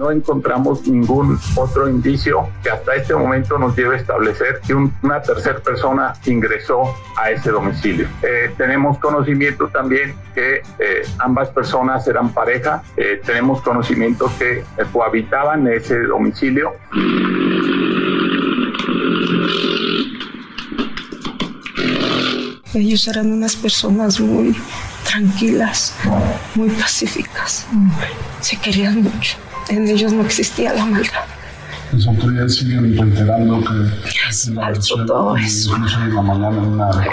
No encontramos ningún otro indicio que hasta este momento nos lleve a establecer que una tercera persona ingresó a ese domicilio. Eh, tenemos conocimiento también que eh, ambas personas eran pareja, eh, tenemos conocimiento que cohabitaban ese domicilio. Ellos eran unas personas muy tranquilas, muy pacíficas. Se querían mucho en ellos no existía la maldad. Las autoridades siguen reiterando que es falso todo eso.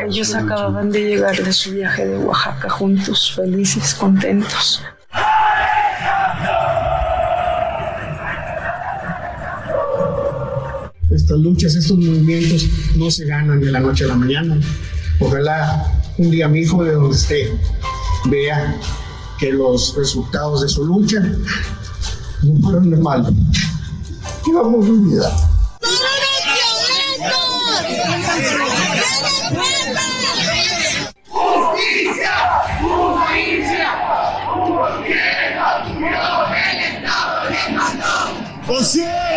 Ellos acababan de llegar de su viaje de Oaxaca juntos, felices, contentos. Estas luchas, estos movimientos no se ganan de la noche a la mañana. Ojalá un día mi hijo de donde esté vea que los resultados de su lucha no fueron de mal. Llevamos mi vida. ¡Justicia! ¡Justicia! ¿Por qué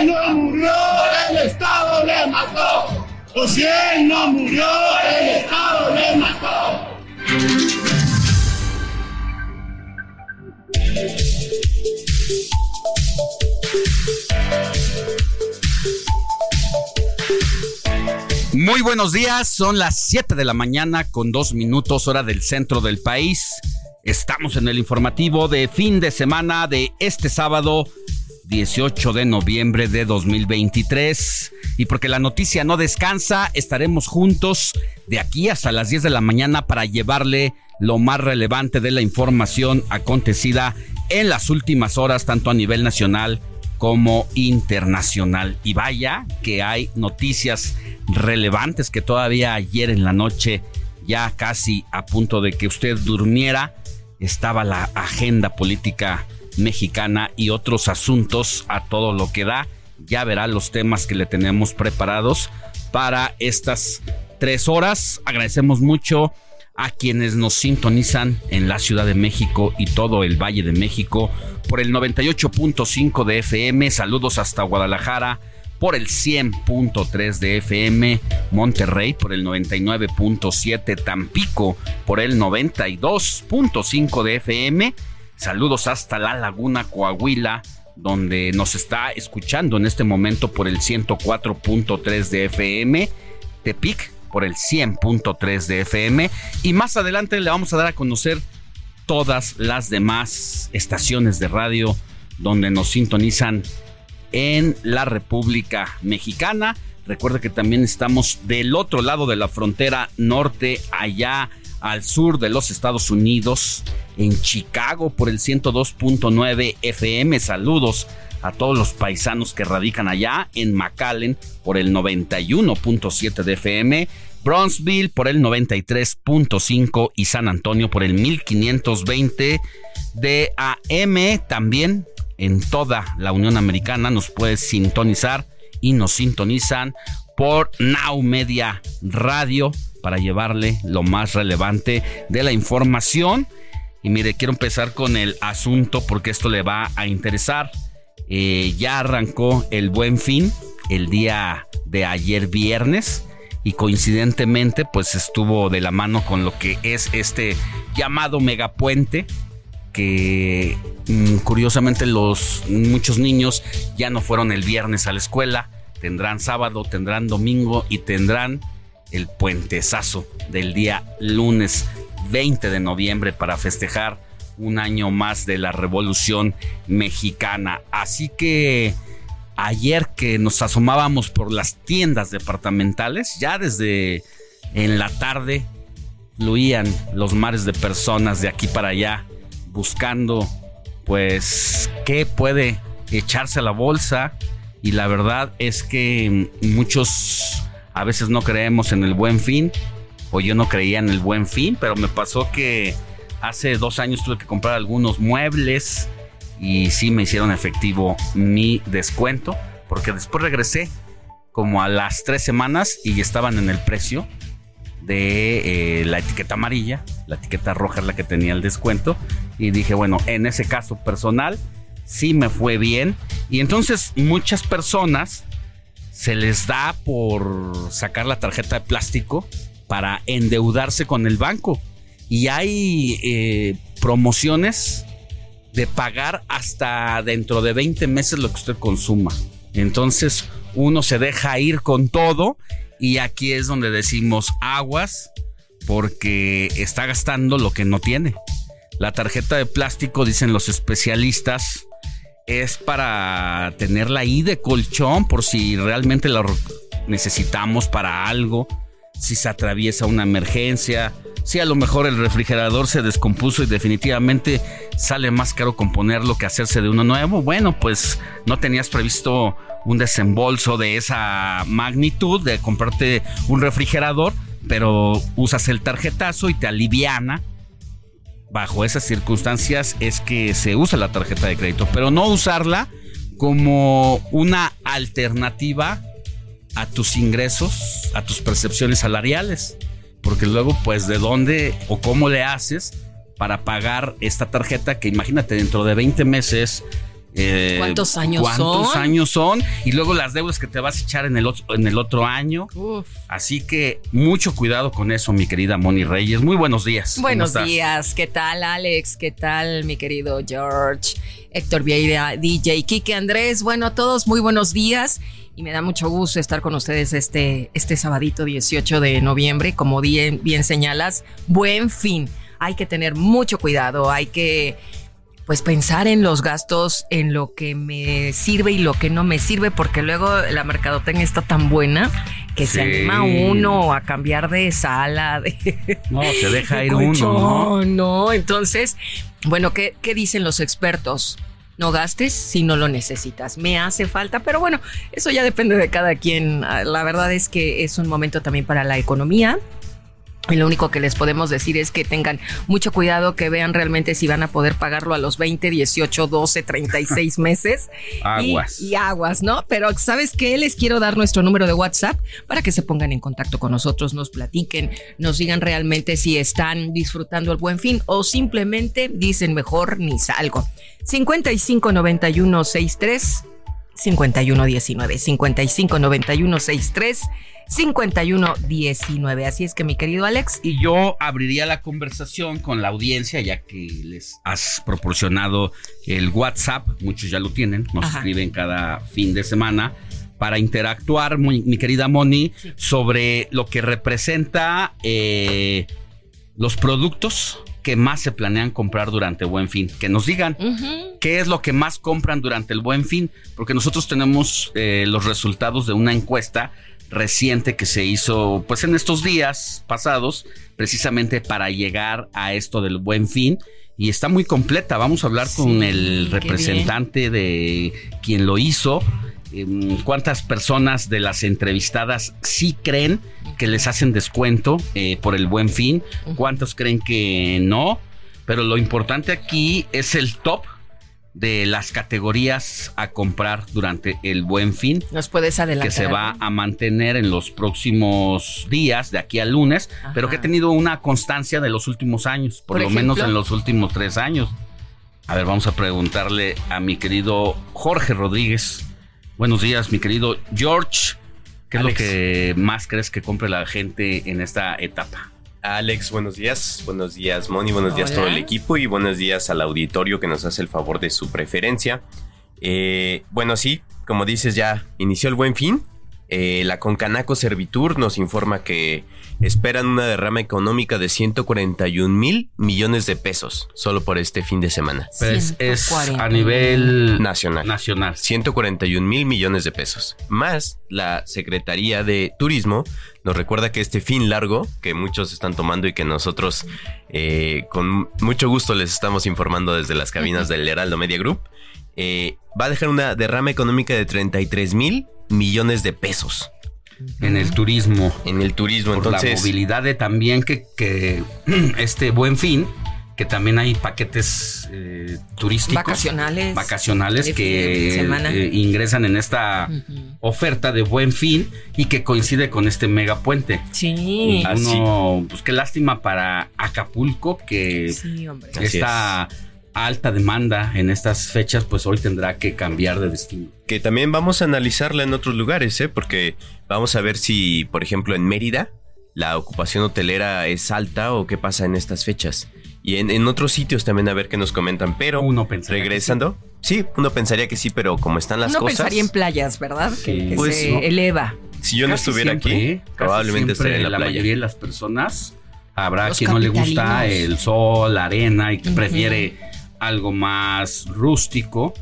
no murió el Estado le mató? ¿O si él no murió el Estado le mató? Muy buenos días, son las 7 de la mañana con dos minutos hora del centro del país. Estamos en el informativo de fin de semana de este sábado 18 de noviembre de 2023. Y porque la noticia no descansa, estaremos juntos de aquí hasta las 10 de la mañana para llevarle lo más relevante de la información acontecida en las últimas horas, tanto a nivel nacional como internacional. Y vaya que hay noticias relevantes que todavía ayer en la noche, ya casi a punto de que usted durmiera, estaba la agenda política mexicana y otros asuntos a todo lo que da. Ya verá los temas que le tenemos preparados para estas tres horas. Agradecemos mucho a quienes nos sintonizan en la Ciudad de México y todo el Valle de México por el 98.5 de FM. Saludos hasta Guadalajara por el 100.3 de FM, Monterrey por el 99.7, Tampico por el 92.5 de FM. Saludos hasta La Laguna, Coahuila, donde nos está escuchando en este momento por el 104.3 de FM. Tepic por el 100.3 de FM. Y más adelante le vamos a dar a conocer todas las demás estaciones de radio donde nos sintonizan en la República Mexicana. Recuerde que también estamos del otro lado de la frontera norte, allá al sur de los Estados Unidos, en Chicago por el 102.9 FM. Saludos a todos los paisanos que radican allá, en McAllen por el 91.7 de FM. Bronzeville por el 93.5 y San Antonio por el 1520 de AM. También en toda la Unión Americana nos puede sintonizar y nos sintonizan por Now Media Radio para llevarle lo más relevante de la información. Y mire, quiero empezar con el asunto porque esto le va a interesar. Eh, ya arrancó el buen fin el día de ayer viernes y coincidentemente pues estuvo de la mano con lo que es este llamado megapuente que mm, curiosamente los muchos niños ya no fueron el viernes a la escuela, tendrán sábado, tendrán domingo y tendrán el puentezazo del día lunes 20 de noviembre para festejar un año más de la Revolución Mexicana. Así que ayer que nos asomábamos por las tiendas departamentales, ya desde en la tarde fluían los mares de personas de aquí para allá buscando pues qué puede echarse a la bolsa y la verdad es que muchos a veces no creemos en el buen fin o yo no creía en el buen fin, pero me pasó que hace dos años tuve que comprar algunos muebles y sí me hicieron efectivo mi descuento, porque después regresé como a las tres semanas y estaban en el precio de eh, la etiqueta amarilla, la etiqueta roja es la que tenía el descuento y dije, bueno, en ese caso personal sí me fue bien y entonces muchas personas se les da por sacar la tarjeta de plástico para endeudarse con el banco. Y hay eh, promociones de pagar hasta dentro de 20 meses lo que usted consuma. Entonces uno se deja ir con todo y aquí es donde decimos aguas porque está gastando lo que no tiene. La tarjeta de plástico, dicen los especialistas, es para tenerla ahí de colchón por si realmente la necesitamos para algo si se atraviesa una emergencia, si a lo mejor el refrigerador se descompuso y definitivamente sale más caro componerlo que hacerse de uno nuevo, bueno, pues no tenías previsto un desembolso de esa magnitud de comprarte un refrigerador, pero usas el tarjetazo y te aliviana. Bajo esas circunstancias es que se usa la tarjeta de crédito, pero no usarla como una alternativa a tus ingresos, a tus percepciones salariales. Porque luego, pues, ¿de dónde o cómo le haces para pagar esta tarjeta que imagínate dentro de 20 meses? Eh, ¿Cuántos años ¿Cuántos años son? Y luego las deudas que te vas a echar en el otro, en el otro año. Así que mucho cuidado con eso, mi querida Moni Reyes. Muy buenos días. Buenos días. ¿Qué tal, Alex? ¿Qué tal, mi querido George? Héctor Vieira, DJ, Kike Andrés. Bueno, a todos, muy buenos días y me da mucho gusto estar con ustedes este, este sabadito 18 de noviembre. Como bien, bien señalas, buen fin. Hay que tener mucho cuidado, hay que pues pensar en los gastos, en lo que me sirve y lo que no me sirve, porque luego la mercadotecnia está tan buena que se anima uno a cambiar de sala, de... No, se deja ir uno. No, no, entonces, bueno, ¿qué, ¿qué dicen los expertos? No gastes si no lo necesitas. Me hace falta, pero bueno, eso ya depende de cada quien. Ah, la verdad es que es un momento también para la economía. Y lo único que les podemos decir es que tengan mucho cuidado, que vean realmente si van a poder pagarlo a los 20, 18, 12, 36 meses. aguas. Y, aguas, ¿no? Pero ¿sabes qué? Les quiero dar nuestro número de WhatsApp para que se pongan en contacto con nosotros, nos platiquen, nos digan realmente si están disfrutando el buen fin o simplemente dicen mejor ni salgo. 55 91 63 51 19 55 91 63 5119. Así es que mi querido Alex. Y yo abriría la conversación con la audiencia, ya que les has proporcionado el WhatsApp, muchos ya lo tienen, nos escriben cada fin de semana para interactuar, mi querida Moni, sobre lo que representa eh, los productos que más se planean comprar durante Buen Fin. Que nos digan qué es lo que más compran durante el Buen Fin, porque nosotros tenemos eh, los resultados de una encuesta reciente que se hizo pues en estos días pasados precisamente para llegar a esto del buen fin y está muy completa. Vamos a hablar con el representante de quien lo hizo. Em, ¿Cuántas personas de las entrevistadas sí creen que les hacen descuento eh, por el buen fin? ¿Cuántos creen que no? Pero lo importante aquí es el top de las categorías a comprar durante el buen fin. Nos puedes adelantar. Que se va a mantener en los próximos días, de aquí al lunes, pero que ha tenido una constancia de los últimos años, por, lo menos en los últimos tres años. A ver, vamos a preguntarle a mi querido Jorge Rodríguez. Buenos días, mi querido George. ¿Qué es lo que más crees que compre la gente en esta etapa? Alex, buenos días. Buenos días, Moni. Buenos días todo el equipo y buenos días al auditorio que nos hace el favor de su preferencia. Eh, bueno, sí, como dices, ya inició el buen fin. Eh, la Concanaco Servitur nos informa que esperan una derrama económica de 141 mil millones de pesos solo por este fin de semana. Pues es a nivel nacional. Nacional. 141 mil millones de pesos. Más la Secretaría de Turismo nos recuerda que este fin largo que muchos están tomando y que nosotros eh, con mucho gusto les estamos informando desde las cabinas del Heraldo Media Group, eh, va a dejar una derrama económica de 33 mil millones de pesos. En el turismo. En el turismo, Por entonces. La movilidad de también que, que este buen fin, que también hay paquetes eh, turísticos. Vacacionales. Vacacionales que eh, ingresan en esta uh -huh. oferta de buen fin y que coincide con este megapuente. Sí. Uno, pues qué lástima para Acapulco que sí, hombre. está alta demanda en estas fechas, pues hoy tendrá que cambiar de destino. Que también vamos a analizarla en otros lugares, ¿eh? porque vamos a ver si, por ejemplo, en Mérida la ocupación hotelera es alta o qué pasa en estas fechas. Y en, en otros sitios también a ver qué nos comentan, pero uno regresando. Sí. sí. uno pensaría que sí, pero como están las uno cosas. Uno pensaría en playas, ¿verdad? Que, que pues, se no. eleva. Si yo no casi estuviera siempre, aquí, ¿eh? probablemente estaría en la, la playa. mayoría de las personas habrá Los quien no le gusta el sol, la arena y que uh -huh. prefiere algo más rústico,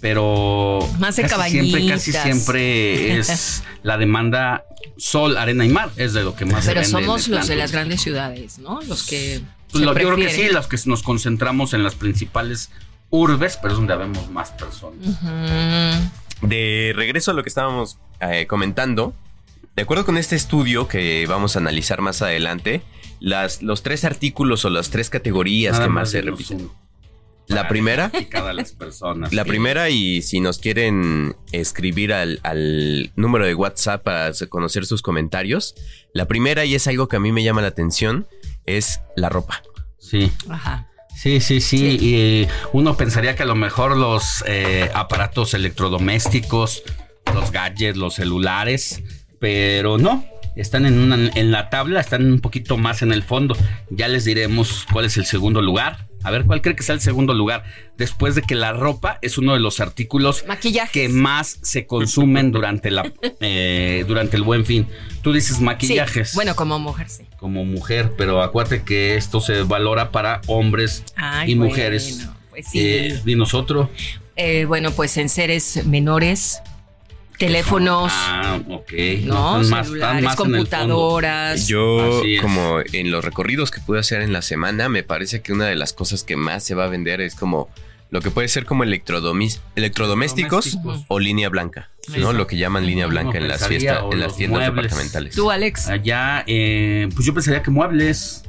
pero más de casi siempre, casi siempre es la demanda sol, arena y mar, es de lo que más Pero se vende somos los de las grandes ciudades, ¿no? Los que pues lo, yo creo que sí, los que nos concentramos en las principales urbes, pero es donde vemos más personas. Uh -huh. De regreso a lo que estábamos eh, comentando, de acuerdo con este estudio que vamos a analizar más adelante, las, los tres artículos o las tres categorías Nada que más más se repiten. uno. La primera, Cada las personas. la primera y si nos quieren escribir al, al número de WhatsApp para conocer sus comentarios, la primera y es algo que a mí me llama la atención es la ropa. Sí. Ajá. Sí, sí, sí. Y uno pensaría que a lo mejor los eh, aparatos electrodomésticos, los gadgets, los celulares, pero no. Están en, una, en la tabla, están un poquito más en el fondo. Ya les diremos cuál es el segundo lugar. A ver, ¿cuál cree que sea el segundo lugar? Después de que la ropa es uno de los artículos que más se consumen durante, la, eh, durante el buen fin. Tú dices maquillajes Sí, bueno, como mujer, sí. como mujer, pero acuérdate que esto se valora para hombres Ay, y bueno, mujeres. pues sí. Eh, dinos otro. Eh, bueno, pues en seres menores, teléfonos, Ah, ok. ¿no? más- Celulares, más computadoras. Yo, como en los recorridos que pude hacer en la semana, me parece que una de las cosas que más se va a vender es como lo que puede ser como electrodomis- electrodomésticos Electrodomésticos. o línea blanca, Sí. ¿no? Lo que llaman línea blanca en las fiestas, o en las tiendas muebles. departamentales. Tú, Alex. Allá, eh, pues yo pensaría que muebles,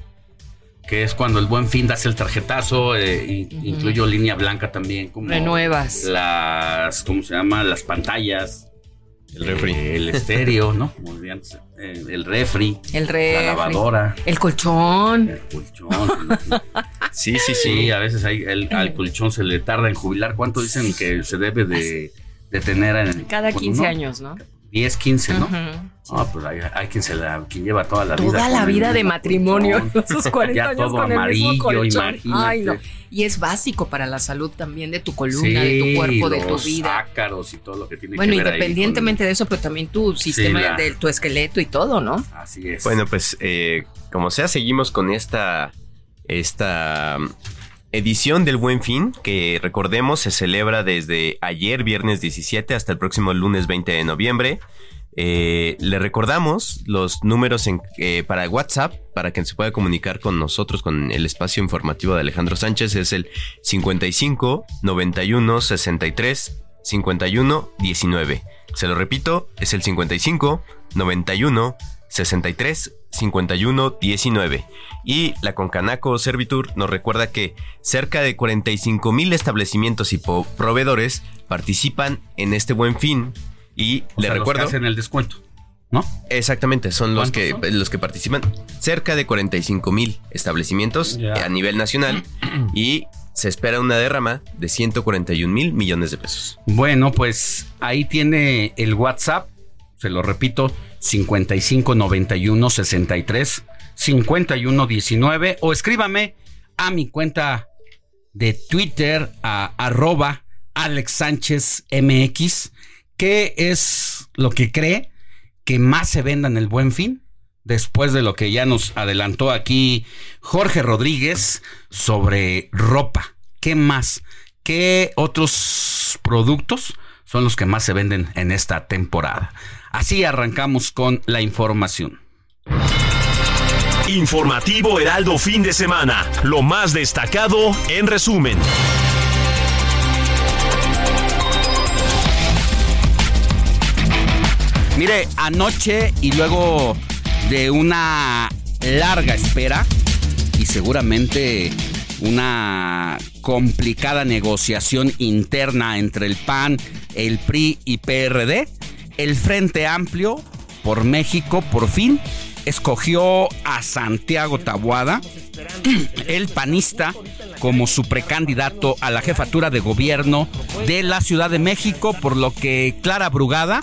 que es cuando el buen fin das el tarjetazo, eh, incluyo línea blanca también, como Renuevas. las, ¿cómo se llama? Las pantallas. El refri. eh, el estéreo, ¿no? Como decía antes, eh, el refri. El refri. La lavadora. El colchón. El colchón. Sí, sí, Sí, sí. a veces hay, el- al colchón se le tarda en jubilar. ¿Cuánto dicen que se debe de, de tener en Cada con 15 uno? años, ¿no? 10, 15, ¿no? Ujú. Ah, pues hay, hay quien se la quien lleva toda la vida. Toda la el vida de matrimonio, colchón. esos 40 Ya años todo con el amarillo, mismo colchón. imagínate. Ay, no. Y es básico para la salud también de tu columna, Sí, de tu cuerpo, de tu los vida. ácaros y todo lo que tiene Bueno, que ver ahí independientemente de eso, pero también tu sistema la- de tu esqueleto y todo, ¿no? Así es. Bueno, pues eh, como sea, seguimos con esta, esta edición del Buen Fin, que recordemos se celebra desde ayer, viernes 17, hasta el próximo lunes 20 de noviembre. Eh, le recordamos los números eh, para WhatsApp para que se pueda comunicar con nosotros con el espacio informativo de Alejandro Sánchez es el 55 91 63 51 19. Se lo repito, es el 55 91 63 5119. Y la Concanaco Servitur nos recuerda que cerca de 45 mil establecimientos y proveedores participan en este buen fin. Y le recuerdo. en el descuento. ¿No? Exactamente, son los que, los que participan. Cerca de 45 mil establecimientos a nivel nacional y se espera una derrama de 141 mil millones de pesos. Bueno, pues ahí tiene el WhatsApp, se lo repito, 5591 63 5119 o escríbame a mi cuenta de Twitter a arroba Alex Sánchez MX, ¿qué es lo que cree que más se venda en el buen fin? Después de lo que ya nos adelantó aquí Jorge Rodríguez sobre ropa. ¿Qué más? ¿Qué otros productos son los que más se venden en esta temporada? Así arrancamos con la información. Informativo Heraldo fin de semana. Lo más destacado en resumen. Mire, anoche y luego de una larga espera y seguramente una complicada negociación interna entre el PAN, el PRI y PRD, el Frente Amplio por México por fin escogió a Santiago Tabuada, el panista, como su precandidato a la jefatura de gobierno de la Ciudad de México, por lo que Clara Brugada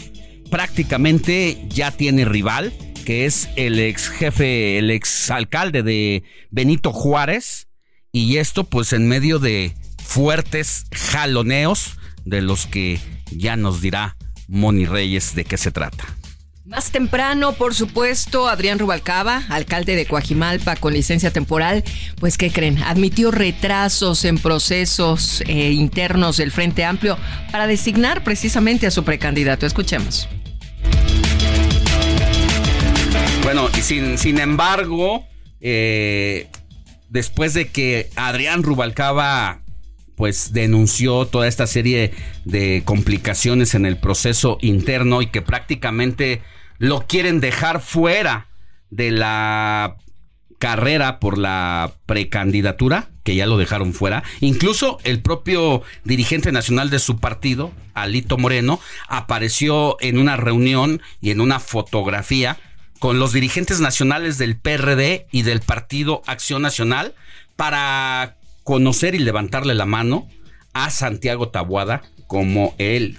prácticamente ya tiene rival, que es el ex jefe, el ex alcalde de Benito Juárez, y esto pues en medio de fuertes jaloneos de los que ya nos dirá Moni Reyes de qué se trata. Más temprano, por supuesto, Adrián Rubalcaba, alcalde de Coajimalpa con licencia temporal, pues ¿qué creen? Admitió retrasos en procesos eh, internos del Frente Amplio para designar precisamente a su precandidato. Escuchemos. Bueno, y sin, sin embargo, eh, después de que Adrián Rubalcaba pues denunció toda esta serie de complicaciones en el proceso interno y que prácticamente lo quieren dejar fuera de la carrera por la precandidatura, que ya lo dejaron fuera. Incluso el propio dirigente nacional de su partido, Alito Moreno, apareció en una reunión y en una fotografía con los dirigentes nacionales del PRD y del Partido Acción Nacional para conocer y levantarle la mano a Santiago Tabuada como el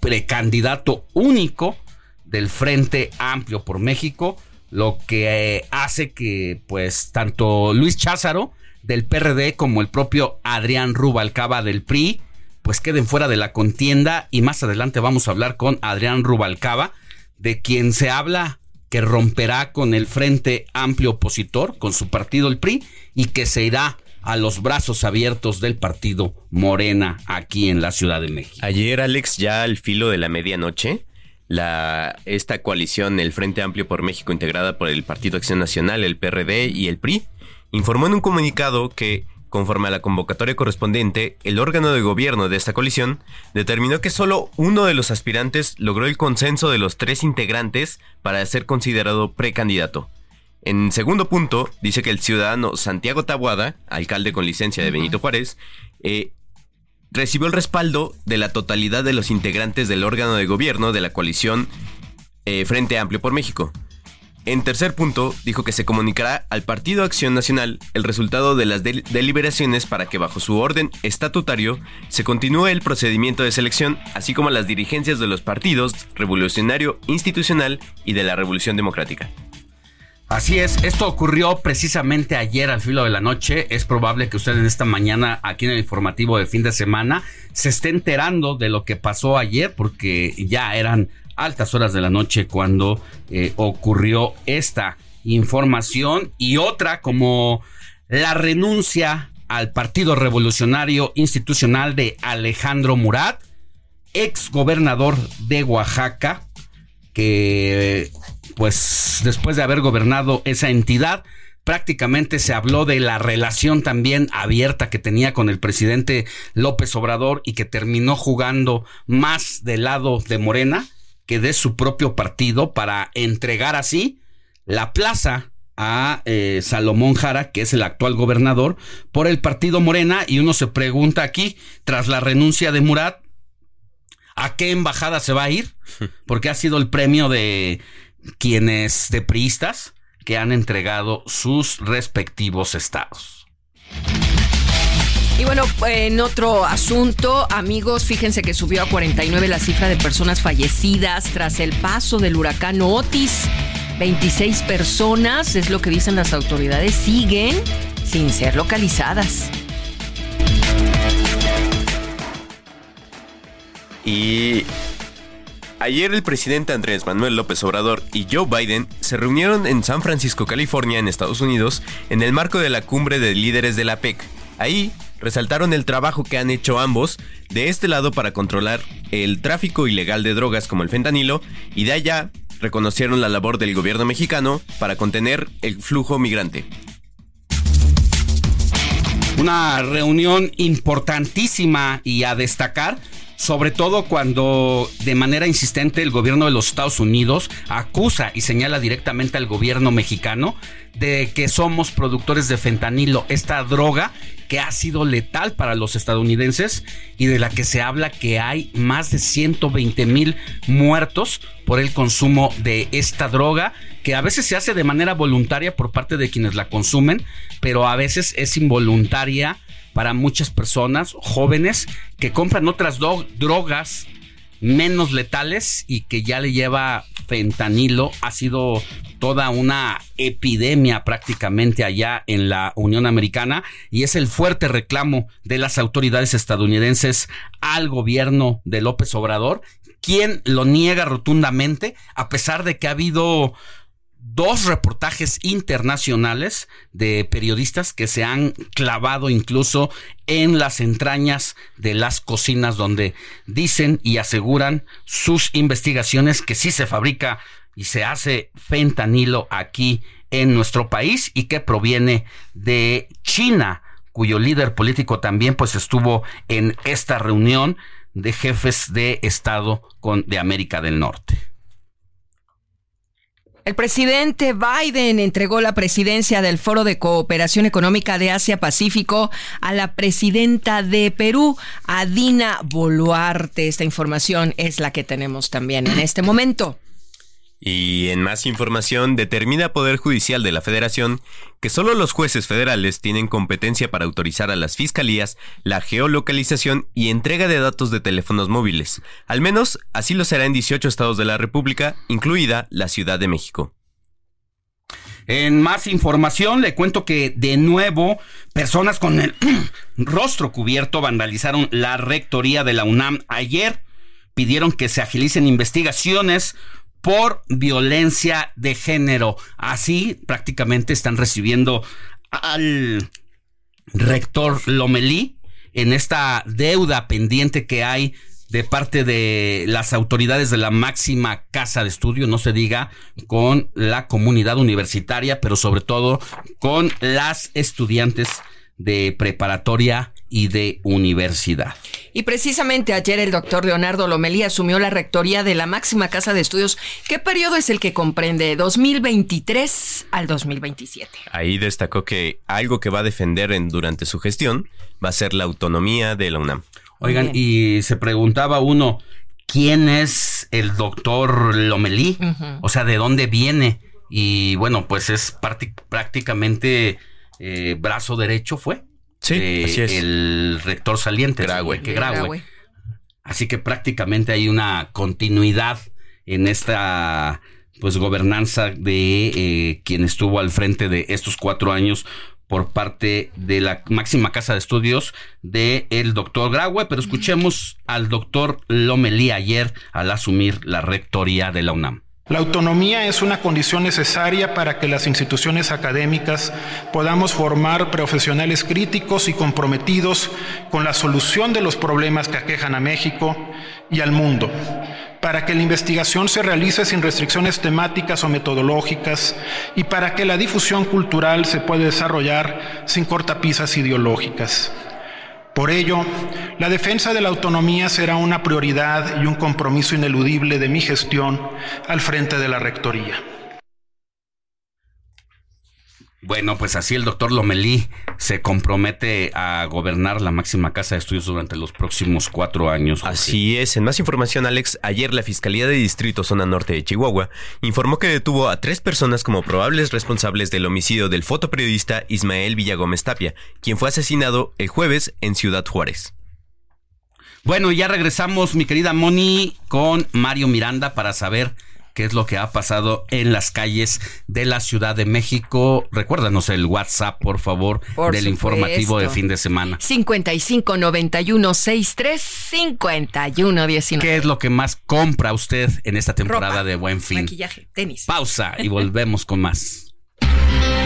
precandidato único del Frente Amplio por México, lo que eh, hace que pues tanto Luis Cházaro del PRD como el propio Adrián Rubalcaba del PRI pues queden fuera de la contienda. Y más adelante vamos a hablar con Adrián Rubalcaba de quien se habla que romperá con el Frente Amplio opositor, con su partido el PRI y que se irá a los brazos abiertos del partido Morena aquí en la Ciudad de México. Ayer, Alex, ya al filo de la medianoche, la, esta coalición, el Frente Amplio por México, integrada por el Partido Acción Nacional, el PRD y el PRI, informó en un comunicado que, conforme a la convocatoria correspondiente, el órgano de gobierno de esta coalición determinó que solo uno de los aspirantes logró el consenso de los tres integrantes para ser considerado precandidato. En segundo punto, dice que el ciudadano Santiago Tabuada, alcalde con licencia de Benito Juárez, eh, recibió el respaldo de la totalidad de los integrantes del órgano de gobierno de la coalición eh, Frente Amplio por México. En tercer punto, dijo que se comunicará al Partido Acción Nacional el resultado de las deliberaciones para que bajo su orden estatutario se continúe el procedimiento de selección, así como las dirigencias de los partidos Revolucionario Institucional y de la Revolución Democrática. Así es, esto ocurrió precisamente ayer al filo de la noche. Es probable que usted en esta mañana, aquí en el informativo de fin de semana, se esté enterando de lo que pasó ayer, porque ya eran altas horas de la noche cuando eh, ocurrió esta información y otra como la renuncia al Partido Revolucionario Institucional de Alejandro Murat, ex gobernador de Oaxaca, que pues después de haber gobernado esa entidad, prácticamente se habló de la relación también abierta que tenía con el presidente López Obrador y que terminó jugando más del lado de Morena que de su propio partido para entregar así la plaza a eh, Salomón Jara, que es el actual gobernador, por el partido Morena, y uno se pregunta aquí, tras la renuncia de Murat, ¿a qué embajada se va a ir? Porque ha sido el premio de quienes, de priistas, que han entregado sus respectivos estados. Y bueno, en otro asunto, amigos, fíjense que subió a 49 la cifra de personas fallecidas tras el paso del huracán Otis. 26 personas, es lo que dicen las autoridades, siguen sin ser localizadas. Y ayer el presidente Andrés Manuel López Obrador y Joe Biden se reunieron en San Francisco, California, en Estados Unidos, en el marco de la cumbre de líderes de la PEC. Ahí resaltaron el trabajo que han hecho ambos de este lado para controlar el tráfico ilegal de drogas como el fentanilo y de allá reconocieron la labor del gobierno mexicano para contener el flujo migrante. Una reunión importantísima y a destacar sobre todo cuando de manera insistente el gobierno de los Estados Unidos acusa y señala directamente al gobierno mexicano de que somos productores de fentanilo, esta droga que ha sido letal para los estadounidenses y de la que se habla que hay más de 120 mil muertos por el consumo de esta droga, que a veces se hace de manera voluntaria por parte de quienes la consumen, pero a veces es involuntaria para muchas personas jóvenes que compran otras drogas menos letales y que ya le lleva fentanilo. Ha sido toda una epidemia prácticamente allá en la Unión Americana y es el fuerte reclamo de las autoridades estadounidenses al gobierno de López Obrador, quien lo niega rotundamente a pesar de que ha habido dos reportajes internacionales de periodistas que se han clavado incluso en las entrañas de las cocinas donde dicen y aseguran sus investigaciones que sí se fabrica y se hace fentanilo aquí en nuestro país y que proviene de China cuyo líder político también pues estuvo en esta reunión de jefes de Estado con, de América del Norte. El presidente Biden entregó la presidencia del Foro de Cooperación Económica de Asia-Pacífico a la presidenta de Perú, Adina Boluarte. Esta información es la que tenemos también en este momento. Y en más información, determina Poder Judicial de la Federación que solo los jueces federales tienen competencia para autorizar a las fiscalías la geolocalización y entrega de datos de teléfonos móviles. Al menos así lo será en 18 estados de la República, incluida la Ciudad de México. En más información, le cuento que de nuevo personas con el rostro cubierto vandalizaron la rectoría de la UNAM ayer. Pidieron que se agilicen investigaciones por violencia de género. Así prácticamente están recibiendo al rector Lomelí en esta deuda pendiente que hay de parte de las autoridades de la máxima casa de estudio, no se diga con la comunidad universitaria, pero sobre todo con las estudiantes de preparatoria y de universidad. Y precisamente ayer el doctor Leonardo Lomelí asumió la rectoría de la máxima casa de estudios. ¿Qué periodo es el que comprende 2023 al 2027? Ahí destacó que algo que va a defender en, durante su gestión va a ser la autonomía de la UNAM. Oigan, y se preguntaba uno, ¿quién es el doctor Lomelí? O sea, ¿de dónde viene? Y bueno, pues es prácticamente eh, brazo derecho fue. Sí, El rector saliente, Graue. que Graue. Así que prácticamente hay una continuidad en esta pues gobernanza de eh, quien estuvo al frente de estos cuatro años por parte de la máxima casa de estudios del el doctor Graue, pero escuchemos al doctor Lomelí ayer al asumir la rectoría de la UNAM. La autonomía es una condición necesaria para que las instituciones académicas podamos formar profesionales críticos y comprometidos con la solución de los problemas que aquejan a México y al mundo, para que la investigación se realice sin restricciones temáticas o metodológicas y para que la difusión cultural se pueda desarrollar sin cortapisas ideológicas. Por ello, la defensa de la autonomía será una prioridad y un compromiso ineludible de mi gestión al frente de la Rectoría. Bueno, pues así el doctor Lomelí se compromete a gobernar la máxima casa de estudios durante los próximos cuatro años. Así es. En más información, Alex, ayer la Fiscalía de Distrito Zona Norte de Chihuahua informó que detuvo a tres personas como probables responsables del homicidio del fotoperiodista Ismael Villagómez Tapia, quien fue asesinado el jueves en Ciudad Juárez. Bueno, ya regresamos, mi querida Moni, con Mario Miranda para saber qué es lo que ha pasado en las calles de la Ciudad de México. Recuérdanos el WhatsApp, por favor, Por del supuesto. informativo de fin de semana. 55 91 63 51 19. ¿Qué es lo que más compra usted en esta temporada Ropa, de Buen Fin? Maquillaje, tenis. Pausa y volvemos con más.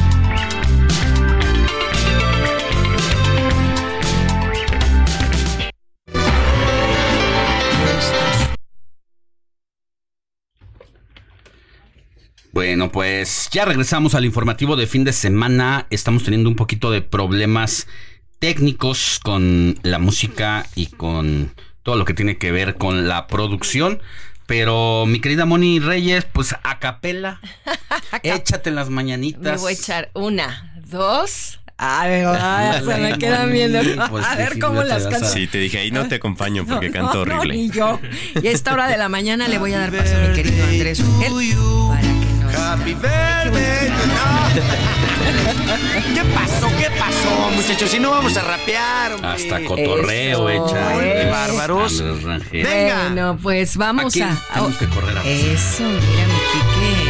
Bueno, pues ya regresamos al informativo de fin de semana. Estamos teniendo un poquito de problemas técnicos con la música y con todo lo que tiene que ver con la producción. Pero mi querida Moni Reyes, pues a capela, échate las Me mañanitas. voy a echar una, dos. Ay, ay, se me quedan viendo. Pues a sí, ver sí, cómo las a- canto. Sí, te dije, ahí no te acompaño porque No, canto no, horrible. ni yo. Y a esta hora de la mañana le voy a dar paso a mi querido Andrés para Happy birthday. ¿Qué pasó? ¿Qué pasó, muchachos? Si no vamos a rapear, hombre. Hasta cotorreo Eso, echa. eh. Qué bárbaros. Venga. Bueno, pues vamos Aquí a. tenemos que correr a Eso, mira mi Quique.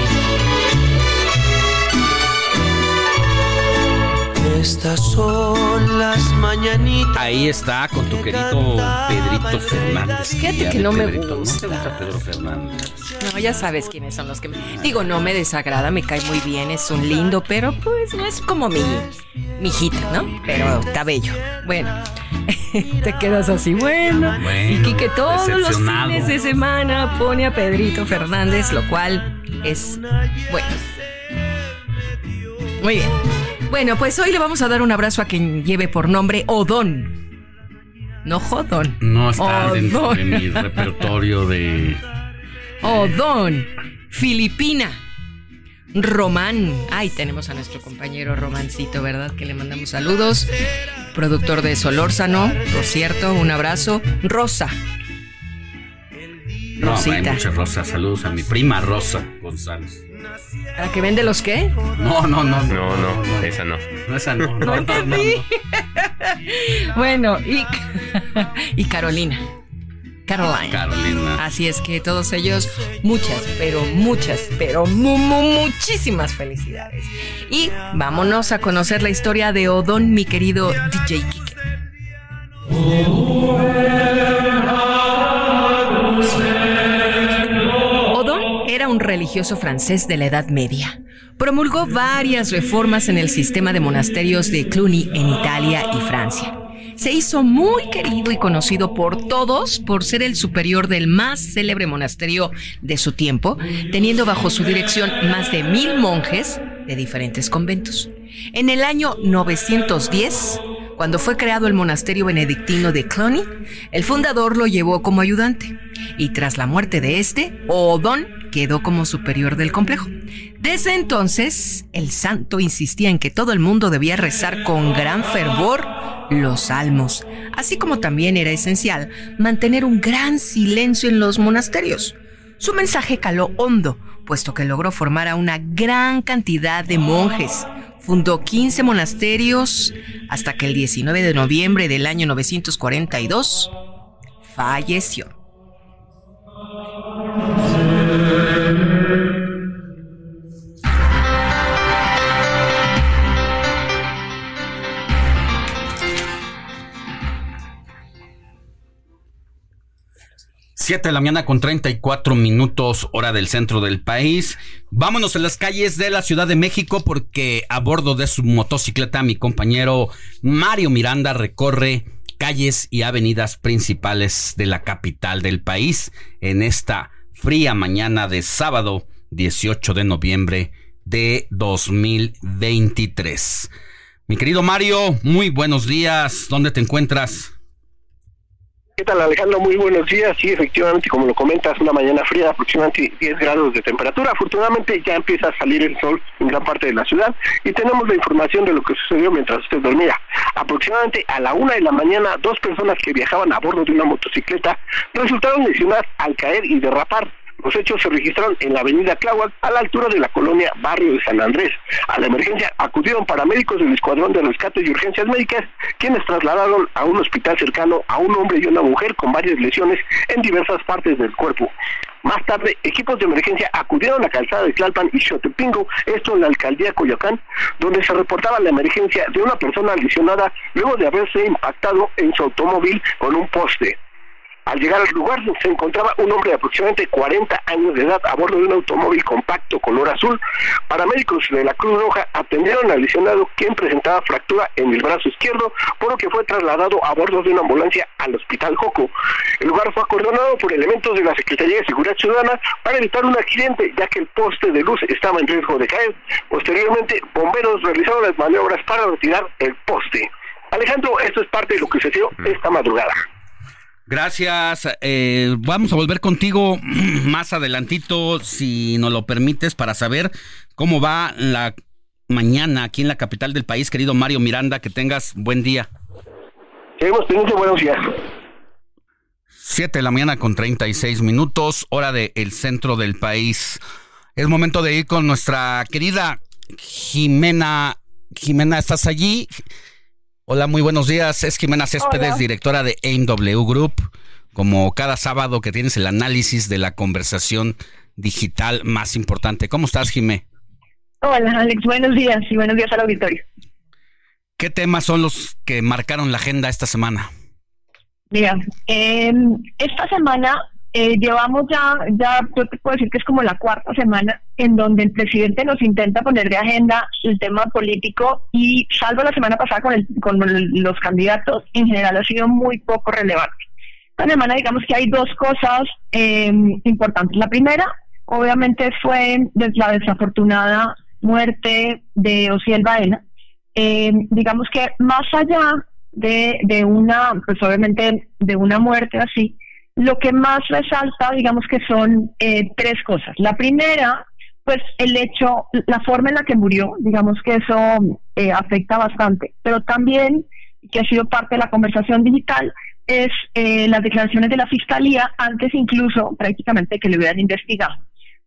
Estas son las mañanitas. Ahí está con tu querido Pedrito Fernández. Fíjate que no me gusta. ¿No te gusta Pedro Fernández? No, ya sabes quiénes son los que me... Digo, no me desagrada, me cae muy bien, es un lindo, pero pues no es como mi, mi hijita, ¿no? Pero está bello. Bueno, te quedas así, bueno. Bueno, y Quique todos los fines de semana pone a Pedrito Fernández, lo cual es bueno. Muy bien. Bueno, pues hoy le vamos a dar un abrazo a quien lleve por nombre Odón. No Jodón. No está dentro de mi repertorio de. Odón, Filipina, Román. Ay, tenemos a nuestro compañero Romancito, ¿verdad? Que le mandamos saludos. Productor de Solórzano, por cierto, un abrazo. Rosa. No, hay Rosita. muchas rosas. Saludos a mi prima Rosa González. ¿A la que vende los qué? No, no, no. No, no, esa no. No, esa no. No, no, no, no. Bueno, y, y Carolina. Caroline. Carolina. Así es que todos ellos, muchas, pero muchas, pero mu- mu- muchísimas felicidades. Y vámonos a conocer la historia de Odón, mi querido DJ Kike. Un religioso francés de la Edad Media. Promulgó varias reformas en el sistema de monasterios de Cluny en Italia y Francia. Se hizo muy querido y conocido por todos por ser el superior del más célebre monasterio de su tiempo, teniendo bajo su dirección más de mil monjes de diferentes conventos. En el año 910, cuando fue creado el monasterio benedictino de Cluny, el fundador lo llevó como ayudante y tras la muerte de este, Odón quedó como superior del complejo. Desde entonces, el santo insistía en que todo el mundo debía rezar con gran fervor los salmos, así como también era esencial mantener un gran silencio en los monasterios. Su mensaje caló hondo, puesto que logró formar a una gran cantidad de monjes. Fundó 15 monasterios hasta que el 19 de noviembre del año 942 falleció. 7 de la mañana con 34 minutos hora del centro del país. Vámonos a las calles de la Ciudad de México porque a bordo de su motocicleta mi compañero Mario Miranda recorre calles y avenidas principales de la capital del país en esta fría mañana de sábado 18 de noviembre de 2023. Mi querido Mario, muy buenos días. ¿Dónde te encuentras? ¿Qué tal Alejandro? Muy buenos días. Sí, efectivamente, como lo comentas, una mañana fría, aproximadamente 10 grados de temperatura. Afortunadamente ya empieza a salir el sol en gran parte de la ciudad y tenemos la información de lo que sucedió mientras usted dormía. Aproximadamente a la una de la mañana, dos personas que viajaban a bordo de una motocicleta resultaron lesionadas al caer y derrapar. Los hechos se registraron en la avenida Tláhuac, a la altura de la colonia Barrio de San Andrés. A la emergencia acudieron paramédicos del Escuadrón de Rescate y Urgencias Médicas, quienes trasladaron a un hospital cercano a un hombre y una mujer con varias lesiones en diversas partes del cuerpo. Más tarde, equipos de emergencia acudieron a la calzada de Tlalpan y Xotepingo, esto en la alcaldía Coyoacán, donde se reportaba la emergencia de una persona lesionada luego de haberse impactado en su automóvil con un poste. Al llegar al lugar se encontraba un hombre de aproximadamente 40 años de edad a bordo de un automóvil compacto color azul. Paramédicos de la Cruz Roja atendieron al lesionado quien presentaba fractura en el brazo izquierdo, por lo que fue trasladado a bordo de una ambulancia al Hospital Joco. El lugar fue acordonado por elementos de la Secretaría de Seguridad Ciudadana para evitar un accidente, ya que el poste de luz estaba en riesgo de caer. Posteriormente, bomberos realizaron las maniobras para retirar el poste. Alejandro, esto es parte de lo que sucedió esta madrugada. Gracias. Eh, vamos a volver contigo más adelantito, si nos lo permites, para saber cómo va la mañana aquí en la capital del país, querido Mario Miranda. Que tengas buen día. Teniendo buenos días. Siete de la mañana con 36 minutos, hora del el centro del país. Es momento de ir con nuestra querida Jimena. Jimena, ¿estás allí? Hola, muy buenos días. Es Jimena Céspedes, directora de AIMW Group. Como cada sábado que tienes el análisis de la conversación digital más importante. ¿Cómo estás, Jimé? Hola, Alex. Buenos días y buenos días al auditorio. ¿Qué temas son los que marcaron la agenda esta semana? Mira, eh, esta semana eh, llevamos ya, ya yo te puedo decir que es como la cuarta semana en donde el presidente nos intenta poner de agenda el tema político y salvo la semana pasada con, el, con los candidatos, en general ha sido muy poco relevante. Esta semana digamos que hay dos cosas eh, importantes. La primera, obviamente, fue la desafortunada muerte de Ociel Baena. Eh, digamos que más allá de, de una, pues obviamente de una muerte así, lo que más resalta, digamos que son eh, tres cosas. La primera, pues el hecho, la forma en la que murió, digamos que eso eh, afecta bastante, pero también, que ha sido parte de la conversación digital, es eh, las declaraciones de la Fiscalía antes incluso prácticamente que le hubieran investigado.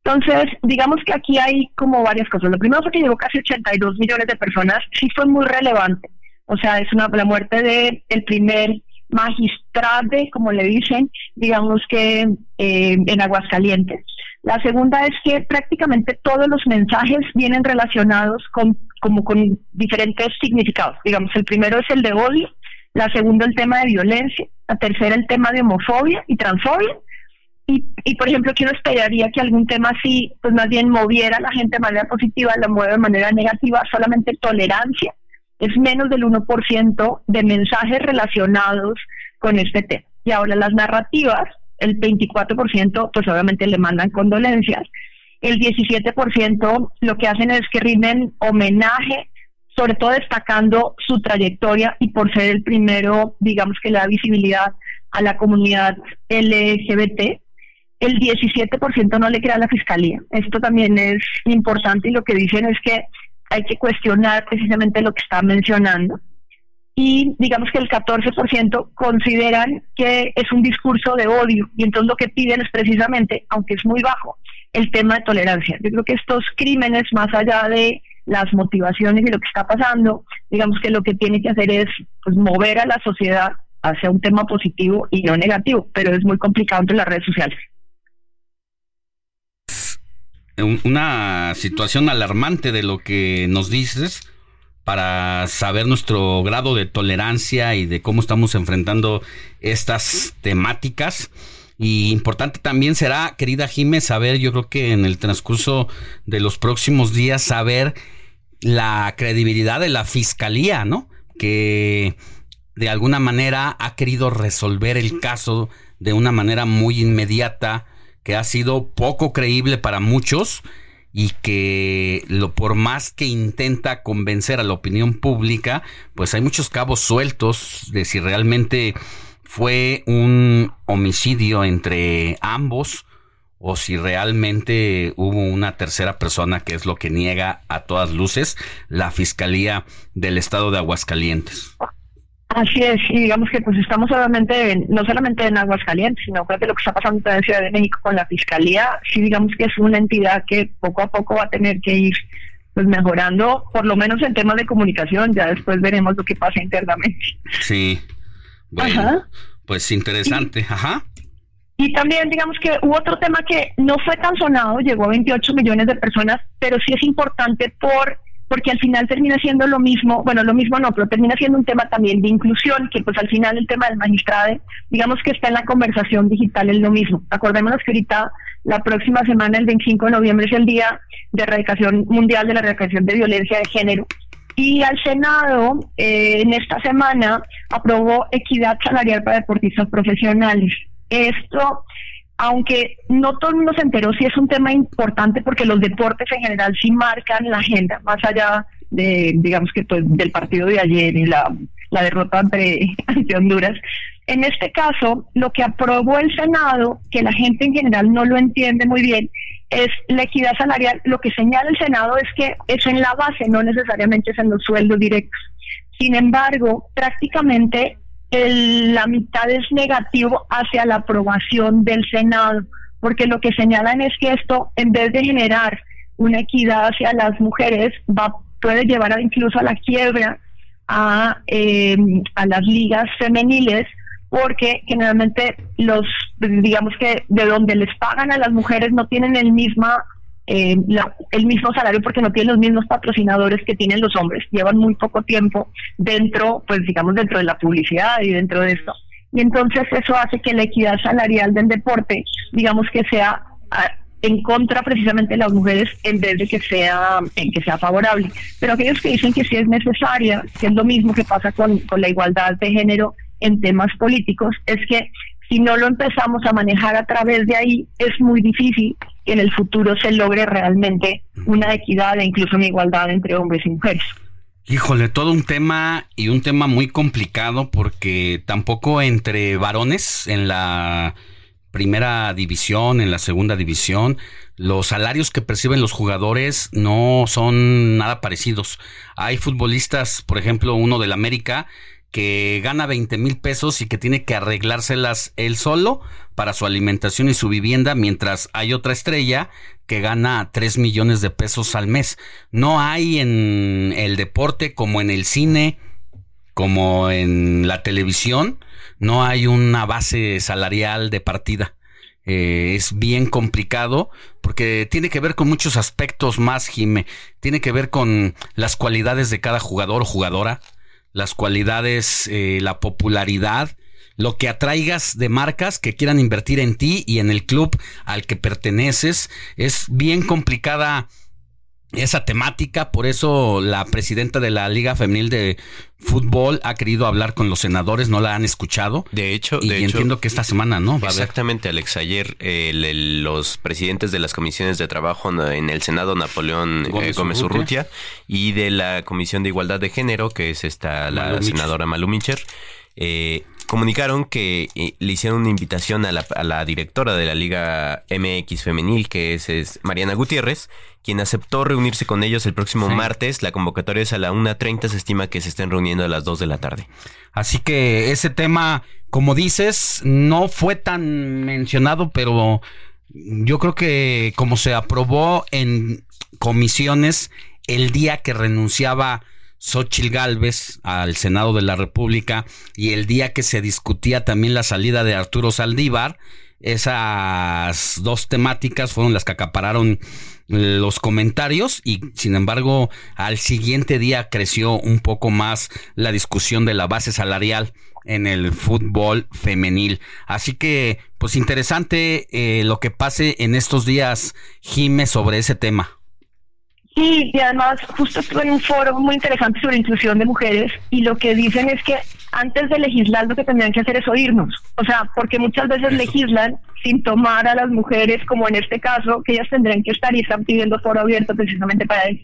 Entonces, digamos que aquí hay como varias cosas. Lo primero fue que llegó casi 82 millones de personas, sí fue muy relevante. O sea, es una la muerte del el primer magistrade, como le dicen, digamos que eh, en Aguascalientes. La segunda es que prácticamente todos los mensajes vienen relacionados con como con diferentes significados. Digamos, el primero es el de odio, la segunda el tema de violencia, la tercera el tema de homofobia y transfobia. Y, y por ejemplo, quiero esperaría que algún tema así, pues más bien moviera a la gente de manera positiva, la mueve de manera negativa, solamente tolerancia es menos del 1% de mensajes relacionados con este tema. Y ahora las narrativas, el 24% pues obviamente le mandan condolencias, el 17% lo que hacen es que rinden homenaje, sobre todo destacando su trayectoria y por ser el primero, digamos que le da visibilidad a la comunidad LGBT, el 17% no le crea a la fiscalía. Esto también es importante y lo que dicen es que hay que cuestionar precisamente lo que está mencionando. Y digamos que el 14% consideran que es un discurso de odio y entonces lo que piden es precisamente, aunque es muy bajo, el tema de tolerancia. Yo creo que estos crímenes, más allá de las motivaciones y lo que está pasando, digamos que lo que tiene que hacer es pues, mover a la sociedad hacia un tema positivo y no negativo, pero es muy complicado entre las redes sociales una situación alarmante de lo que nos dices para saber nuestro grado de tolerancia y de cómo estamos enfrentando estas temáticas. Y importante también será, querida Jiménez, saber, yo creo que en el transcurso de los próximos días, saber la credibilidad de la fiscalía, ¿no? Que de alguna manera ha querido resolver el caso de una manera muy inmediata, que ha sido poco creíble para muchos y que lo por más que intenta convencer a la opinión pública, pues hay muchos cabos sueltos de si realmente fue un homicidio entre ambos o si realmente hubo una tercera persona que es lo que niega a todas luces la Fiscalía del Estado de Aguascalientes. Así es, y digamos que pues estamos solamente, no solamente en Aguascalientes, sino que lo que está pasando en la Ciudad de México con la Fiscalía, sí digamos que es una entidad que poco a poco va a tener que ir pues mejorando, por lo menos en temas de comunicación, ya después veremos lo que pasa internamente. Sí, bueno, pues interesante, ajá. Y también digamos que hubo otro tema que no fue tan sonado, llegó a 28 millones de personas, pero sí es importante por porque al final termina siendo lo mismo, bueno, lo mismo no, pero termina siendo un tema también de inclusión, que pues al final el tema del magistrado, digamos que está en la conversación digital, es lo mismo. Acordémonos que ahorita la próxima semana, el 25 de noviembre, es el Día de Erradicación Mundial de la Erradicación de Violencia de Género. Y al Senado, eh, en esta semana, aprobó equidad salarial para deportistas profesionales. Esto aunque no todo el mundo se enteró, sí es un tema importante porque los deportes en general sí marcan la agenda, más allá de, digamos que pues, del partido de ayer y la, derrota ante, ante Honduras. En este caso, lo que aprobó el Senado, que la gente en general no lo entiende muy bien, es la equidad salarial. Lo que señala el Senado es que es en la base, no necesariamente es en los sueldos directos. Sin embargo, prácticamente la mitad es negativo hacia la aprobación del Senado, porque lo que señalan es que esto, en vez de generar una equidad hacia las mujeres, va puede llevar a, incluso a la quiebra a, eh, a las ligas femeniles, porque generalmente los, digamos que de donde les pagan a las mujeres no tienen el misma eh, el mismo salario porque no tienen los mismos patrocinadores que tienen los hombres. Llevan muy poco tiempo dentro, pues digamos, dentro de la publicidad y dentro de esto. Y entonces eso hace que la equidad salarial del deporte, digamos que sea ah, en contra precisamente de las mujeres en vez de que sea en que sea favorable. Pero aquellos que dicen que sí es necesaria, que es lo mismo que pasa con, con la igualdad de género en temas políticos, es que si no lo empezamos a manejar a través de ahí, es muy difícil que en el futuro se logre realmente una equidad e incluso una igualdad entre hombres y mujeres. Híjole, todo un tema y un tema muy complicado porque tampoco entre varones en la primera división, en la segunda división, los salarios que perciben los jugadores no son nada parecidos. Hay futbolistas, por ejemplo, uno del América, que gana 20 mil pesos y que tiene que arreglárselas él solo para su alimentación y su vivienda, mientras hay otra estrella que gana 3 millones de pesos al mes. No hay en el deporte como en el cine, como en la televisión, no hay una base salarial de partida. Eh, es bien complicado porque tiene que ver con muchos aspectos más, Jime. Tiene que ver con las cualidades de cada jugador o jugadora, las cualidades, eh, la popularidad, lo que atraigas de marcas que quieran invertir en ti y en el club al que perteneces. Es bien complicada esa temática, por eso la presidenta de la Liga Femenil de Fútbol ha querido hablar con los senadores, no la han escuchado. De hecho, y entiendo que esta semana, ¿no? Va exactamente, Alex. Ayer los presidentes de las comisiones de trabajo en el Senado, Napoleón eh, Gómez, Urrutia, y de la Comisión de Igualdad de Género, que es esta la senadora Malu Mincher, eh, comunicaron que eh, le hicieron una invitación a la, directora de la Liga MX Femenil, que es, Mariana Gutiérrez, quien aceptó reunirse con ellos el próximo martes. La convocatoria es a la 1.30, se estima que se estén reuniendo a las 2 de la tarde. Así que ese tema, como dices, no fue tan mencionado, pero yo creo que como se aprobó en comisiones el día que renunciaba Xochil Gálvez al Senado de la República y el día que se discutía también la salida de Arturo Saldívar, esas dos temáticas fueron las que acapararon los comentarios y sin embargo al siguiente día creció un poco más la discusión de la base salarial en el fútbol femenil. Así que, pues interesante eh, lo que pase en estos días, Jime, sobre ese tema. Sí, y además justo estuve en un foro muy interesante sobre inclusión de mujeres y lo que dicen es que antes de legislar lo que tendrían que hacer es oírnos. O sea, porque muchas veces legislan sin tomar a las mujeres, como en este caso, que ellas tendrían que estar y están pidiendo foro abierto precisamente para eso.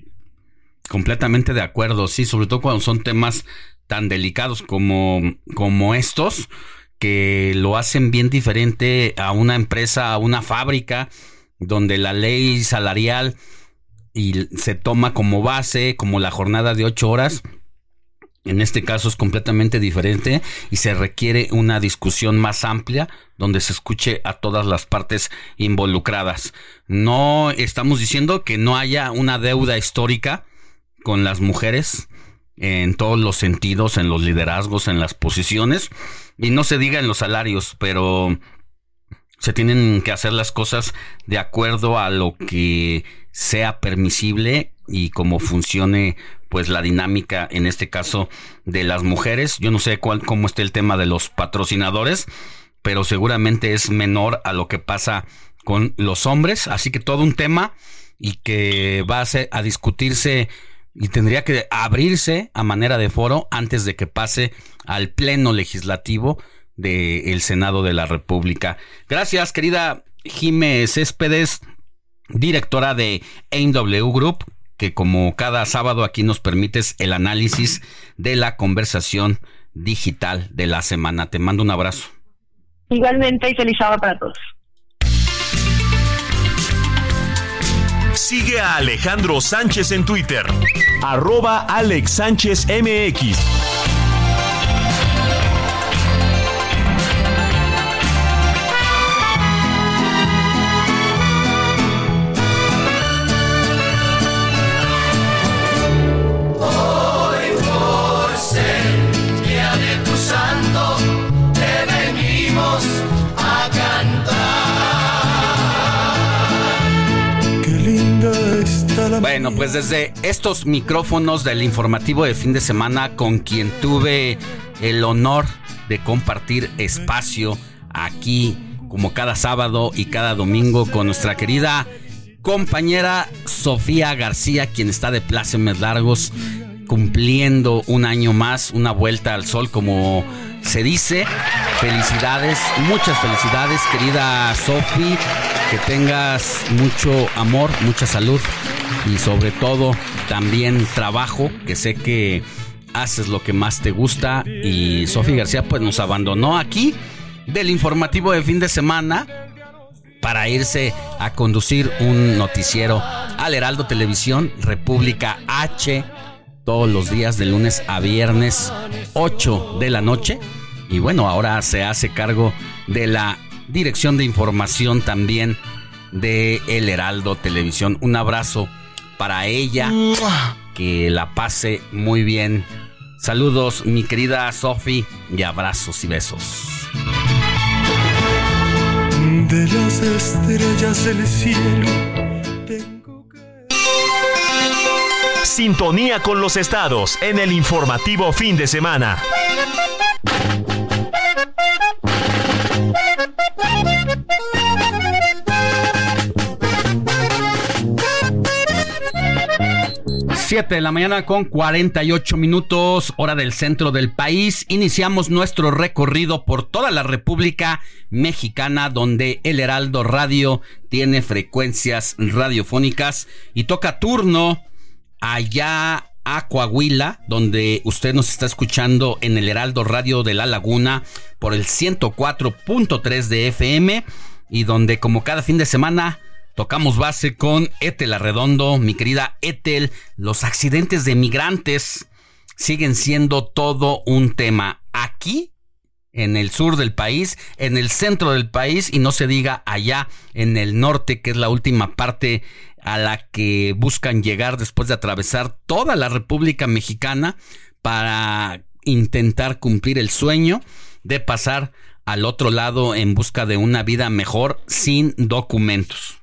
Completamente de acuerdo, sí, sobre todo cuando son temas tan delicados como, como estos, que lo hacen bien diferente a una empresa, a una fábrica, donde la ley salarial y se toma como base, como la jornada de ocho horas. En este caso es completamente diferente y se requiere una discusión más amplia donde se escuche a todas las partes involucradas. No estamos diciendo que no haya una deuda histórica con las mujeres en todos los sentidos, en los liderazgos, en las posiciones y no se diga en los salarios, pero se tienen que hacer las cosas de acuerdo a lo que sea permisible y cómo funcione pues la dinámica en este caso de las mujeres. Yo no sé cuál cómo está el tema de los patrocinadores, pero seguramente es menor a lo que pasa con los hombres, así que todo un tema y que va a, ser, a discutirse y tendría que abrirse a manera de foro antes de que pase al pleno legislativo del Senado de la República. Gracias, querida Jiménez Céspedes, directora de AW Group, que como cada sábado aquí nos permites el análisis de la conversación digital de la semana. Te mando un abrazo. Igualmente y feliz sábado para todos. Sigue a Alejandro Sánchez en Twitter, arroba Alex Sánchez MX. Bueno, pues desde estos micrófonos del informativo de fin de semana con quien tuve el honor de compartir espacio aquí como cada sábado y cada domingo con nuestra querida compañera Sofía García, quien está de plácemes largos cumpliendo un año más, una vuelta al sol como se dice. Felicidades, muchas felicidades, querida Sofi. Que tengas mucho amor, mucha salud y sobre todo también trabajo, que sé que haces lo que más te gusta. Y Sofi García pues nos abandonó aquí del informativo de fin de semana para irse a conducir un noticiero al Heraldo Televisión, República H, todos los días de lunes a viernes, 8 de la noche. Y bueno, ahora se hace cargo de la dirección de información también de El Heraldo Televisión. Un abrazo para ella. Que la pase muy bien. Saludos, mi querida Sofi, y abrazos y besos. De las estrellas del cielo. Sintonía con los estados en el informativo fin de semana. Siete de la mañana con 48 minutos, hora del centro del país. Iniciamos nuestro recorrido por toda la República Mexicana, donde el Heraldo Radio tiene frecuencias radiofónicas y toca turno allá a Coahuila, donde usted nos está escuchando en el Heraldo Radio de la Laguna por el 104.3 de FM y donde como cada fin de semana tocamos base con Etel Arredondo, mi querida Etel, los accidentes de migrantes siguen siendo todo un tema aquí en el sur del país, en el centro del país y no se diga allá en el norte, que es la última parte a la que buscan llegar después de atravesar toda la República Mexicana para intentar cumplir el sueño de pasar al otro lado en busca de una vida mejor sin documentos.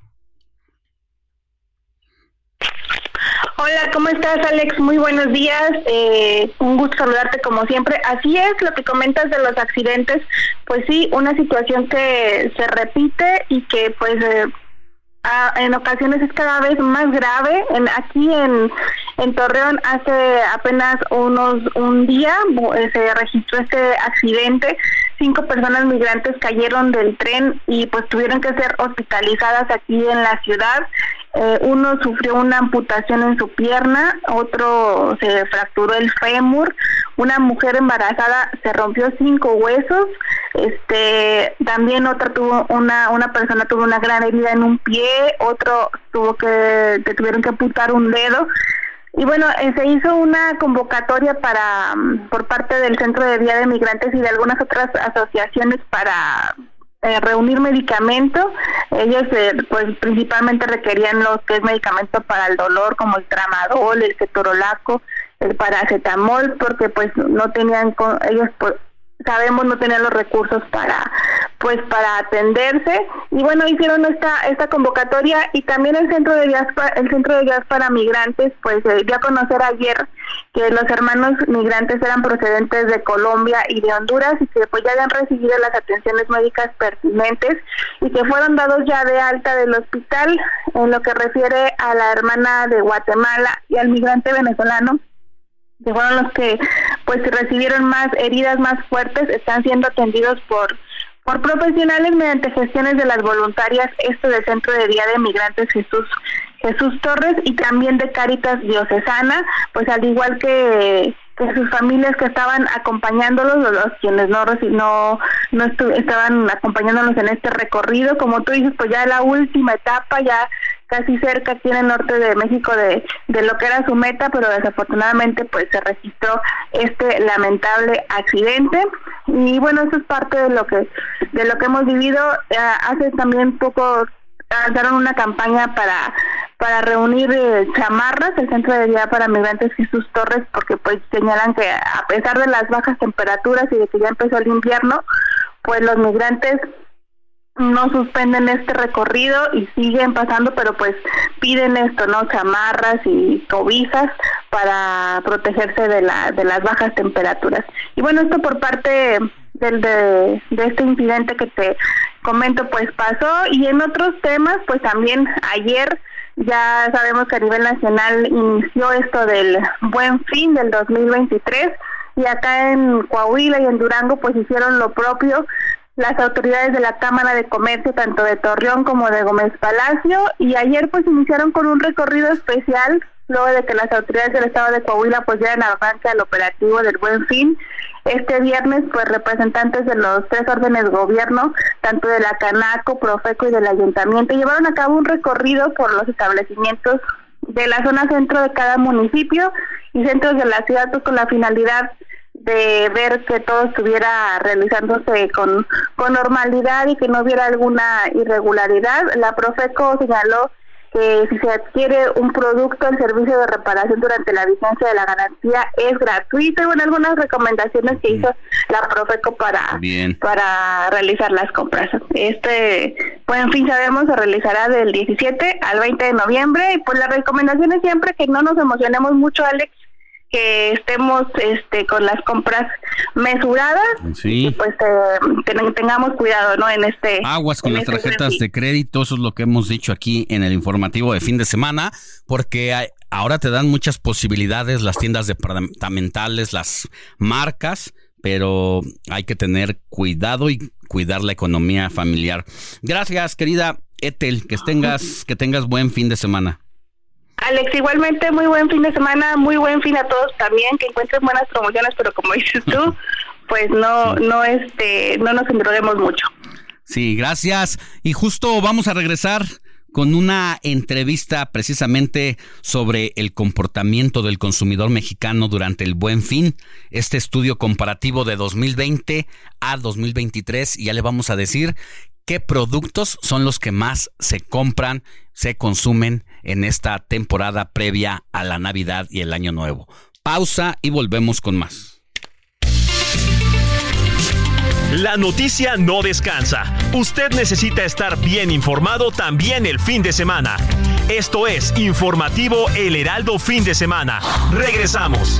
Hola, ¿cómo estás, Alex? Muy buenos días. Eh, un gusto saludarte como siempre. Así es, lo que comentas de los accidentes, pues sí, una situación que se repite y que pues eh, en ocasiones es cada vez más grave. En, aquí en, en Torreón hace apenas unos un día eh, se registró este accidente. Cinco personas migrantes cayeron del tren y pues tuvieron que ser hospitalizadas aquí en la ciudad. Eh, uno sufrió una amputación en su pierna, otro se fracturó el fémur, una mujer embarazada se rompió cinco huesos, este, también otra tuvo una una persona tuvo una gran herida en un pie, otro tuvo que, que tuvieron que amputar un dedo. Y bueno, eh, se hizo una convocatoria para mm, por parte del Centro de Día de Migrantes y de algunas otras asociaciones para eh, reunir medicamento. Ellos eh, pues principalmente requerían lo que es medicamento para el dolor como el tramadol, el cetorolaco, el paracetamol porque pues no tenían ellos pues, sabemos no tenían los recursos para pues para atenderse. Y bueno hicieron esta esta convocatoria y también el centro de guías el centro de guías para migrantes pues eh, dio a conocer ayer que los hermanos migrantes eran procedentes de Colombia y de Honduras y que pues ya habían recibido las atenciones médicas pertinentes y que fueron dados ya de alta del hospital en lo que refiere a la hermana de Guatemala y al migrante venezolano que fueron los que pues recibieron más heridas más fuertes, están siendo atendidos por por profesionales mediante gestiones de las voluntarias, esto del Centro de Día de Migrantes Jesús Jesús Torres y también de Cáritas Diocesana, pues al igual que que sus familias que estaban acompañándolos, los quienes no no no estaban acompañándolos en este recorrido, como tú dices, pues ya la última etapa, ya casi cerca aquí en el norte de México de, de lo que era su meta, pero desafortunadamente pues se registró este lamentable accidente. Y bueno eso es parte de lo que de lo que hemos vivido. Hace también poco lanzaron una campaña para para reunir eh, chamarras, el Centro de Día para Migrantes Jesús Torres, porque pues señalan que a pesar de las bajas temperaturas y de que ya empezó el invierno, pues los migrantes no suspenden este recorrido y siguen pasando, pero pues piden esto, ¿no? Chamarras y cobijas para protegerse de, la, de las bajas temperaturas. Y bueno, esto por parte del, de, de este incidente que te comento, pues pasó. Y en otros temas, pues también ayer ya sabemos que a nivel nacional inició esto del buen fin del 2023 y acá en Coahuila y en Durango pues hicieron lo propio las autoridades de la Cámara de Comercio tanto de Torreón como de Gómez Palacio y ayer pues iniciaron con un recorrido especial luego de que las autoridades del estado de Coahuila pues dieran avance al operativo del Buen Fin. Este viernes pues representantes de los tres órdenes de gobierno, tanto de la Canaco, Profeco y del Ayuntamiento, llevaron a cabo un recorrido por los establecimientos de la zona centro de cada municipio y centros de la ciudad pues, con la finalidad de ver que todo estuviera realizándose con, con normalidad y que no hubiera alguna irregularidad. La Profeco señaló que si se adquiere un producto, el servicio de reparación durante la vigencia de la garantía es gratuito. Y bueno, algunas recomendaciones que hizo la Profeco para, para realizar las compras. Este, pues en fin, sabemos, se realizará del 17 al 20 de noviembre. Y pues la recomendación es siempre que no nos emocionemos mucho, Alex, que estemos este con las compras mesuradas y pues eh, tengamos cuidado no en este aguas con las este tarjetas de crédito eso es lo que hemos dicho aquí en el informativo de fin de semana porque ahora te dan muchas posibilidades las tiendas departamentales las marcas pero hay que tener cuidado y cuidar la economía familiar. Gracias querida Etel que tengas que tengas buen fin de semana Alex, igualmente muy buen fin de semana, muy buen fin a todos también, que encuentren buenas promociones, pero como dices tú, pues no, no, este, no nos endroguemos mucho. Sí, gracias. Y justo vamos a regresar con una entrevista precisamente sobre el comportamiento del consumidor mexicano durante el buen fin, este estudio comparativo de 2020 a 2023, y ya le vamos a decir qué productos son los que más se compran, se consumen en esta temporada previa a la Navidad y el Año Nuevo. Pausa y volvemos con más. La noticia no descansa. Usted necesita estar bien informado también el fin de semana. Esto es Informativo El Heraldo Fin de Semana. Regresamos.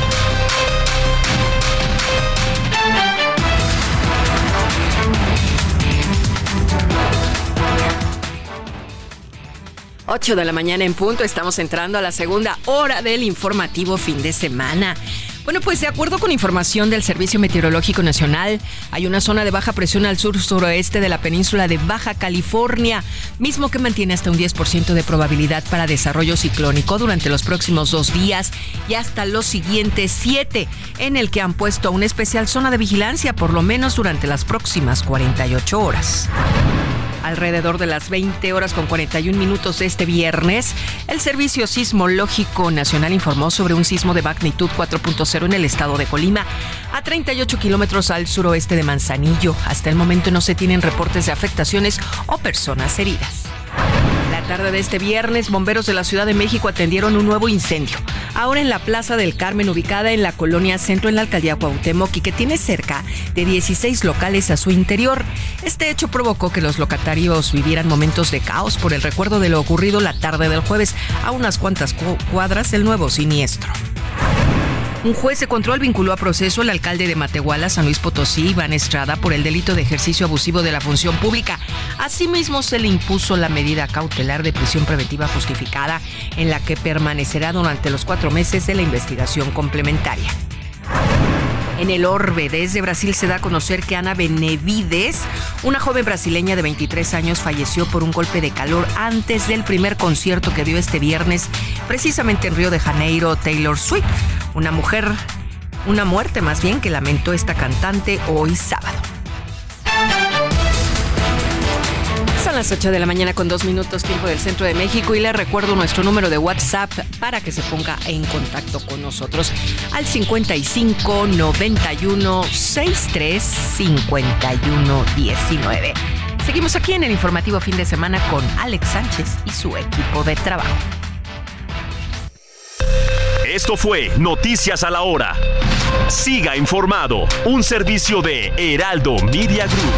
8 de la mañana en punto, estamos entrando a la segunda hora del informativo fin de semana. Bueno, pues de acuerdo con información del Servicio Meteorológico Nacional, hay una zona de baja presión al sur-suroeste de la península de Baja California, mismo que mantiene hasta un 10% de probabilidad para desarrollo ciclónico durante los próximos dos días y hasta los siguientes siete, en el que han puesto una especial zona de vigilancia por lo menos durante las próximas 48 horas. Alrededor de las 20 horas con 41 minutos de este viernes, el Servicio Sismológico Nacional informó sobre un sismo de magnitud 4.0 en el estado de Colima, a 38 kilómetros al suroeste de Manzanillo. Hasta el momento no se tienen reportes de afectaciones o personas heridas. La tarde de este viernes, bomberos de la Ciudad de México atendieron un nuevo incendio, ahora en la Plaza del Carmen, ubicada en la colonia Centro en la alcaldía Cuauhtémoc y que tiene cerca de 16 locales a su interior. Este hecho provocó que los locatarios vivieran momentos de caos por el recuerdo de lo ocurrido la tarde del jueves a unas cuantas cuadras del nuevo siniestro. Un juez de control vinculó a proceso al alcalde de Matehuala, San Luis Potosí, Iván Estrada, por el delito de ejercicio abusivo de la función pública. Asimismo, se le impuso la medida cautelar de prisión preventiva justificada, en la que permanecerá durante los cuatro meses de la investigación complementaria. En el orbe, desde Brasil se da a conocer que Ana Benevides, una joven brasileña de 23 años, falleció por un golpe de calor antes del primer concierto que dio este viernes, precisamente en Río de Janeiro, Taylor Swift, una mujer, una muerte más bien que lamentó esta cantante hoy sábado. Son las 8 de la mañana con dos minutos tiempo del centro de México y le recuerdo nuestro número de WhatsApp para que se ponga en contacto con nosotros al 55 91 63 51 19. Seguimos aquí en el informativo fin de semana con Alex Sánchez y su equipo de trabajo. Esto fue Noticias a la Hora. Siga informado, un servicio de Heraldo Media Group.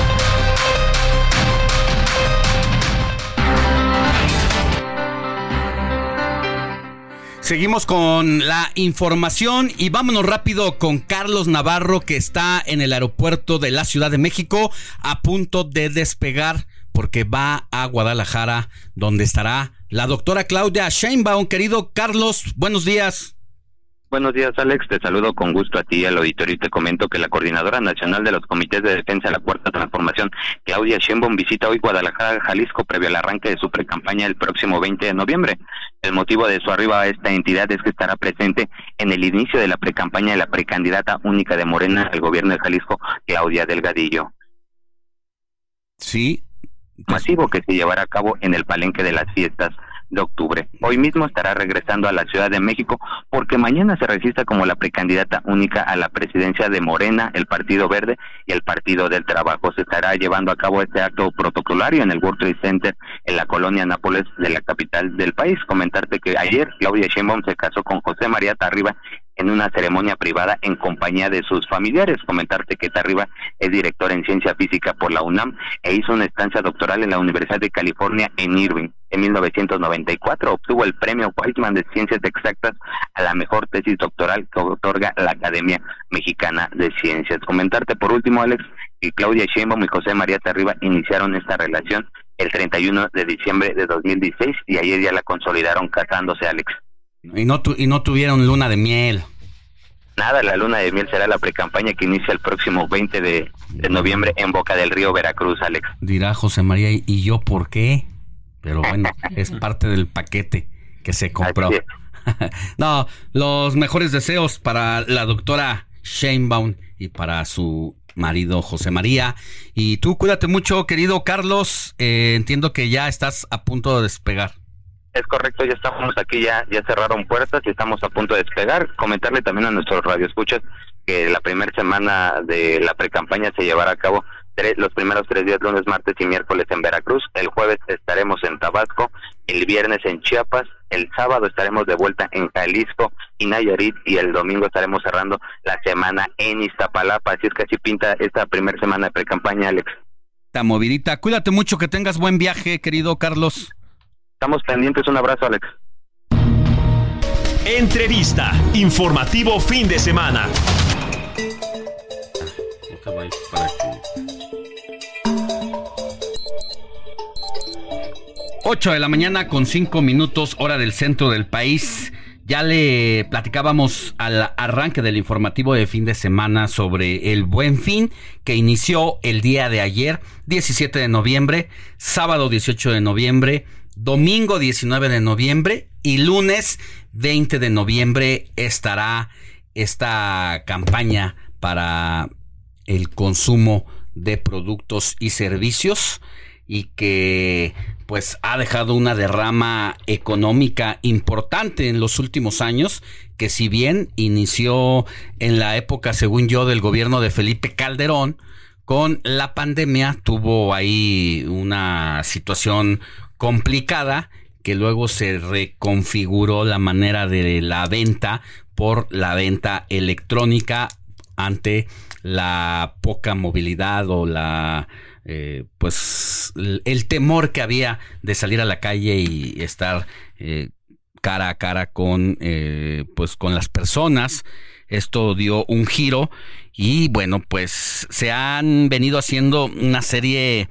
Seguimos con la información y vámonos rápido con Carlos Navarro que está en el aeropuerto de la Ciudad de México a punto de despegar porque va a Guadalajara donde estará la doctora Claudia Sheinbaum. Querido Carlos, buenos días. Buenos días, Alex. Te saludo con gusto a ti y al auditorio y te comento que la Coordinadora Nacional de los Comités de Defensa de la Cuarta Transformación, Claudia Sheinbaum, visita hoy Guadalajara, Jalisco, previo al arranque de su precampaña el próximo 20 de noviembre. El motivo de su arriba a esta entidad es que estará presente en el inicio de la precampaña de la precandidata única de Morena al gobierno de Jalisco, Claudia Delgadillo. Sí. Masivo que se llevará a cabo en el palenque de las fiestas de octubre. Hoy mismo estará regresando a la Ciudad de México porque mañana se registra como la precandidata única a la presidencia de Morena, el Partido Verde y el Partido del Trabajo. Se estará llevando a cabo este acto protocolario en el World Trade Center en la colonia Nápoles de la capital del país. Comentarte que ayer Claudia Sheinbaum se casó con José María Tarriba en una ceremonia privada en compañía de sus familiares. Comentarte que Tarriba es director en ciencia física por la UNAM e hizo una estancia doctoral en la Universidad de California en Irving. En 1994 obtuvo el premio Weizmann de Ciencias Exactas a la mejor tesis doctoral que otorga la Academia Mexicana de Ciencias. Comentarte por último, Alex, que Claudia Sheinbaum y José María Tarriba iniciaron esta relación el 31 de diciembre de 2016 y ayer ya la consolidaron casándose, Alex. Y no, y no tuvieron luna de miel. Nada, la luna de miel será la precampaña que inicia el próximo 20 de, de noviembre en Boca del Río, Veracruz, Alex. Dirá José María, ¿y yo por qué? Pero bueno, es parte del paquete que se compró. no, los mejores deseos para la doctora Sheinbaum y para su marido José María. Y tú cuídate mucho, querido Carlos. Eh, entiendo que ya estás a punto de despegar. Es correcto, ya estamos aquí, ya, ya cerraron puertas y estamos a punto de despegar. Comentarle también a nuestros radioescuchas que la primera semana de la precampaña se llevará a cabo los primeros tres días, lunes, martes y miércoles en Veracruz. El jueves estaremos en Tabasco, el viernes en Chiapas, el sábado estaremos de vuelta en Jalisco y Nayarit y el domingo estaremos cerrando la semana en Iztapalapa. Así es que así pinta esta primera semana de pre-campaña, Alex. Ta movidita. Cuídate mucho, que tengas buen viaje, querido Carlos. Estamos pendientes. Un abrazo, Alex. Entrevista. Informativo fin de semana. 8 de la mañana con 5 minutos hora del centro del país. Ya le platicábamos al arranque del informativo de fin de semana sobre el buen fin que inició el día de ayer, 17 de noviembre, sábado 18 de noviembre, domingo 19 de noviembre y lunes 20 de noviembre estará esta campaña para el consumo de productos y servicios y que pues ha dejado una derrama económica importante en los últimos años, que si bien inició en la época, según yo, del gobierno de Felipe Calderón, con la pandemia tuvo ahí una situación complicada que luego se reconfiguró la manera de la venta por la venta electrónica ante la poca movilidad o la eh, pues el temor que había de salir a la calle y estar eh, cara a cara con eh, pues con las personas. Esto dio un giro y bueno pues se han venido haciendo una serie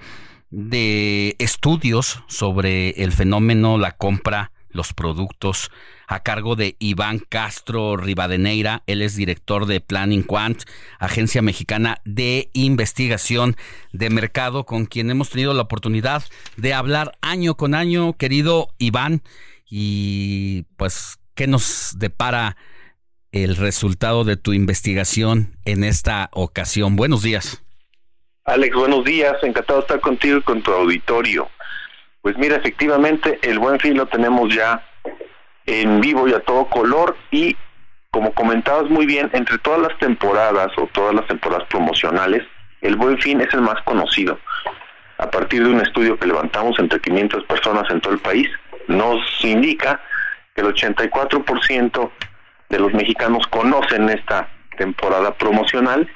de estudios sobre el fenómeno la compra los productos a cargo de Iván Castro Rivadeneira. Él es director de Planning Quant, agencia mexicana de investigación de mercado, con quien hemos tenido la oportunidad de hablar año con año, querido Iván. Y pues, ¿qué nos depara el resultado de tu investigación en esta ocasión? Buenos días. Alex, buenos días. Encantado de estar contigo y con tu auditorio. Pues mira, efectivamente, el buen fin lo tenemos ya en vivo y a todo color y como comentabas muy bien, entre todas las temporadas o todas las temporadas promocionales, el Buen Fin es el más conocido. A partir de un estudio que levantamos entre 500 personas en todo el país, nos indica que el 84% de los mexicanos conocen esta temporada promocional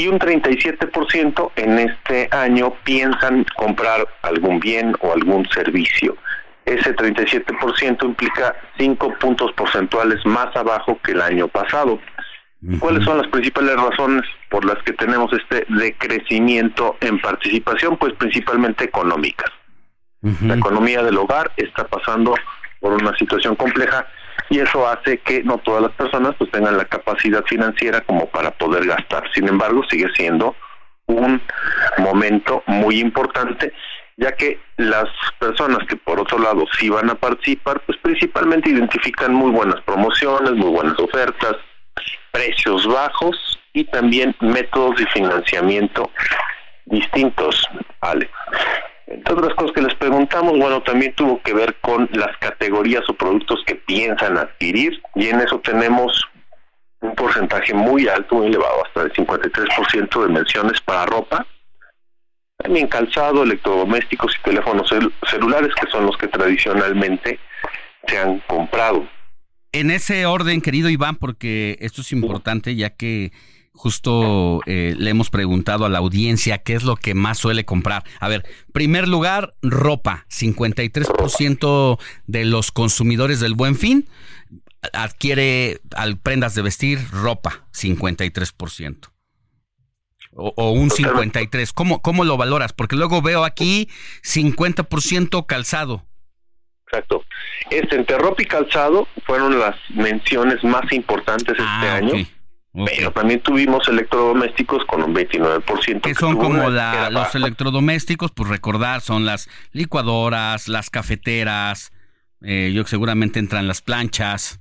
y un 37% en este año piensan comprar algún bien o algún servicio ese 37% implica 5 puntos porcentuales más abajo que el año pasado. ¿Cuáles son las principales razones por las que tenemos este decrecimiento en participación? Pues principalmente económicas. La economía del hogar está pasando por una situación compleja y eso hace que no todas las personas pues tengan la capacidad financiera como para poder gastar. Sin embargo, sigue siendo un momento muy importante ya que las personas que por otro lado sí van a participar, pues principalmente identifican muy buenas promociones, muy buenas ofertas, precios bajos y también métodos de financiamiento distintos, Ale. Entre otras cosas que les preguntamos, bueno, también tuvo que ver con las categorías o productos que piensan adquirir y en eso tenemos un porcentaje muy alto, muy elevado, hasta el 53% de menciones para ropa, también calzado, electrodomésticos y teléfonos celulares, que son los que tradicionalmente se han comprado. En ese orden, querido Iván, porque esto es importante, ya que justo eh, le hemos preguntado a la audiencia qué es lo que más suele comprar. A ver, primer lugar, ropa. 53% de los consumidores del Buen Fin adquiere al prendas de vestir ropa, 53% o, un 53. ¿Cómo, ¿Cómo lo valoras? Porque luego veo aquí 50% calzado. Exacto. Este, entre ropa y calzado fueron las menciones más importantes este ah, año. Pero también tuvimos electrodomésticos con un 29%. Que son como los electrodomésticos, pues recordar, son las licuadoras, las cafeteras, eh, yo seguramente entran las planchas.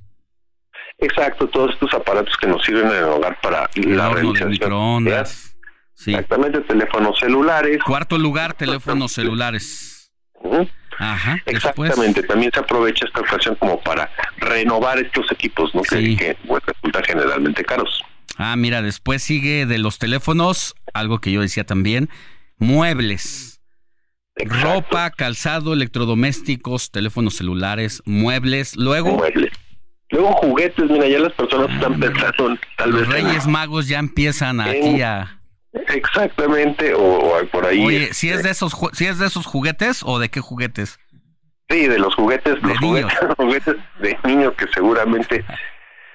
Exacto, todos estos aparatos que nos sirven en el hogar para la horno de microondas Exactamente, teléfonos celulares. Cuarto lugar, teléfonos celulares. Ajá. Exactamente, también se aprovecha esta ocasión como para renovar estos equipos, ¿no? Que, que pues, resultan generalmente caros. Ah, mira, después sigue de los teléfonos, algo que yo decía también, muebles. Ropa, calzado, electrodomésticos, teléfonos celulares, muebles, luego... Muebles. Luego juguetes, mira, ya las personas están ah, pensando tal los vez... Reyes Magos ya empiezan aquí a... Exactamente, o, por ahí... Oye, ¿si es, de esos, ¿si es de esos juguetes o de qué juguetes? Sí, de los juguetes, de los juguetes, juguetes de niños que seguramente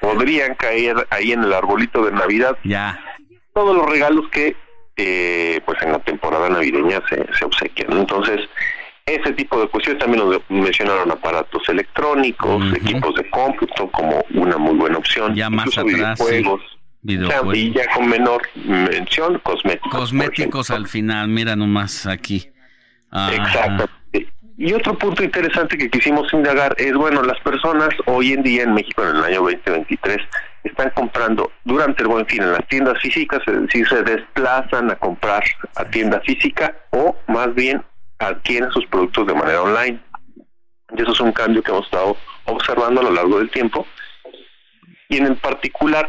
podrían caer ahí en el arbolito de Navidad. Ya. Todos los regalos que eh, pues en la temporada navideña se, se obsequian. Entonces, ese tipo de cuestiones también nos mencionaron aparatos electrónicos, equipos de cómputo como una muy buena opción. Ya más atrás. Videojuegos. Y ya con menor mención, cosméticos. Cosméticos al final, mira nomás aquí. Exacto. Y otro punto interesante que quisimos indagar es, bueno, las personas hoy en día en México en el año 2023 están comprando durante el buen fin en las tiendas físicas, es decir, se desplazan a comprar a tienda física o más bien adquieren sus productos de manera online. Y eso es un cambio que hemos estado observando a lo largo del tiempo. Y en el particular,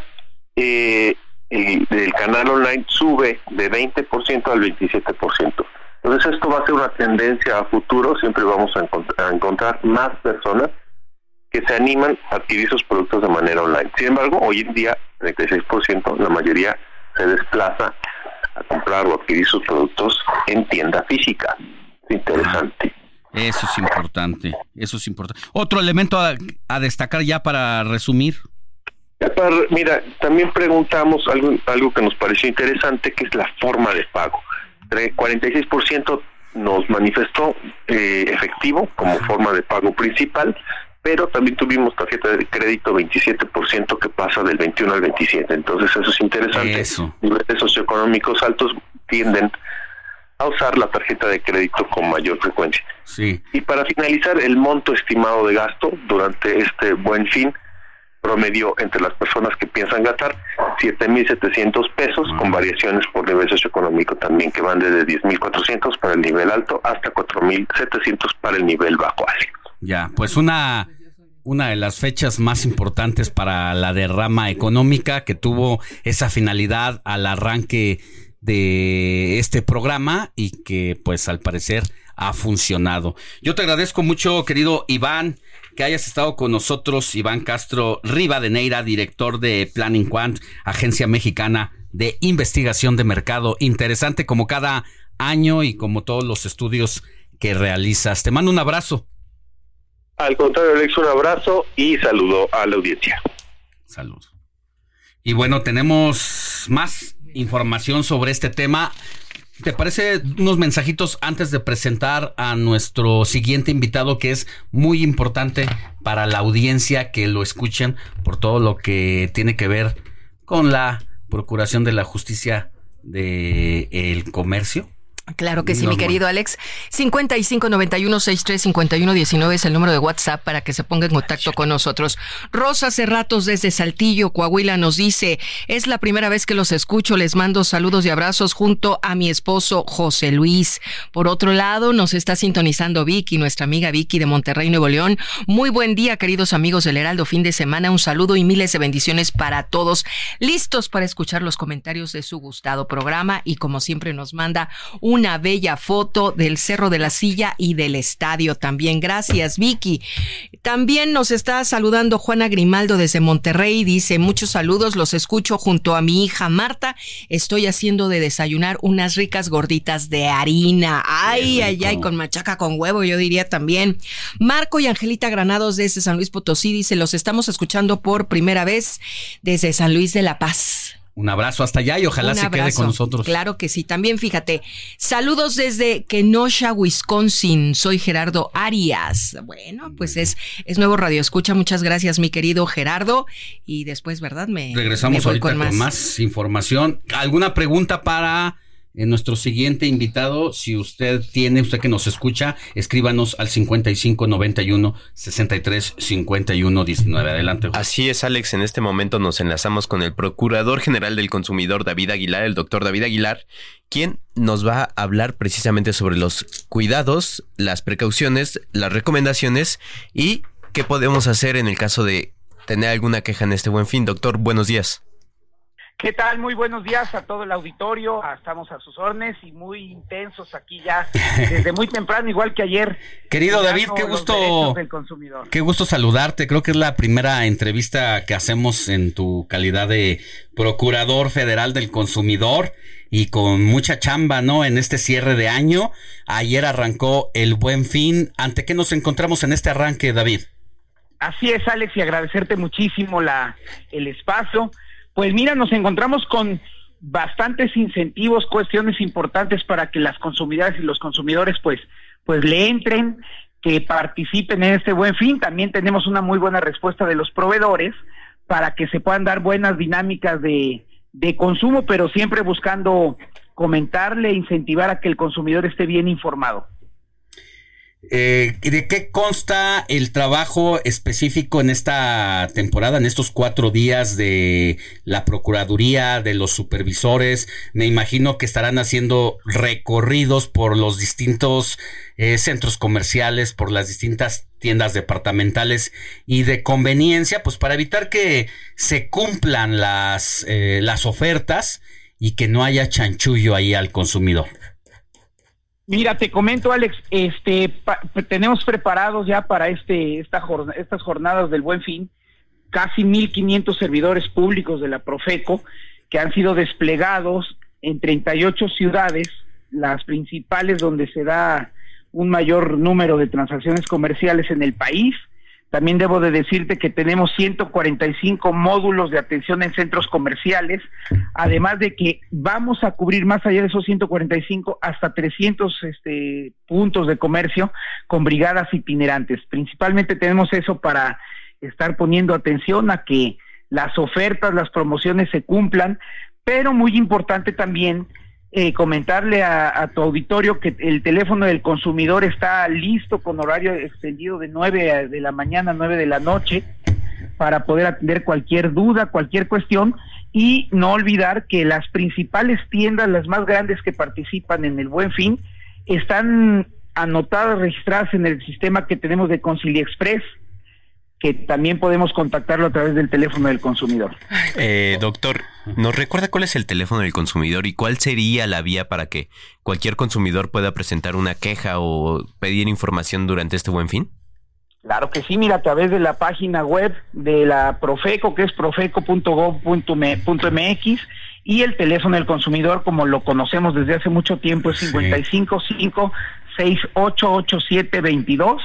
eh, el, canal online sube de 20% al 27%. Entonces esto va a ser una tendencia a futuro, siempre vamos a, encontrar más personas que se animan a adquirir sus productos de manera online. Sin embargo, hoy en día, 36%, la mayoría se desplaza a comprar o adquirir sus productos en tienda física. interesante. Eso es importante, eso es importante. Otro elemento a, destacar ya para resumir. Mira, también preguntamos algo, algo que nos pareció interesante, que es la forma de pago. 46% nos manifestó eh, efectivo como forma de pago principal, pero también tuvimos tarjeta de crédito 27% que pasa del 21 al 27. Entonces eso es interesante. Eso. Niveles socioeconómicos altos tienden a usar la tarjeta de crédito con mayor frecuencia. Sí. Y para finalizar, el monto estimado de gasto durante este buen fin promedio entre las personas que piensan gastar 7.700 pesos con variaciones por nivel socioeconómico también que van desde 10.400 para el nivel alto hasta 4.700 para el nivel bajo. Ya, pues una una de las fechas más importantes para la derrama económica que tuvo esa finalidad al arranque de este programa y que pues al parecer ha funcionado. Yo te agradezco mucho, querido Iván que hayas estado con nosotros, Iván Castro Rivadeneira, director de Planning Quant, agencia mexicana de investigación de mercado. Interesante como cada año y como todos los estudios que realizas. Te mando un abrazo. Al contrario, Alex, un abrazo y saludo a la audiencia. Saludos. Y bueno, tenemos más información sobre este tema. ¿Te parece unos mensajitos antes de presentar a nuestro siguiente invitado que es muy importante para la audiencia que lo escuchen por todo lo que tiene que ver con la procuración de la justicia del el comercio? Claro que sí, mi querido Alex. 5591-635119 es el número de WhatsApp para que se ponga en contacto con nosotros. Rosa Cerratos desde Saltillo, Coahuila, nos dice, es la primera vez que los escucho, les mando saludos y abrazos junto a mi esposo José Luis. Por otro lado, nos está sintonizando Vicky, nuestra amiga Vicky de Monterrey, Nuevo León. Muy buen día, queridos amigos del Heraldo, fin de semana, un saludo y miles de bendiciones para todos. Listos para escuchar los comentarios de su gustado programa y como siempre nos manda un una bella foto del Cerro de la Silla y del estadio también. Gracias, Vicky. También nos está saludando Juana Grimaldo desde Monterrey. Dice, muchos saludos, los escucho junto a mi hija Marta. Estoy haciendo de desayunar unas ricas gorditas de harina. Ay, ay, ay, con machaca con huevo, yo diría también. Marco y Angelita Granados desde San Luis Potosí dice, los estamos escuchando por primera vez desde San Luis de la Paz. Un abrazo hasta allá y ojalá se quede con nosotros. Claro que sí. También fíjate, saludos desde Kenosha, Wisconsin. Soy Gerardo Arias. Bueno, pues es, es nuevo radio escucha. Muchas gracias, mi querido Gerardo. Y después, ¿verdad? Me regresamos ahorita con más. información. ¿Alguna pregunta para En nuestro siguiente invitado, si usted tiene, usted que nos escucha, escríbanos al 5591 63 51 19. Adelante. Así es, Alex. En este momento nos enlazamos con el Procurador General del Consumidor, David Aguilar, el doctor David Aguilar, quien nos va a hablar precisamente sobre los cuidados, las precauciones, las recomendaciones y qué podemos hacer en el caso de tener alguna queja en este buen fin. Doctor, buenos días. ¿Qué tal? Muy buenos días a todo el auditorio. Ah, estamos a sus órdenes y muy intensos aquí ya desde muy temprano, igual que ayer. Querido David, qué gusto. Qué gusto saludarte. Creo que es la primera entrevista que hacemos en tu calidad de Procurador Federal del Consumidor y con mucha chamba, ¿no? En este cierre de año. Ayer arrancó el Buen Fin. ¿Ante qué nos encontramos en este arranque, David? Así es, Alex, y agradecerte muchísimo la el espacio. Pues mira, nos encontramos con bastantes incentivos, cuestiones importantes para que las consumidoras y los consumidores pues pues le entren, que participen en este buen fin. También tenemos una muy buena respuesta de los proveedores para que se puedan dar buenas dinámicas de, de consumo, pero siempre buscando comentarle, incentivar a que el consumidor esté bien informado. Eh, ¿De qué consta el trabajo específico en esta temporada, en estos cuatro días de la Procuraduría, de los supervisores? Me imagino que estarán haciendo recorridos por los distintos eh, centros comerciales, por las distintas tiendas departamentales y de conveniencia, pues para evitar que se cumplan las, eh, las ofertas y que no haya chanchullo ahí al consumidor. Mira, te comento, Alex, este, tenemos preparados ya para este, esta estas jornadas del Buen Fin casi 1.500 servidores públicos de la Profeco que han sido desplegados en 38 ciudades, las principales donde se da un mayor número de transacciones comerciales en el país también debo de decirte que tenemos 145 módulos de atención en centros comerciales, además de que vamos a cubrir más allá de esos 145 hasta 300 este, puntos de comercio con brigadas itinerantes. Principalmente tenemos eso para estar poniendo atención a que las ofertas, las promociones se cumplan, pero muy importante también eh, comentarle a, tu auditorio que el teléfono del consumidor está listo con horario extendido de 9 de la mañana a 9 de la noche para poder atender cualquier duda, cualquier cuestión. Y no olvidar que las principales tiendas, las más grandes que participan en el Buen Fin, están anotadas, registradas en el sistema que tenemos de Concilia Express que también podemos contactarlo a través del teléfono del consumidor. Eh, doctor, ¿nos recuerda cuál es el teléfono del consumidor y cuál sería la vía para que cualquier consumidor pueda presentar una queja o pedir información durante este buen fin? Claro que sí, mira, a través de la página web de la Profeco, que es profeco.gov.mx, y el teléfono del consumidor, como lo conocemos desde hace mucho tiempo, es 555 688722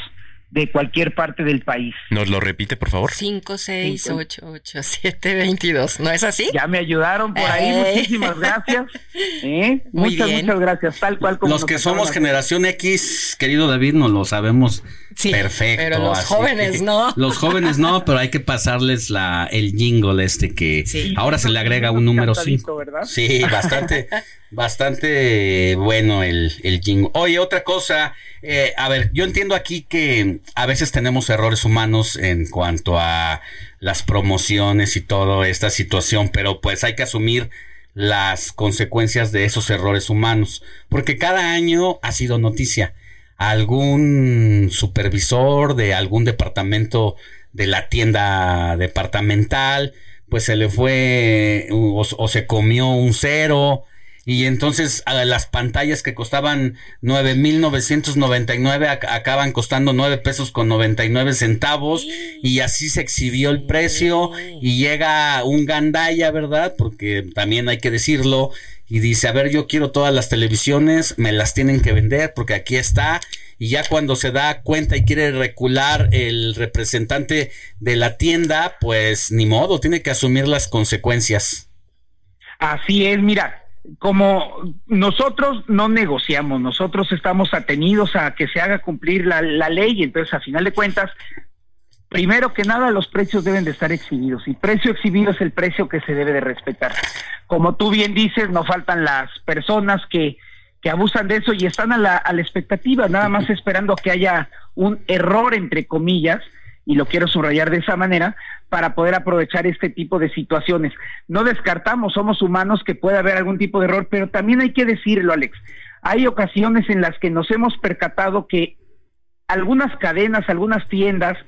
de cualquier parte del país. ¿Nos lo repite, por favor? 5688722, ¿no es así? Ya me ayudaron por ahí, eh. muchísimas gracias. ¿Eh? muchas, muchas gracias, tal cual como Los que somos generación X, querido David, nos lo sabemos perfecto. Pero los jóvenes no. Los jóvenes no, pero hay que pasarles la el jingle este que ahora se le agrega un número 5. Sí, bastante bastante bueno el, el jingle. Oye, otra cosa, eh, a ver, yo entiendo aquí que a veces tenemos errores humanos en cuanto a las promociones y toda esta situación, pero pues hay que asumir las consecuencias de esos errores humanos, porque cada año ha sido noticia. Algún supervisor de algún departamento de la tienda departamental, pues se le fue o se comió un cero, y entonces a las pantallas que costaban 9.999 acaban costando 9 pesos con 99 centavos y así se exhibió el precio y llega un gandaya, ¿verdad? Porque también hay que decirlo y dice, a ver, yo quiero todas las televisiones, me las tienen que vender porque aquí está y ya cuando se da cuenta y quiere recular el representante de la tienda, pues ni modo, tiene que asumir las consecuencias. Así es, mira, como nosotros no negociamos, nosotros estamos atenidos a que se haga cumplir la, ley, entonces a final de cuentas Primero que nada, los precios deben de estar exhibidos y precio exhibido es el precio que se debe de respetar. Como tú bien dices, no faltan las personas que, que abusan de eso y están a la, a la expectativa, nada más esperando que haya un error, entre comillas, y lo quiero subrayar de esa manera, para poder aprovechar este tipo de situaciones. No descartamos, somos humanos, que puede haber algún tipo de error, pero también hay que decirlo, Alex. Hay ocasiones en las que nos hemos percatado que algunas cadenas, algunas tiendas,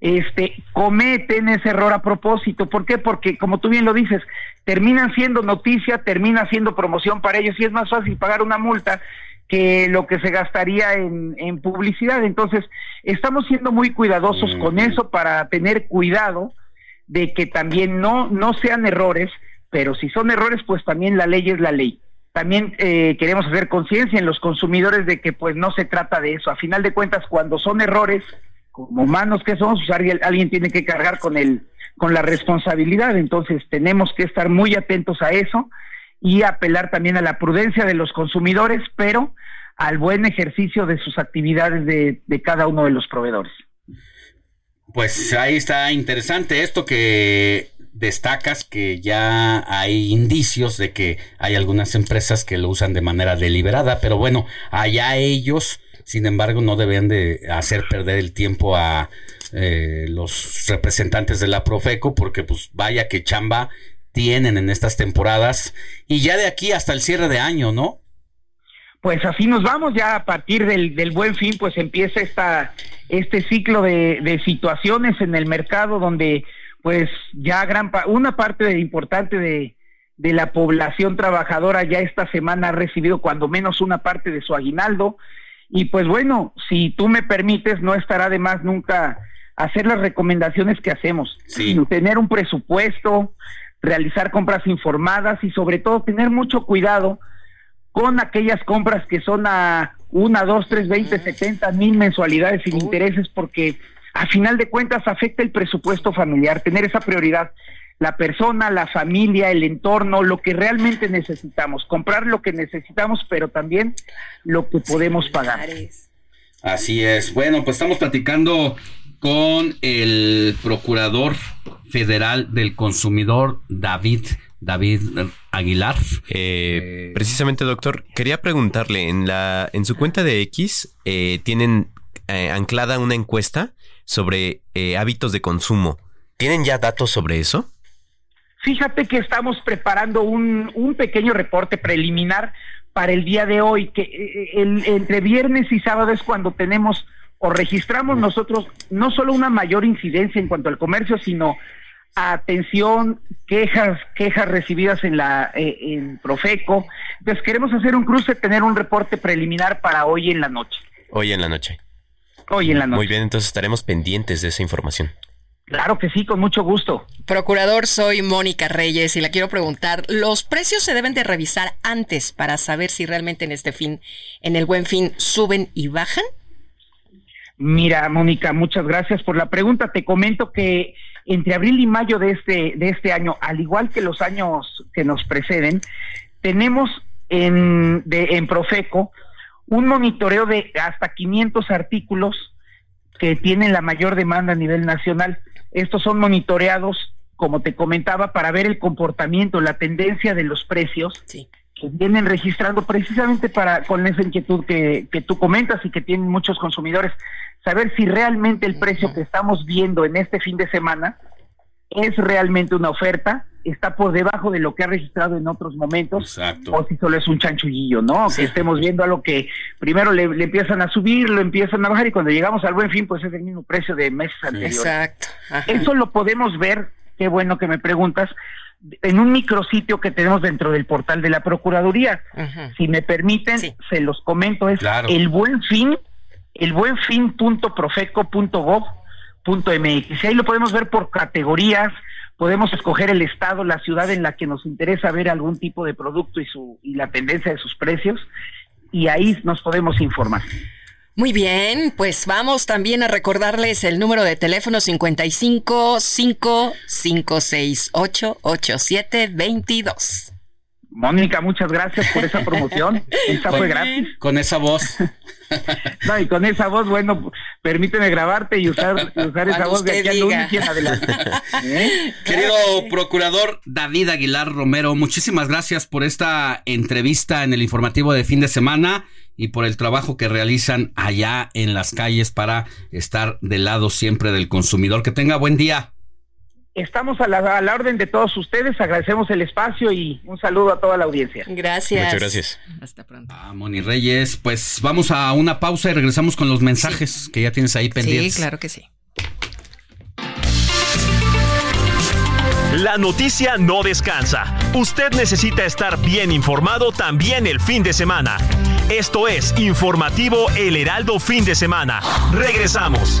este, cometen ese error a propósito. ¿Por qué? Porque, como tú bien lo dices, terminan siendo noticia, termina siendo promoción para ellos y es más fácil pagar una multa que lo que se gastaría en, en publicidad. Entonces, estamos siendo muy cuidadosos con eso para tener cuidado de que también no, no sean errores, pero si son errores, pues también la ley es la ley. También eh, queremos hacer conciencia en los consumidores de que pues no se trata de eso. A final de cuentas, cuando son errores, como humanos que somos, pues alguien, alguien tiene que cargar con el, con la responsabilidad. Entonces tenemos que estar muy atentos a eso y apelar también a la prudencia de los consumidores, pero al buen ejercicio de sus actividades de, cada uno de los proveedores. Pues ahí está interesante esto que destacas que ya hay indicios de que hay algunas empresas que lo usan de manera deliberada, pero bueno, allá ellos sin embargo, no deben de hacer perder el tiempo a eh, los representantes de la Profeco, porque pues vaya que chamba tienen en estas temporadas y ya de aquí hasta el cierre de año, ¿no? Pues así nos vamos, ya a partir del, del buen fin, pues empieza esta, este ciclo de, de situaciones en el mercado donde pues ya gran una parte importante de, de la población trabajadora ya esta semana ha recibido cuando menos una parte de su aguinaldo, y pues bueno, si tú me permites, no estará de más nunca hacer las recomendaciones que hacemos. Sí. Tener un presupuesto, realizar compras informadas y sobre todo tener mucho cuidado con aquellas compras que son a una, dos, tres, veinte, setenta mil mensualidades sin intereses porque a final de cuentas afecta el presupuesto familiar, tener esa prioridad la persona, la familia, el entorno, lo que realmente necesitamos, comprar lo que necesitamos, pero también lo que podemos pagar. Así es. Bueno, pues estamos platicando con el procurador federal del consumidor, David. David Aguilar. Eh, precisamente, doctor, quería preguntarle, en la, en su cuenta de X eh, tienen eh, anclada una encuesta sobre hábitos de consumo. ¿Tienen ya datos sobre eso? Fíjate que estamos preparando un, un pequeño reporte preliminar para el día de hoy, que eh, el, entre viernes y sábado es cuando tenemos o registramos nosotros no solo una mayor incidencia en cuanto al comercio, sino atención, quejas, quejas recibidas en la eh, en Profeco. Entonces queremos hacer un cruce, tener un reporte preliminar para hoy en la noche. Hoy en la noche. Hoy en la noche. Muy bien, entonces estaremos pendientes de esa información. Claro que sí, con mucho gusto. Procurador, soy Mónica Reyes y la quiero preguntar, ¿los precios se deben de revisar antes para saber si realmente en este fin, en el buen fin, suben y bajan? Mira, Mónica, muchas gracias por la pregunta. Te comento que entre abril y mayo de este, de este año, al igual que los años que nos preceden, tenemos en, de, en Profeco un monitoreo de hasta 500 artículos que tienen la mayor demanda a nivel nacional. Estos son monitoreados, como te comentaba, para ver el comportamiento, la tendencia de los precios que vienen registrando precisamente para con esa inquietud que, que tú comentas y que tienen muchos consumidores, saber si realmente el precio que estamos viendo en este fin de semana es realmente una oferta, está por debajo de lo que ha registrado en otros momentos, o si solo es un chanchullillo, ¿no? Que estemos viendo a lo que primero le, empiezan a subir, lo empiezan a bajar y cuando llegamos al buen fin, pues es el mismo precio de meses anteriores. Exacto. Eso lo podemos ver, qué bueno que me preguntas, en un micrositio que tenemos dentro del portal de la Procuraduría. Si me permiten, se los comento, es el buen fin, el buen MX. Y ahí lo podemos ver por categorías, podemos escoger el estado, la ciudad en la que nos interesa ver algún tipo de producto y, su, y la tendencia de sus precios, y ahí nos podemos informar. Muy bien, pues vamos también a recordarles el número de teléfono 55 5 5 6 8 8 7 22. Mónica, muchas gracias por esa promoción. Esa fue gratis. Con esa voz. No, y con esa voz, bueno, permíteme grabarte y usar, usar esa voz de aquí al lunes y en adelante. ¿Eh? Querido procurador David Aguilar Romero, muchísimas gracias por esta entrevista en el informativo de fin de semana y por el trabajo que realizan allá en las calles para estar del lado siempre del consumidor. Que tenga buen día. Estamos a la, a la, orden de todos ustedes, agradecemos el espacio y un saludo a toda la audiencia. Gracias. Muchas gracias. Hasta pronto. Ah, Moni Reyes, pues vamos a una pausa y regresamos con los mensajes sí. que ya tienes ahí pendientes. Sí, claro que sí. La noticia no descansa. Usted necesita estar bien informado también el fin de semana. Esto es Informativo El Heraldo Fin de Semana. Regresamos.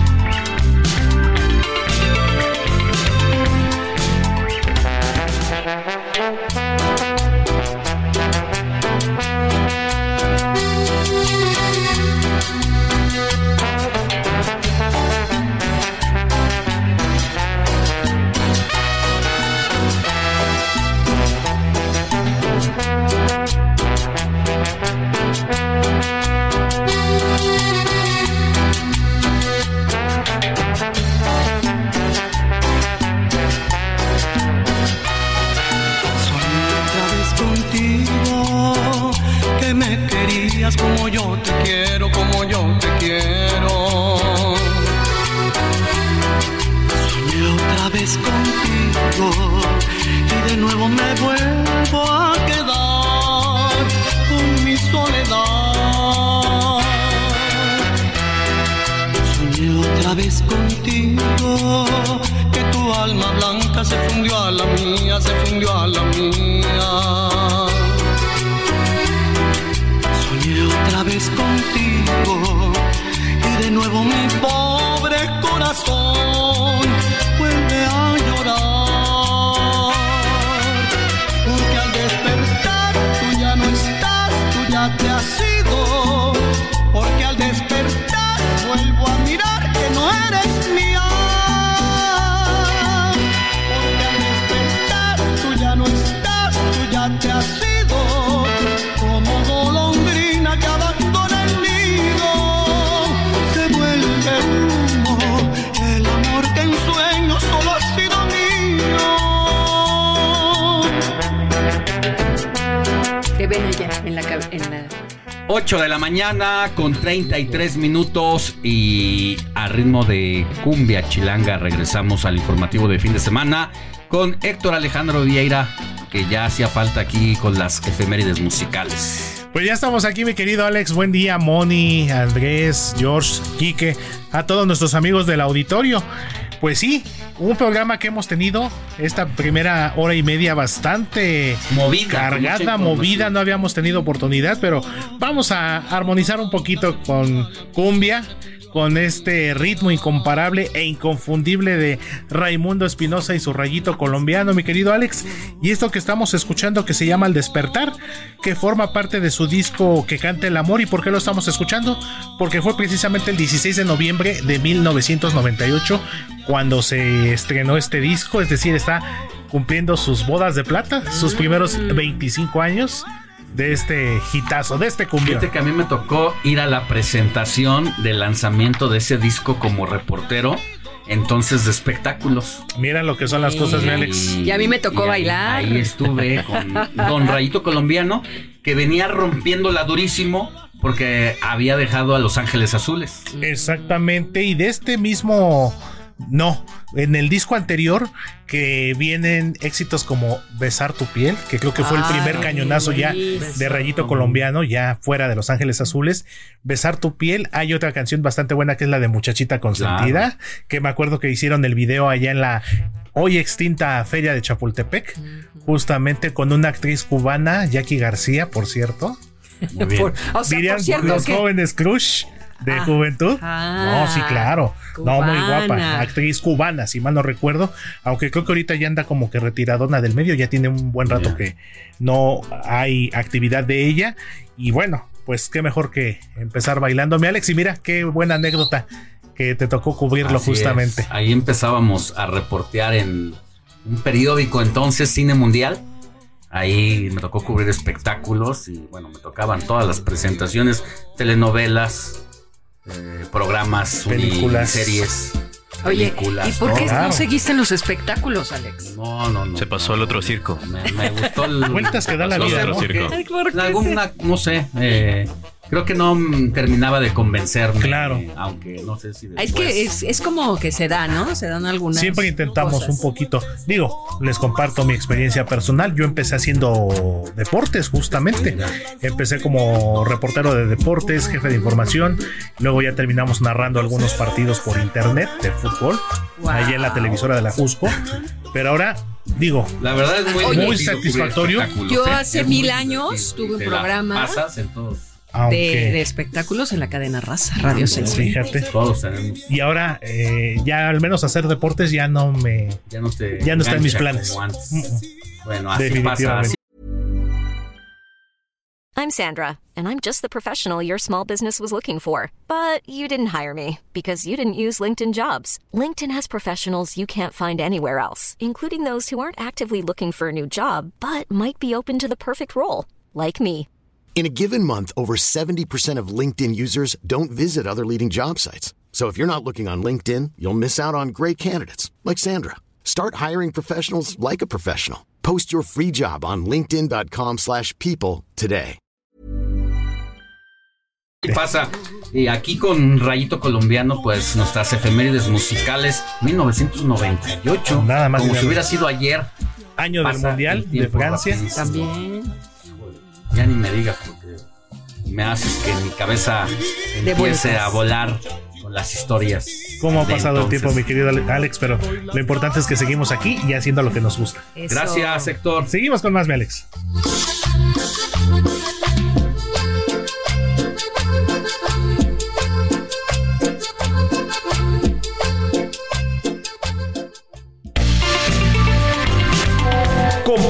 Como yo te quiero, como yo te quiero. Soñé otra vez contigo y de nuevo me vuelvo a quedar con mi soledad. Soñé otra vez contigo que tu alma blanca se fundió a la mía, se fundió a la mía 8 de la mañana con 33 minutos y a ritmo de cumbia chilanga regresamos al informativo de fin de semana con Héctor Alejandro Vieira que ya hacía falta aquí con las efemérides musicales. Pues ya estamos aquí, mi querido Alex. Buen día, Moni, Andrés, George, Quique, a todos nuestros amigos del auditorio. Pues sí, un programa que hemos tenido esta primera hora y media bastante movida, cargada, movida. No habíamos tenido oportunidad, pero vamos a armonizar un poquito con cumbia con este ritmo incomparable e inconfundible de Raimundo Espinosa y su rayito colombiano, mi querido Alex. Y esto que estamos escuchando que se llama El Despertar, que forma parte de su disco Que canta el amor. ¿Y por qué lo estamos escuchando? Porque fue precisamente el 16 de noviembre de 1998 cuando se estrenó este disco, es decir, está cumpliendo sus bodas de plata, sus primeros 25 años de este hitazo, de este cumbión. Fíjate que a mí me tocó ir a la presentación del lanzamiento de ese disco como reportero. Entonces de espectáculos. Mira lo que son las cosas, de Alex. Y a mí me tocó y ahí, bailar. Ahí estuve con Don Rayito Colombiano, que venía rompiéndola durísimo porque había dejado a Los Ángeles Azules. Exactamente, y de este mismo no, en el disco anterior que vienen éxitos como Besar tu piel, que creo que fue el primer Ay, cañonazo ya de Rayito Colombiano, ya fuera de Los Ángeles Azules. Besar tu piel, hay otra canción bastante buena que es la de Muchachita Consentida, que me acuerdo que hicieron el video allá en la hoy extinta Feria de Chapultepec, justamente con una actriz cubana, Jackie García, por cierto. Por- o sea, Dirían por cierto los que- jóvenes Crush. De juventud. Ah, no, sí, claro. No, muy guapa. Actriz cubana, si mal no recuerdo. Aunque creo que ahorita ya anda como que retiradona del medio. Ya tiene un buen rato que no hay actividad de ella. Y bueno, pues qué mejor que empezar bailando. Mi Alex, y mira qué buena anécdota que te tocó cubrirlo Así justamente. es. Ahí empezábamos a reportear en un periódico entonces, Cine Mundial. Ahí me tocó cubrir espectáculos y bueno, me tocaban todas las presentaciones, telenovelas, eh, programas, Películas. series. Oye, películas, ¿y por qué no seguiste en los espectáculos, Alex? No, no, no. Se pasó al otro circo. Me, me gustó el. Vueltas que da la vida, otro circo. Ay, ¿por qué Alguna, no sé, eh, creo que no mm, terminaba de convencerme. Claro. eh, aunque no sé si Ah, Es después- que es, es como que se da, ¿no? Se dan algunas. Siempre intentamos cosas. un poquito. Digo, les comparto mi experiencia personal. Yo empecé haciendo deportes, justamente. Empecé como reportero de deportes, jefe de información. Luego ya terminamos narrando algunos partidos por internet de fútbol. Allá en la televisora de la Jusco. Pero ahora, digo, La verdad es muy, Oye, satisfactorio. Yo ¿eh? hace mil años tuve un programa pasas en todos. De, aunque. de espectáculos en la cadena Raza, Radio 6. Fíjate. Todos tenemos. Y ahora, eh, ya al menos hacer deportes ya no me. Ya no, te Ya no está en mis planes. antes. Mm, mm. Bueno, así pasa. Así I'm Sandra, and I'm just the professional your small business was looking for. But you didn't hire me because you didn't use LinkedIn jobs. LinkedIn has professionals you can't find anywhere else, including those who aren't actively looking for a new job but might be open to the perfect role, like me. In a given month, over 70% of LinkedIn users don't visit other leading job sites. So if you're not looking on LinkedIn, you'll miss out on great candidates like Sandra. Start hiring professionals like a professional. Post your free job on linkedin.com/people slash people today. ¿Qué pasa? Y aquí con Rayito Colombiano, pues nuestras efemérides musicales 1998. Nada más y Como nada si hubiera sido ayer. Año del Mundial de Francia. También. Ya ni me digas porque me haces que mi cabeza De empiece a volar con las historias. ¿Cómo ha pasado el tiempo, mi querido Ale- Alex? Pero lo importante es que seguimos aquí y haciendo lo que nos gusta. Eso. Gracias, Héctor. Seguimos con más, mi Alex.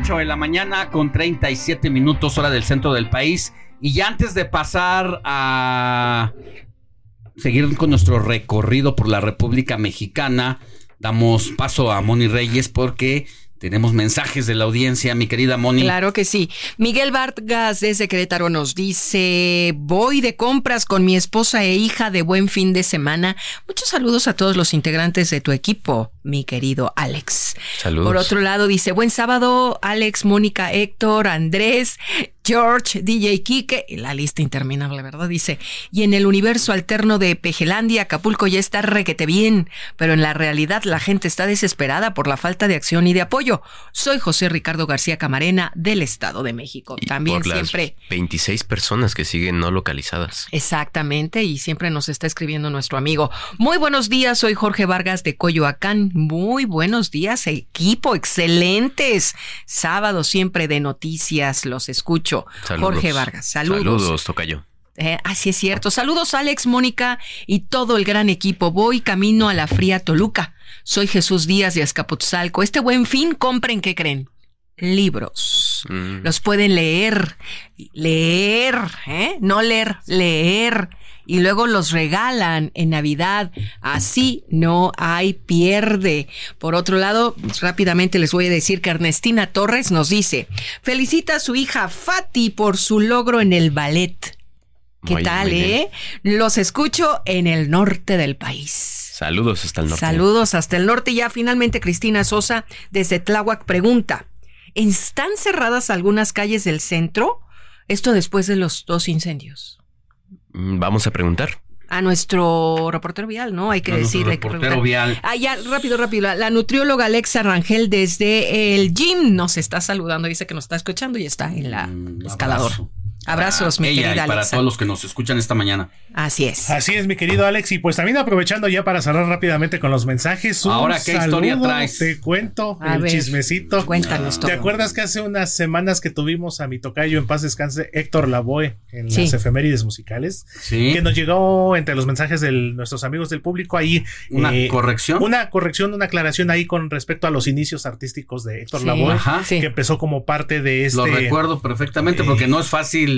Ocho de la mañana con 37 minutos hora del centro del país. Y ya antes de pasar a seguir con nuestro recorrido por la República Mexicana, damos paso a Moni Reyes porque tenemos mensajes de la audiencia, mi querida Moni. Claro que sí. Miguel Vargas desde Querétaro nos dice, voy de compras con mi esposa e hija de buen fin de semana. Muchos saludos a todos los integrantes de tu equipo, mi querido Alex. Saludos. Por otro lado, dice, buen sábado, Alex, Mónica, Héctor, Andrés, George, DJ Kike, y la lista interminable, ¿verdad? Dice, y en el universo alterno de Pejelandia, Acapulco ya está requete bien, pero en la realidad la gente está desesperada por la falta de acción y de apoyo. Soy José Ricardo García Camarena del Estado de México. Y También por las siempre 26 personas que siguen no localizadas. Exactamente, y siempre nos está escribiendo nuestro amigo. Muy buenos días, soy Jorge Vargas de Coyoacán. Muy buenos días, equipo, excelentes. Sábado siempre de noticias, los escucho. Saludos. Jorge Vargas, saludos. Saludos, tocayo. Eh, así es cierto. Saludos Alex, Mónica y todo el gran equipo. Voy camino a la fría Toluca. Soy Jesús Díaz de Azcapotzalco. Este buen fin, compren, ¿qué creen? Libros. Mm. Los pueden leer, leer, ¿eh? No leer, leer. Y luego los regalan en Navidad. Así no hay pierde. Por otro lado, rápidamente les voy a decir que Ernestina Torres nos dice, felicita a su hija Fati por su logro en el ballet. ¿Qué Muy tal, muy eh? Los escucho en el norte del país. Saludos hasta el norte. Saludos hasta el norte. Ya finalmente Cristina Sosa desde Tláhuac pregunta, ¿están cerradas algunas calles del centro? Esto después de los dos incendios. Mm, Vamos a preguntar. A nuestro reportero vial, ¿no? Hay que A nuestro decirle. que reportero vial. Ah, ya, rápido, rápido. La, la nutrióloga Alexa Rangel desde el gym nos está saludando. Dice que nos está escuchando y está en la escalador. Abrazos, mi Ella querida y para Alexa. todos los que nos escuchan esta mañana. Así es. Así es, mi querido Alex. Y pues también aprovechando ya para cerrar rápidamente con los mensajes. un Ahora, ¿qué historia traes? Te cuento A el ver, chismecito. cuéntanos ¿Te todo. acuerdas que hace unas semanas que tuvimos a mi tocayo en paz descanse, Héctor Lavoe, en Sí. las efemérides musicales? Sí. Que nos llegó entre los mensajes de nuestros amigos del público ahí. ¿Una eh, corrección? Una corrección, una aclaración ahí con respecto a los inicios artísticos de Héctor Sí. Lavoe, Ajá. que empezó como parte de este. Lo recuerdo perfectamente porque no es fácil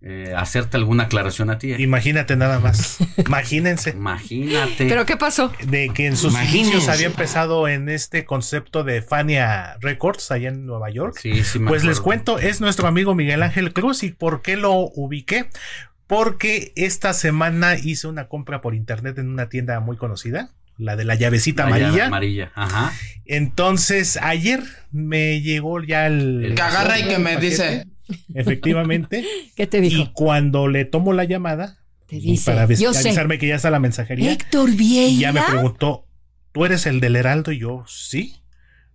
eh, hacerte alguna aclaración a ti. ¿eh? Imagínate nada más. Imagínense. Imagínate. ¿Pero qué pasó? De que en sus Imagínense. inicios había empezado en este concepto de Fania Records allá en Nueva York. Sí, sí me pues les cuento, es nuestro amigo Miguel Ángel Cruz. ¿Y por qué lo ubiqué? Porque esta semana hice una compra por internet en una tienda muy conocida, la de la llavecita La llave amarilla. amarilla. Ajá. Entonces, ayer me llegó ya el. Que agarra y que me paquete, dice. Efectivamente. ¿Qué te dijo? Y cuando le tomo la llamada, dice, para avis- "Yo sé". avisarme que ya está la mensajería. Héctor Y ya me Vieira. preguntó, ¿tú eres el del Heraldo? Y yo, sí.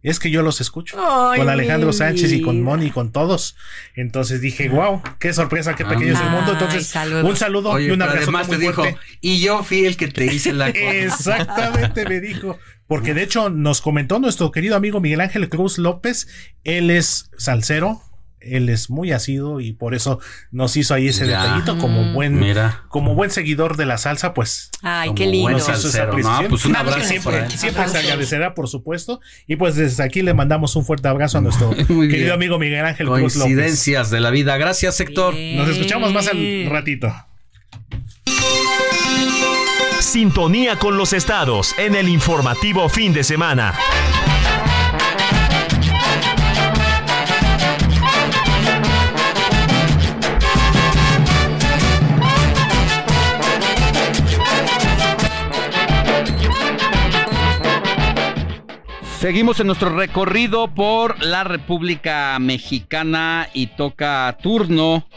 Es que yo los escucho. Ay, con Alejandro Sánchez y con. Moni y con todos. Entonces dije, wow, qué sorpresa, qué pequeño es el mundo. Ay, Entonces, saludos. un saludo Oye, y un abrazo además muy te dijo, fuerte. y yo fui el que te hice la Exactamente me dijo. Porque de hecho nos comentó nuestro querido amigo Miguel Ángel Cruz López. Él es salsero. Él es muy asido y por eso nos hizo ahí ese Ya. detallito como Mm. buen Mira. como buen seguidor de la salsa, pues Ay, Como qué lindo. buen nos hizo esa salsero, ¿no? Pues un abrazo siempre, para él. siempre se agradecerá, por supuesto. Y pues desde aquí le mandamos un fuerte abrazo a nuestro querido bien. amigo Miguel Ángel Cruz López. Coincidencias de la vida. Gracias, Héctor. Nos escuchamos más al ratito. Sintonía con los estados en el informativo fin de semana. Seguimos en nuestro recorrido por la República Mexicana y toca turno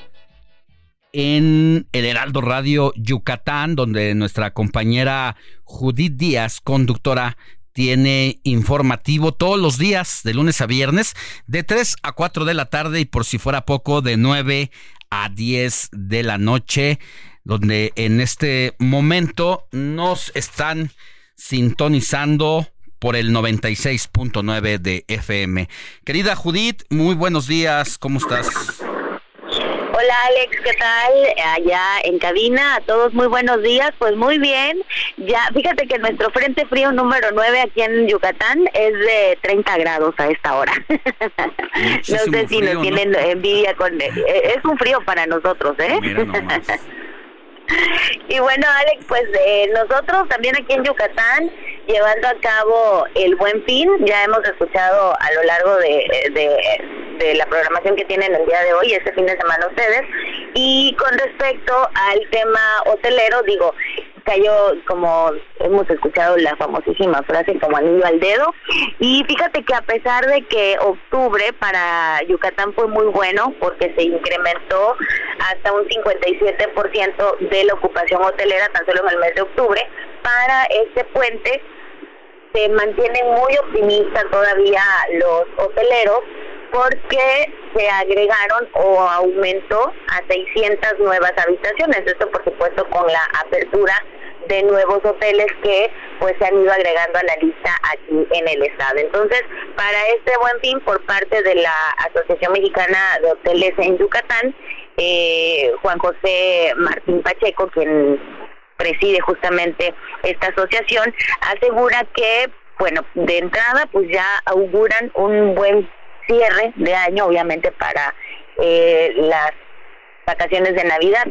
en el Heraldo Radio Yucatán, donde nuestra compañera Judith Díaz, conductora, tiene informativo todos los días, de lunes a viernes, de 3 a 4 de la tarde y por si fuera poco, de 9 a 10 de la noche, donde en este momento nos están sintonizando por el 96.9 de FM. Querida Judith, muy buenos días, ¿cómo estás? Hola Alex, ¿qué tal? Allá en cabina, a todos muy buenos días, pues muy bien. Ya, fíjate que nuestro frente frío número 9 aquí en Yucatán es de 30 grados a esta hora. no sé si frío, nos ¿no? tienen envidia con... eh, es un frío para nosotros, ¿eh? Mira nomás. Y bueno, Alex, pues eh, nosotros también aquí en Yucatán, llevando a cabo el Buen Fin, ya hemos escuchado a lo largo de, de, la programación que tienen el día de hoy, este fin de semana ustedes, y con respecto al tema hotelero, digo, cayó como hemos escuchado la famosísima frase como anillo al dedo. Y fíjate que a pesar de que octubre para Yucatán fue muy bueno porque se incrementó hasta un 57% de la ocupación hotelera tan solo en el mes de octubre para este puente se mantienen muy optimistas todavía los hoteleros porque se agregaron o aumentó a 600 nuevas habitaciones. Esto, por supuesto, con la apertura de nuevos hoteles que pues se han ido agregando a la lista aquí en el estado. Entonces, para este buen fin, por parte de la Asociación Mexicana de Hoteles en Yucatán, eh, Juan José Martín Pacheco, quien preside justamente esta asociación, asegura que, bueno, de entrada, pues ya auguran un buen cierre de año, obviamente para eh, las vacaciones de Navidad.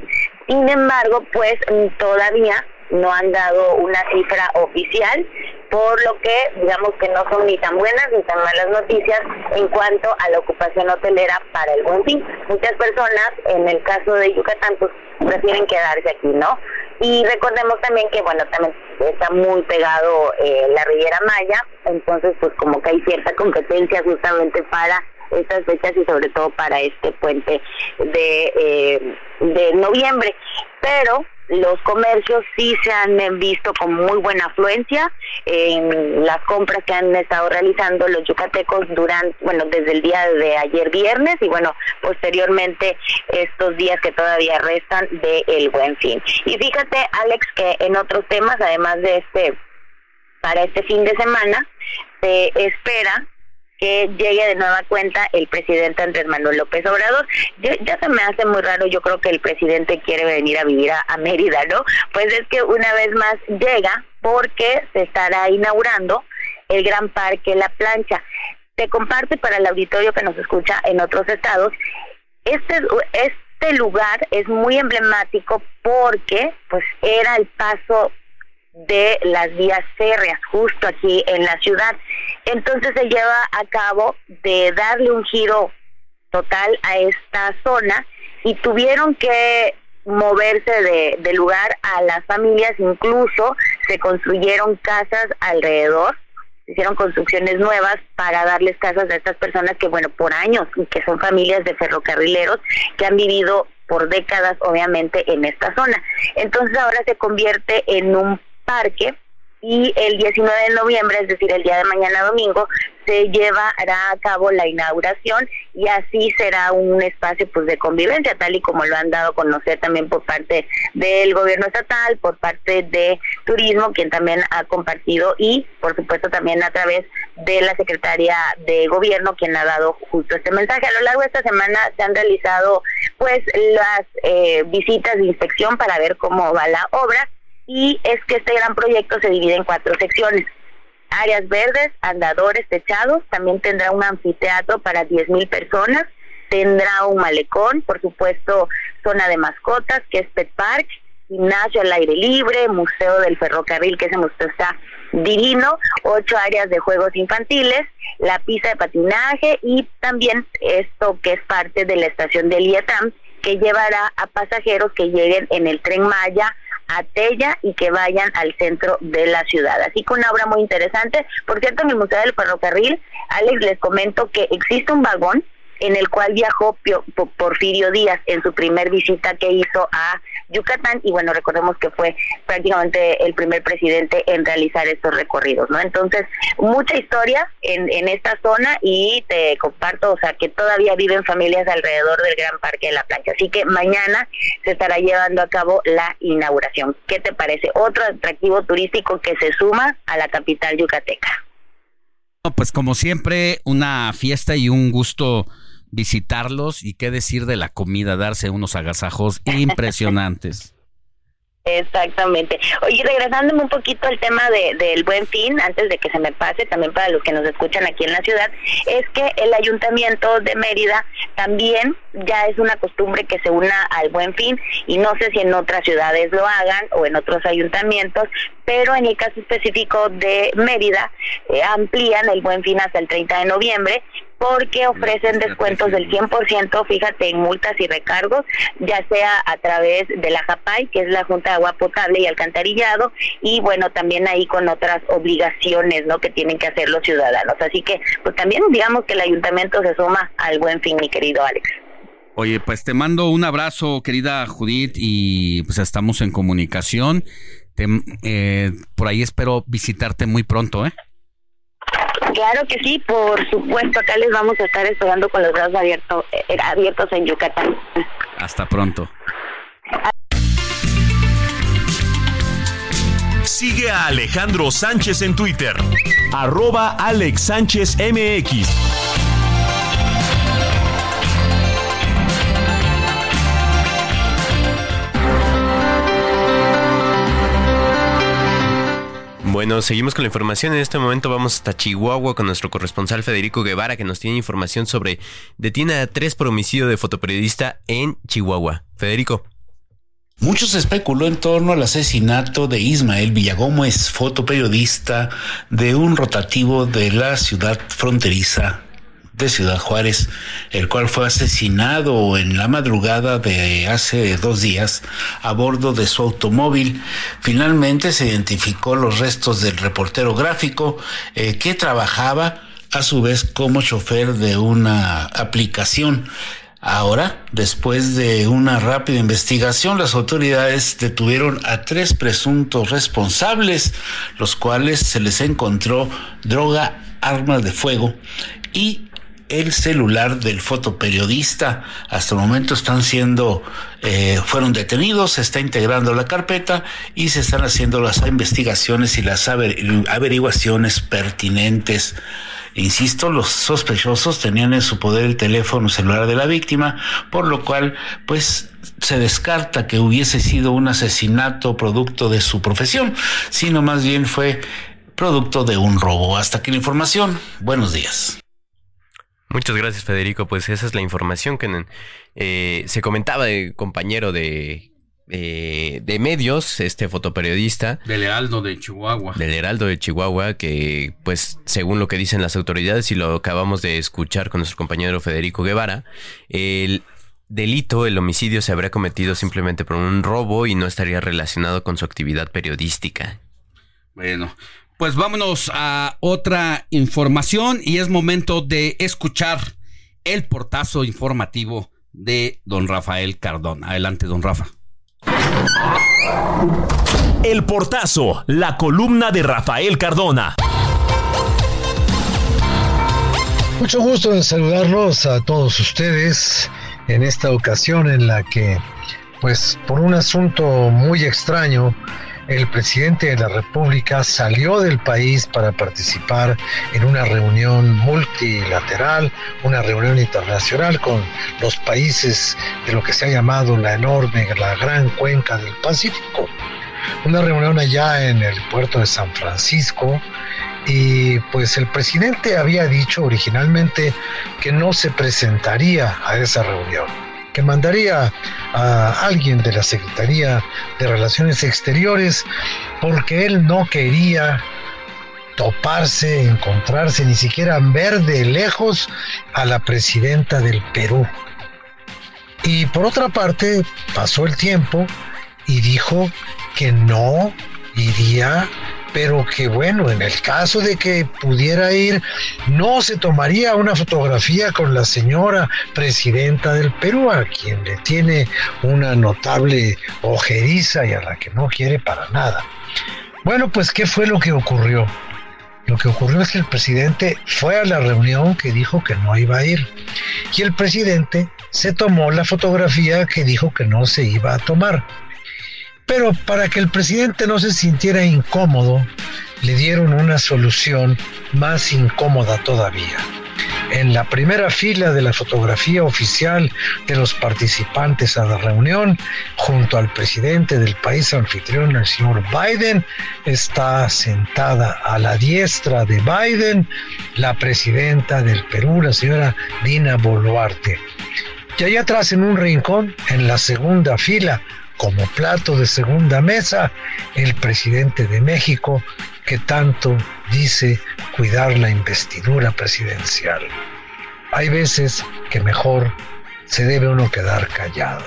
Sin embargo, pues todavía no han dado una cifra oficial, por lo que digamos que no son ni tan buenas ni tan malas noticias en cuanto a la ocupación hotelera para el buen fin. Muchas personas, en el caso de Yucatán, pues prefieren quedarse aquí, ¿no? Y recordemos también que, bueno, también está muy pegado eh, la Riviera Maya, entonces pues como que hay cierta competencia justamente para estas fechas y sobre todo para este puente de, eh, de noviembre. Pero los comercios sí se han visto con muy buena afluencia en las compras que han estado realizando los yucatecos durante, bueno, desde el día de ayer viernes y bueno, posteriormente estos días que todavía restan de el buen fin. Y fíjate, Alex, que en otros temas, además de este, para este fin de semana, se espera que llegue de nueva cuenta el presidente Andrés Manuel López Obrador. Ya, se me hace muy raro, yo creo que el presidente quiere venir a vivir a, Mérida, ¿no? Pues es que una vez más llega porque se estará inaugurando el Gran Parque La Plancha. Te comparte para el auditorio que nos escucha en otros estados, este, este lugar es muy emblemático porque pues era el paso de las vías férreas justo aquí en la ciudad. Entonces se lleva a cabo de darle un giro total a esta zona y tuvieron que moverse de, de lugar a las familias, incluso se construyeron casas alrededor, hicieron construcciones nuevas para darles casas a estas personas que, bueno, por años, y que son familias de ferrocarrileros que han vivido por décadas, obviamente, en esta zona. Entonces ahora se convierte en un parque y el 19 de noviembre, es decir, el día de mañana domingo, se llevará a cabo la inauguración y así será un espacio pues de convivencia, tal y como lo han dado a conocer también por parte del gobierno estatal, por parte de turismo, quien también ha compartido y por supuesto también a través de la secretaria de gobierno, quien ha dado justo este mensaje. A lo largo de esta semana se han realizado pues las eh, visitas de inspección para ver cómo va la obra y es que este gran proyecto se divide en cuatro secciones. Áreas verdes, andadores techados, también tendrá un anfiteatro para 10.000 personas, tendrá un malecón, por supuesto, zona de mascotas, que es Pet Park, gimnasio al aire libre, museo del ferrocarril, que ese museo está divino, ocho áreas de juegos infantiles, la pista de patinaje y también esto que es parte de la estación del IETAM, que llevará a pasajeros que lleguen en el tren Maya a Tella y que vayan al centro de la ciudad. Así que una obra muy interesante. Por cierto, en el Museo del Ferrocarril, Alex, les comento que existe un vagón en el cual viajó Porfirio Díaz en su primer visita que hizo a Yucatán y bueno, recordemos que fue prácticamente el primer presidente en realizar estos recorridos, ¿no? Entonces, mucha historia en, en esta zona y te comparto, o sea, que todavía viven familias alrededor del Gran Parque de la Plancha, así que mañana se estará llevando a cabo la inauguración. ¿Qué te parece? Otro atractivo turístico que se suma a la capital yucateca. Pues como siempre, una fiesta y un gusto visitarlos y qué decir de la comida, darse unos agasajos impresionantes. Exactamente. Oye, regresándome un poquito al tema de, del buen fin, antes de que se me pase, también para los que nos escuchan aquí en la ciudad, es que el ayuntamiento de Mérida también ya es una costumbre que se una al buen fin y no sé si en otras ciudades lo hagan o en otros ayuntamientos, pero en el caso específico de Mérida eh, amplían el buen fin hasta el 30 de noviembre porque ofrecen descuentos del 100%, fíjate, en multas y recargos, ya sea a través de la JAPAI, que es la Junta de Agua Potable y Alcantarillado, y bueno, también ahí con otras obligaciones, ¿no?, que tienen que hacer los ciudadanos. Así que, pues también digamos que el ayuntamiento se suma al buen fin, mi querido Alex. Oye, pues te mando un abrazo, querida Judith, y pues estamos en comunicación. Eh, por ahí espero visitarte muy pronto, ¿eh? Claro que sí, por supuesto, acá les vamos a estar esperando con los brazos abiertos, eh, abiertos en Yucatán. Hasta pronto. Sigue a Alejandro Sánchez en Twitter, arroba Alex Sánchez MX. Bueno, seguimos con la información. En este momento vamos hasta Chihuahua con nuestro corresponsal Federico Guevara que nos tiene información sobre detiene a tres por homicidio de fotoperiodista en Chihuahua. Federico. Mucho se especuló en torno al asesinato de Ismael Villagómez, fotoperiodista de un rotativo de la ciudad fronteriza de Ciudad Juárez, el cual fue asesinado en la madrugada de hace dos días a bordo de su automóvil. Finalmente se identificó los restos del reportero gráfico eh, que trabajaba a su vez como chofer de una aplicación. Ahora, después de una rápida investigación, las autoridades detuvieron a tres presuntos responsables, los cuales se les encontró droga, armas de fuego y el celular del fotoperiodista. Hasta el momento están siendo, eh, fueron detenidos, se está integrando la carpeta y se están haciendo las investigaciones y las averiguaciones pertinentes. Insisto, los sospechosos tenían en su poder el teléfono celular de la víctima, por lo cual, pues, se descarta que hubiese sido un asesinato producto de su profesión, sino más bien fue producto de un robo. Hasta aquí la información. Buenos días. Muchas gracias, Federico. Pues esa es la información que eh, se comentaba de compañero de, eh, de medios, este fotoperiodista. Del Heraldo de Chihuahua. Del Heraldo de Chihuahua, que pues según lo que dicen las autoridades y lo acabamos de escuchar con nuestro compañero Federico Guevara, el delito, el homicidio se habría cometido simplemente por un robo y no estaría relacionado con su actividad periodística. Bueno, pues vámonos a otra información y es momento de escuchar el portazo informativo de don Rafael Cardona. Adelante, don Rafa. El portazo, la columna de Rafael Cardona. Mucho gusto en saludarlos a todos ustedes en esta ocasión en la que, pues por un asunto muy extraño, el presidente de la República salió del país para participar en una reunión multilateral, una reunión internacional con los países de lo que se ha llamado la enorme, la gran cuenca del Pacífico. Una reunión allá en el puerto de San Francisco, y pues el presidente había dicho originalmente que no se presentaría a esa reunión que mandaría a alguien de la Secretaría de Relaciones Exteriores porque él no quería toparse, encontrarse, ni siquiera ver de lejos a la presidenta del Perú. Y por otra parte, pasó el tiempo y dijo que no iría pero que bueno, en el caso de que pudiera ir, no se tomaría una fotografía con la señora presidenta del Perú, a quien le tiene una notable ojeriza y a la que no quiere para nada. Bueno, pues ¿qué fue lo que ocurrió? Lo que ocurrió es que el presidente fue a la reunión que dijo que no iba a ir y el presidente se tomó la fotografía que dijo que no se iba a tomar. Pero para que el presidente no se sintiera incómodo, le dieron una solución más incómoda todavía. En la primera fila de la fotografía oficial de los participantes a la reunión, junto al presidente del país anfitrión, el señor Biden, está sentada a la diestra de Biden la presidenta del Perú, la señora Dina Boluarte. Y allá atrás en un rincón, en la segunda fila, como plato de segunda mesa el presidente de México que tanto dice cuidar la investidura presidencial. Hay veces que mejor se debe uno quedar callado.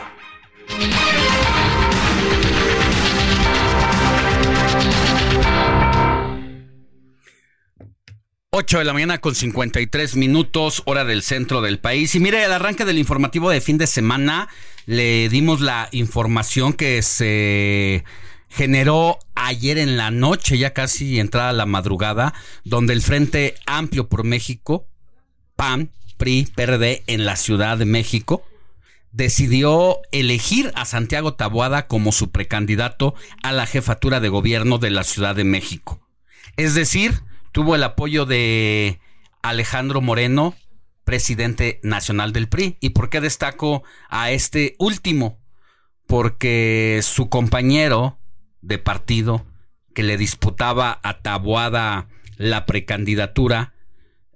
8 de la mañana con 53 minutos, hora del centro del país. Y mire, el arranque del informativo de fin de semana le dimos la información que se generó ayer en la noche, ya casi entrada la madrugada, donde el Frente Amplio por México, PAN, PRI, PRD en la Ciudad de México, decidió elegir a Santiago Taboada como su precandidato a la jefatura de gobierno de la Ciudad de México. Es decir, tuvo el apoyo de Alejandro Moreno, presidente nacional del PRI. ¿Y por qué destaco a este último? Porque su compañero de partido que le disputaba a Taboada la precandidatura,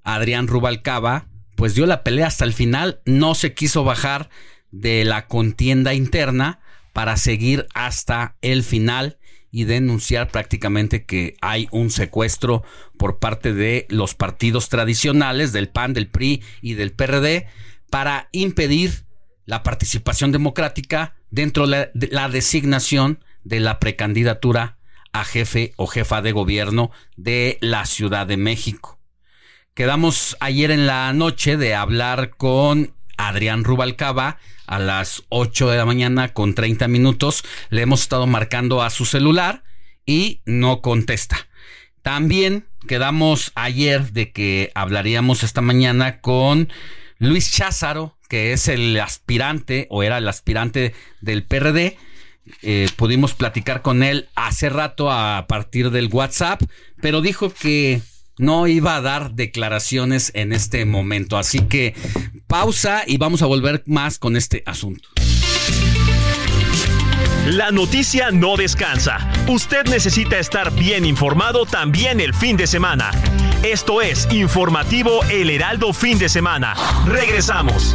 Adrián Rubalcaba, pues dio la pelea hasta el final, no se quiso bajar de la contienda interna para seguir hasta el final y denunciar prácticamente que hay un secuestro por parte de los partidos tradicionales, del PAN, del PRI y del PRD, para impedir la participación democrática dentro de la designación de la precandidatura a jefe o jefa de gobierno de la Ciudad de México. Quedamos ayer en la noche de hablar con Adrián Rubalcaba a las 8 de la mañana con 30 minutos. Le hemos estado marcando a su celular y no contesta. También quedamos ayer de que hablaríamos esta mañana con Luis Cházaro, que es el aspirante o era el aspirante del PRD. Eh, pudimos platicar con él hace rato a partir del WhatsApp, pero dijo que no iba a dar declaraciones en este momento. Así que pausa y vamos a volver más con este asunto. La noticia no descansa. Usted necesita estar bien informado también el fin de semana. Esto es Informativo El Heraldo Fin de Semana. Regresamos.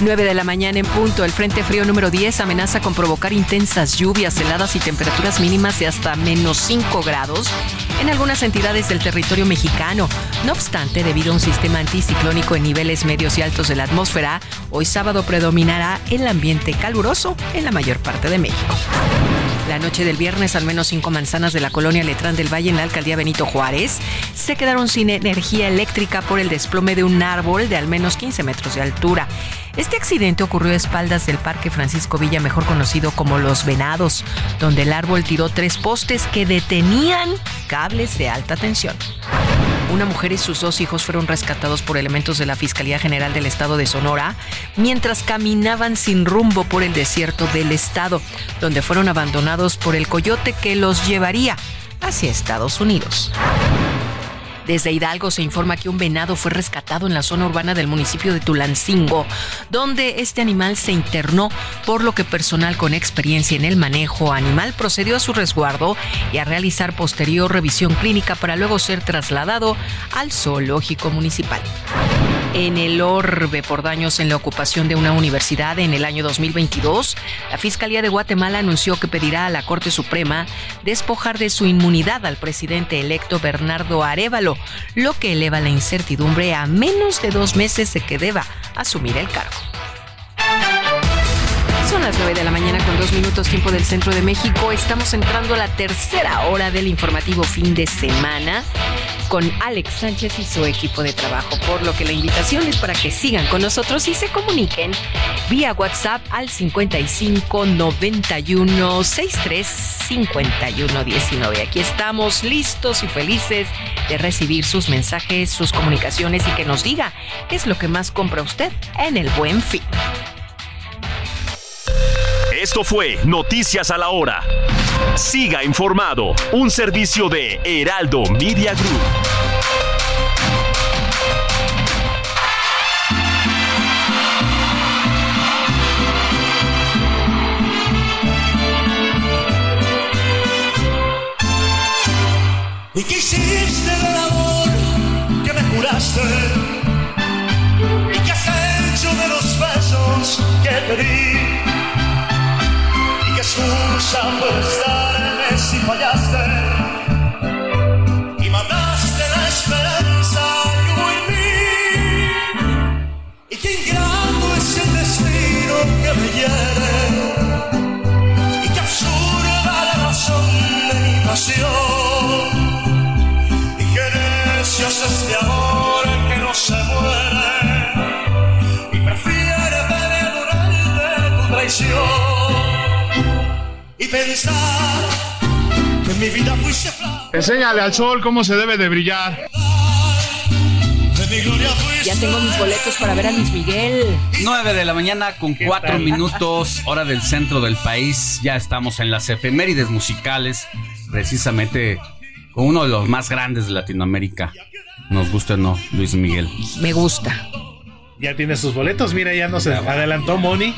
9 de la mañana en punto. El Frente Frío número 10 amenaza con provocar intensas lluvias, heladas y temperaturas mínimas de hasta menos 5 grados en algunas entidades del territorio mexicano. No obstante, debido a un sistema anticiclónico en niveles medios y altos de la atmósfera, hoy sábado predominará el ambiente caluroso en la mayor parte de México. La noche del viernes, al menos cinco manzanas de la colonia Letrán del Valle en la alcaldía Benito Juárez se quedaron sin energía eléctrica por el desplome de un árbol de al menos 15 metros de altura. Este accidente ocurrió a espaldas del Parque Francisco Villa, mejor conocido como Los Venados, donde el árbol tiró tres postes que detenían cables de alta tensión. Una mujer y sus dos hijos fueron rescatados por elementos de la Fiscalía General del Estado de Sonora mientras caminaban sin rumbo por el desierto del estado, donde fueron abandonados por el coyote que los llevaría hacia Estados Unidos. Desde Hidalgo se informa que un venado fue rescatado en la zona urbana del municipio de Tulancingo, donde este animal se internó, por lo que personal con experiencia en el manejo animal procedió a su resguardo y a realizar posterior revisión clínica para luego ser trasladado al zoológico municipal en el orbe por daños en la ocupación de una universidad en el año 2022, la Fiscalía de Guatemala anunció que pedirá a la Corte Suprema despojar de su inmunidad al presidente electo Bernardo Arevalo, lo que eleva la incertidumbre a menos de dos meses de que deba asumir el cargo. Son las 9 de la mañana con dos minutos tiempo del centro de México. Estamos entrando a la tercera hora del informativo fin de semana con Alex Sánchez y su equipo de trabajo, por lo que la invitación es para que sigan con nosotros y se comuniquen vía WhatsApp al 55 91 63 51 19. Aquí estamos listos y felices de recibir sus mensajes, sus comunicaciones y que nos diga qué es lo que más compra usted en el buen fin. Esto fue Noticias a la Hora. Siga informado, un servicio de Heraldo Media Group. ¿Y qué hiciste del amor que me juraste? ¿Y qué has hecho de los besos que te di? ¿Y qué excusa puede darme si fallaste? Y mataste la esperanza que en mí. ¿Y qué ingrato es el destino que me hiere? Pensar que en mi vida fuiste flor Enséñale al sol cómo se debe de brillar. Ya tengo mis boletos para ver a Luis Miguel. 9 de la mañana con 4 tal? minutos, hora del centro del país. Ya estamos en las efemérides musicales, precisamente con uno de los más grandes de Latinoamérica. Nos gusta o no, Luis Miguel. Me gusta. Ya tiene sus boletos, mira, ya nos adelantó Moni.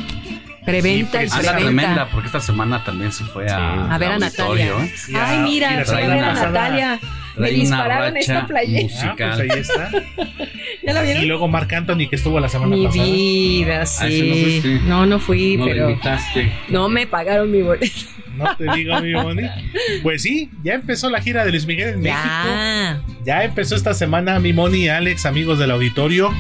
Preventa y Ah, la preventa. tremenda, porque esta semana también se fue a, A ver a al Natalia. auditorio. Ay, mira, mira, fue a ver a. Natalia. Me dispararon esta playera. Ah, pues ahí está. ¿Ya la vieron? Y luego Marc Anthony, que estuvo la semana Mi pasada. vida, Ah, no sí. fuiste. No, no fui, No pero invitaste. no me pagaron mi boleto. No te digo, mi Moni. Pues sí, ya empezó la gira de Luis Miguel en México. Ya. Ya empezó esta semana mi Moni, Alex, amigos del auditorio.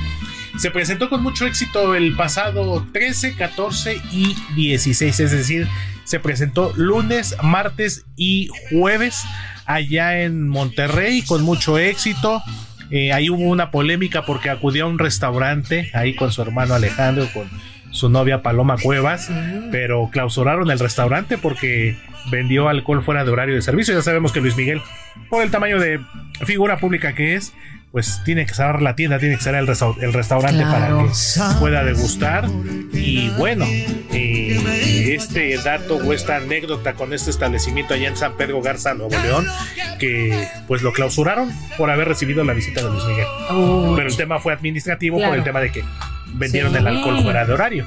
Se presentó con mucho éxito el pasado 13, 14 y 16, es decir, se presentó lunes, martes y jueves allá en Monterrey con mucho éxito. Eh, ahí hubo una polémica porque acudió a un restaurante ahí con su hermano Alejandro, con su novia Paloma Cuevas, pero clausuraron el restaurante porque vendió alcohol fuera de horario de servicio. Ya sabemos que Luis Miguel, por el tamaño de figura pública que es, pues tiene que cerrar la tienda, tiene que cerrar el, resta- el restaurante Claro. para que pueda degustar. Y bueno, eh, este dato o esta anécdota con este establecimiento allá en San Pedro Garza, Nuevo León, que pues lo clausuraron por haber recibido la visita de Luis Miguel. Pero el tema fue administrativo Claro. por el tema de que vendieron Sí. el alcohol fuera de horario.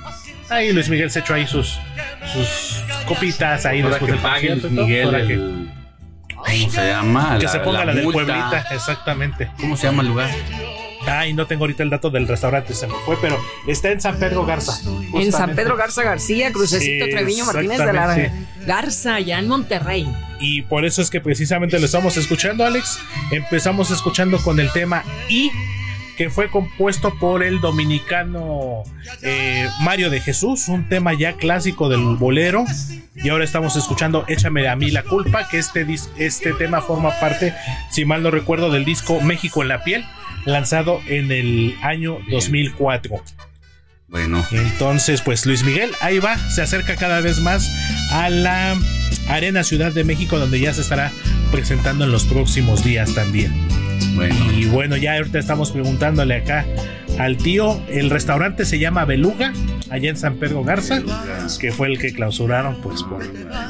Ahí Luis Miguel se echó ahí sus, sus copitas ahí después que del pague Luis Miguel ¿Cómo se llama? que se ponga la, del multa. Pueblita, exactamente. ¿Cómo se llama el lugar? Ay, no tengo ahorita el dato del restaurante, se me fue, pero está en San Pedro Garza. En San. Pedro Garza García, Crucecito Sí, Treviño Martínez de la. Garza, allá en Monterrey. Y por eso es que precisamente lo estamos escuchando, Alex. Empezamos escuchando con el tema I, que fue compuesto por el dominicano eh, Mario de Jesús, un tema ya clásico del bolero. Y ahora estamos escuchando Échame a mí la culpa, que este, este tema forma parte, si mal no recuerdo, del disco México en la piel, lanzado en el año 2004. Bueno. Entonces, pues Luis Miguel, ahí va, se acerca cada vez más a la Arena Ciudad de México, donde ya se estará presentando en los próximos días también. Bueno. Y bueno, ya ahorita estamos preguntándole acá al tío, el restaurante se llama Beluga, allá en San Pedro Garza, que fue el que clausuraron, pues, por,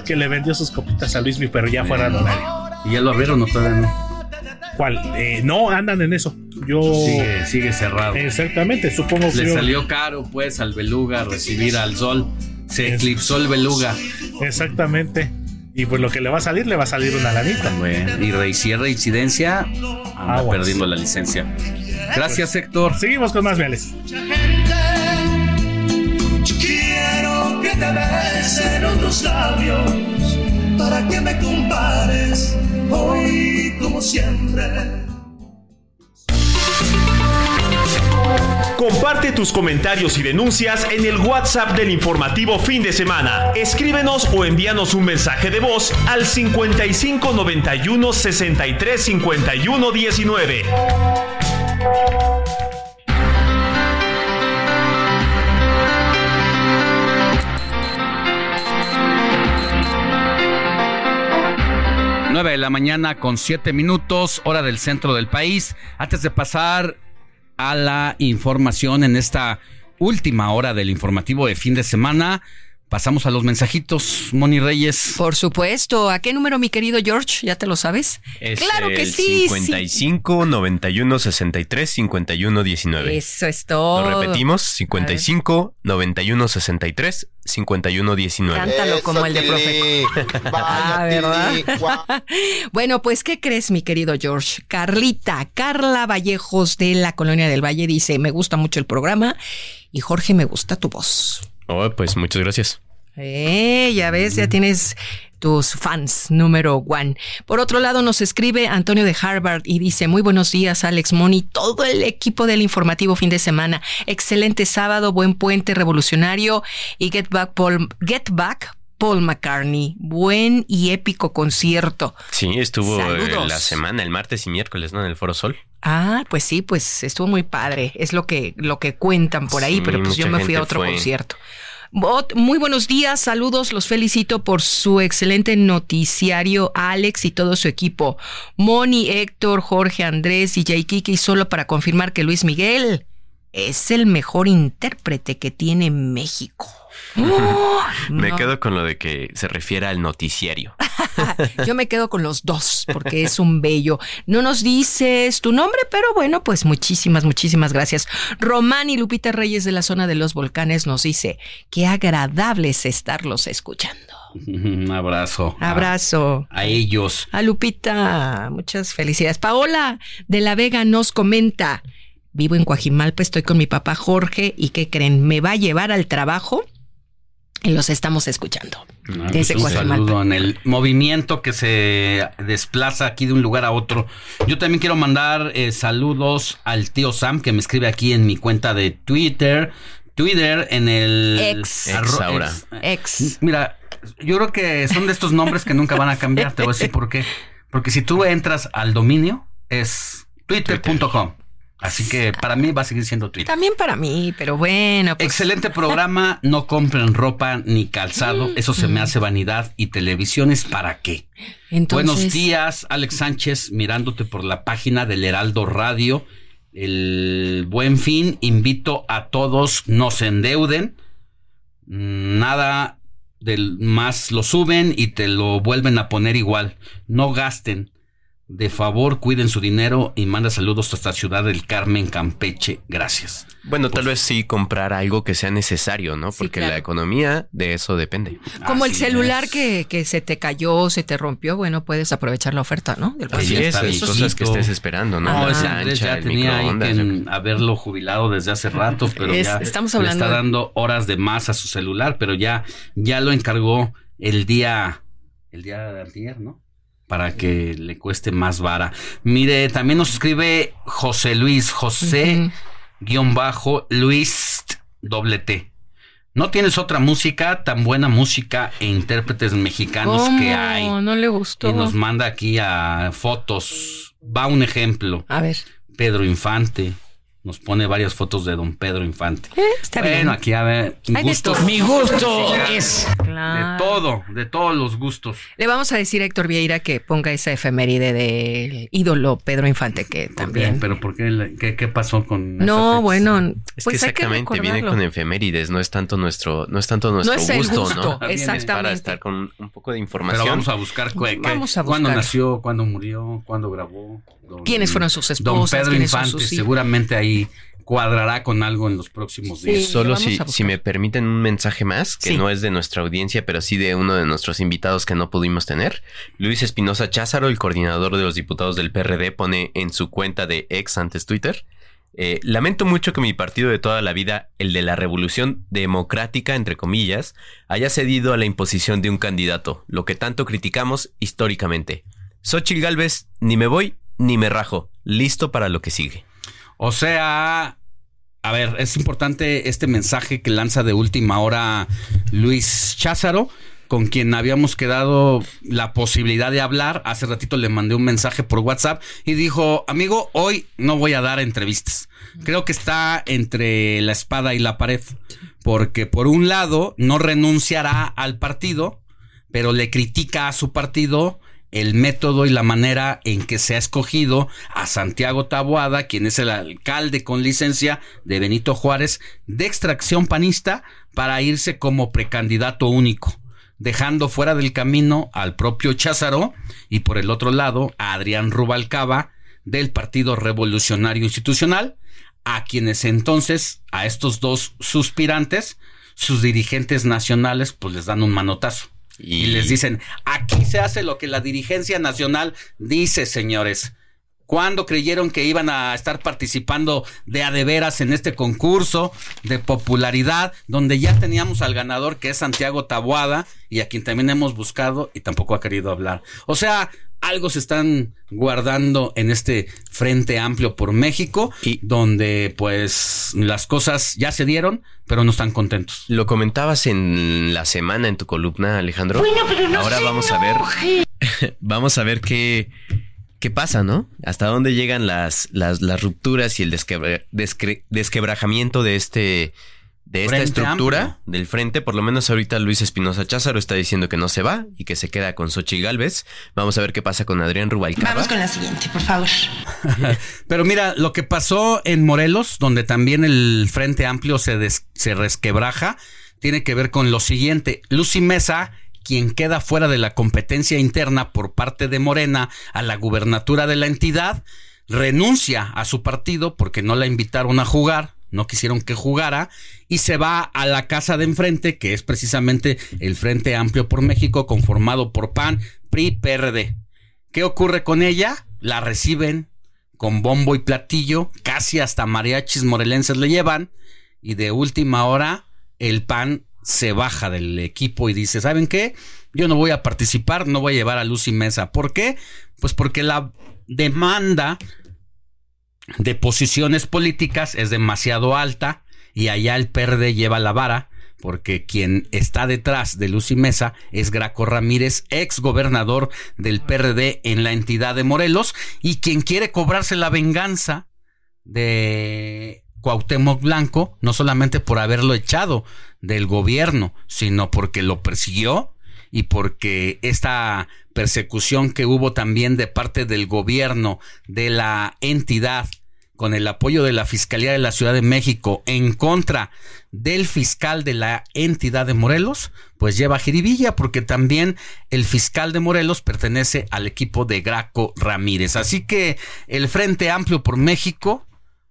que le vendió sus copitas a Luismi, pero ya fuera de horario. ¿Y ya lo abrieron o todavía no? ¿Cuál? Eh, no, andan en eso. Yo... Sigue, sigue cerrado. Exactamente, supongo que... Le yo- salió caro, pues, al beluga recibir al sol. Se eclipsó el beluga. Exactamente. Y pues lo que le va a salir, le va a salir una lanita. Bueno, y reicierra incidencia, anda Aguas. perdiendo la licencia. Gracias, Héctor. Seguimos con más viales. Quiero que te besen otros labios para que me compares hoy como siempre. Comparte tus comentarios y denuncias en el WhatsApp del informativo fin de semana. Escríbenos o envíanos un mensaje de voz al 55 91 63 51 19. Nueve de la mañana con siete minutos, hora del centro del país. Antes de pasar a la información en esta última hora del informativo de fin de semana, pasamos a los mensajitos, Moni Reyes. Por supuesto. ¿A qué número, mi querido George? ¿Ya te lo sabes? Es claro que el sí. 55 91 63 51 sí. 19. Eso es todo. Lo repetimos, 55 91 63 51 19. Cántalo como el de profe. Ah, ¿verdad? bueno, pues, ¿qué crees, mi querido George? Carlita, Carla Vallejos de la Colonia del Valle dice, me gusta mucho el programa y Jorge, me gusta tu voz. Oh, pues muchas gracias. Eh, ya ves, ya tienes tus fans número one. Por otro lado, nos escribe Antonio de Harvard y dice, muy buenos días, Alex Moni, todo el equipo del informativo fin de semana. Excelente sábado, buen puente revolucionario y Get Back Paul, Get Back Paul McCartney. Buen y épico concierto. Sí, estuvo eh, Saludos. la semana, el martes y miércoles, ¿no? En el Foro Sol. Ah, pues sí, pues estuvo muy padre. Es lo que, lo que cuentan por ahí, Sí, pero pues yo me fui a otro fue. concierto. Muy buenos días, saludos, los felicito por su excelente noticiario, Alex y todo su equipo. Moni, Héctor, Jorge, Andrés y Jay Kiki, solo para confirmar que Luis Miguel es el mejor intérprete que tiene México. Oh, Me no. quedo con lo de que se refiere al noticiario. Yo me quedo con los dos porque es un bello. No nos dices tu nombre, pero bueno, pues muchísimas, muchísimas gracias. Román y Lupita Reyes de la zona de los volcanes nos dice qué agradable es estarlos escuchando. Un abrazo. Abrazo. A, a ellos. A Lupita, muchas felicidades. Paola de la Vega nos comenta, vivo en Coajimalpa, estoy con mi papá Jorge y ¿qué creen? Me va a llevar al trabajo y los estamos escuchando. Ah, pues un saludo en el movimiento que se desplaza aquí de un lugar a otro. Yo también quiero mandar eh, saludos al tío Sam que me escribe aquí en mi cuenta de Twitter. Twitter en el ex, ex ahora. Ex. Mira, yo creo que son de estos nombres que nunca van a cambiar. Te voy a decir por qué. Porque si tú entras al dominio es twitter.com. Así que para mí va a seguir siendo Twitter. También para mí, pero bueno. Pues. Excelente programa. No compren ropa ni calzado. Eso se me hace vanidad. ¿Y televisiones para qué? Entonces... Buenos días, Alex Sánchez, mirándote por la página del Heraldo Radio. El buen fin. Invito a todos, no se endeuden. Nada del más lo suben y te lo vuelven a poner igual. No gasten. De favor, cuiden su dinero y manda saludos hasta Ciudad del Carmen, Campeche. Gracias. Bueno, tal vez sí comprar algo que sea necesario, ¿no? Porque claro. la economía de eso depende. Como el celular es. que, que se te cayó, se te rompió, bueno, puedes aprovechar la oferta, ¿no? Del Así es, hay Eso cosas sí, que estés esperando, ¿no? No, La ese plancha, Andrés ya el tenía ahí que haberlo jubilado desde hace rato, pero Es- ya estamos le está dando horas de más a su celular, pero ya, ya lo encargó el día, el día de ayer, ¿no? Para que le cueste más vara. Mire, también nos escribe José Luis, José guion bajo Luis doble T. No tienes otra música, tan buena música e intérpretes mexicanos ¿Cómo? que hay. No le gustó. Y nos manda aquí a fotos. Va un ejemplo. A ver. Pedro Infante. Nos pone varias fotos de don Pedro Infante. Eh, está bueno, bien. aquí a ver. De todo. Mi gusto es de todo, de todos los gustos. Le vamos a decir a Héctor Vieira que ponga esa efeméride del ídolo Pedro Infante, que también. Pero ¿por qué? le- ¿Qué, qué pasó con No, bueno, Es pues que hay que exactamente viene con efemérides, no es tanto nuestro, no es tanto nuestro es gusto, gusto, ¿no? Exactamente. Para estar con un poco de información. Pero vamos a buscar cu- qué- Vamos a cuándo buscar. nació, cuándo murió, cuándo grabó. don- ¿Quiénes fueron sus Don esposas? Pedro ¿Quiénes son Infante, sus seguramente ahí cuadrará con algo en los próximos días. Sí. Solo si, me permiten un mensaje más, que Sí. no es de nuestra audiencia, pero sí de uno de nuestros invitados que no pudimos tener. Luis Espinosa Cházaro, el coordinador de los diputados del PRD, pone en su cuenta de ex antes Twitter. eh, lamento mucho que mi partido de toda la vida, el de la revolución democrática, entre comillas, haya cedido a la imposición de un candidato, lo que tanto criticamos históricamente. Xochitl Galvez, ni me voy ni me rajo, listo para lo que sigue. O sea, a ver, es importante este mensaje que lanza de última hora Luis Cházaro, con quien habíamos quedado la posibilidad de hablar. Hace ratito le mandé un mensaje por WhatsApp y dijo, amigo, hoy no voy a dar entrevistas. Creo que está entre la espada y la pared, porque por un lado no renunciará al partido, pero le critica a su partido el método y la manera en que se ha escogido a Santiago Taboada, quien es el alcalde con licencia de Benito Juárez, de extracción panista, para irse como precandidato único, dejando fuera del camino al propio Cházaro y por el otro lado a Adrián Rubalcaba del Partido Revolucionario Institucional, a quienes entonces, a estos dos suspirantes, sus dirigentes nacionales, pues les dan un manotazo. Y, les dicen, aquí se hace lo que la dirigencia nacional dice, señores. ¿Cuándo creyeron que iban a estar participando de a veras en este concurso de popularidad donde ya teníamos al ganador que es Santiago Taboada y a quien también hemos buscado y tampoco ha querido hablar? O sea, algo se están guardando en este frente amplio por México y donde pues las cosas ya se dieron, pero no están contentos. Lo comentabas en la semana en tu columna, Alejandro. Ahora vamos a ver, vamos a ver qué, qué pasa, ¿no? Hasta dónde llegan las, las, las rupturas y el desquebra- desquebrajamiento de este de esta Frente estructura amplio. del frente. Por lo menos ahorita Luis Espinosa Cházaro está diciendo que no se va y que se queda con Xochitl Galvez. Vamos a ver qué pasa con Adrián Rubalcaba. Vamos con la siguiente, por favor. Pero mira, lo que pasó en Morelos, donde también el Frente Amplio se, des- se resquebraja, tiene que ver con lo siguiente. Lucy Mesa, quien queda fuera de la competencia interna por parte de Morena a la gubernatura de la entidad, renuncia a su partido porque no la invitaron a jugar no quisieron que jugara y se va a la casa de enfrente, que es precisamente el Frente Amplio por México, conformado por PAN, PRI, PRD. ¿Qué ocurre con ella? La reciben con bombo y platillo, casi hasta mariachis morelenses le llevan, y de última hora el PAN se baja del equipo y dice, ¿saben qué? Yo no voy a participar, no voy a llevar a Lucy Mesa. ¿Por qué? Pues porque la demanda de posiciones políticas es demasiado alta y allá el PRD lleva la vara porque quien está detrás de Lucy Mesa es Graco Ramírez, ex gobernador del PRD en la entidad de Morelos y quien quiere cobrarse la venganza de Cuauhtémoc Blanco, no solamente por haberlo echado del gobierno, sino porque lo persiguió y porque esta persecución que hubo también de parte del gobierno de la entidad con el apoyo de la Fiscalía de la Ciudad de México en contra del fiscal de la entidad de Morelos, pues lleva jiribilla porque también el fiscal de Morelos pertenece al equipo de Graco Ramírez. Así que el Frente Amplio por México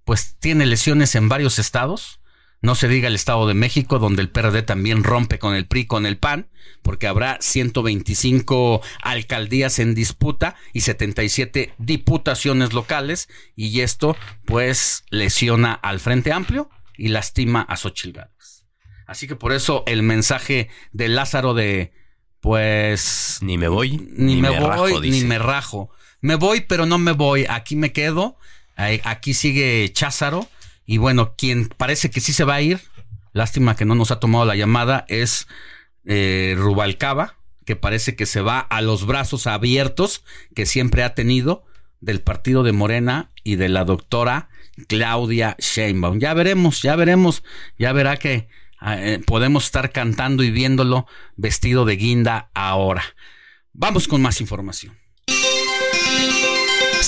pues tiene lesiones en varios estados. No se diga el Estado de México, donde el PRD también rompe con el PRI, con el PAN, porque habrá 125 alcaldías en disputa y 77 diputaciones locales, y esto pues lesiona al Frente Amplio y lastima a Xochitl Gálvez. Así que por eso el mensaje de Lázaro de pues ni me voy ni, me, voy ni me rajo. Me voy, pero no me voy. Aquí me quedo Aquí sigue Cházaro. Y bueno, quien parece que sí se va a ir, lástima que no nos ha tomado la llamada, es eh, Rubalcaba, que parece que se va a los brazos abiertos que siempre ha tenido del partido de Morena y de la doctora Claudia Sheinbaum. Ya veremos, ya veremos, ya verá que eh, podemos estar cantando y viéndolo vestido de guinda ahora. Vamos con más información.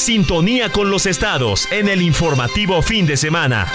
Sintonía con los estados en el informativo fin de semana.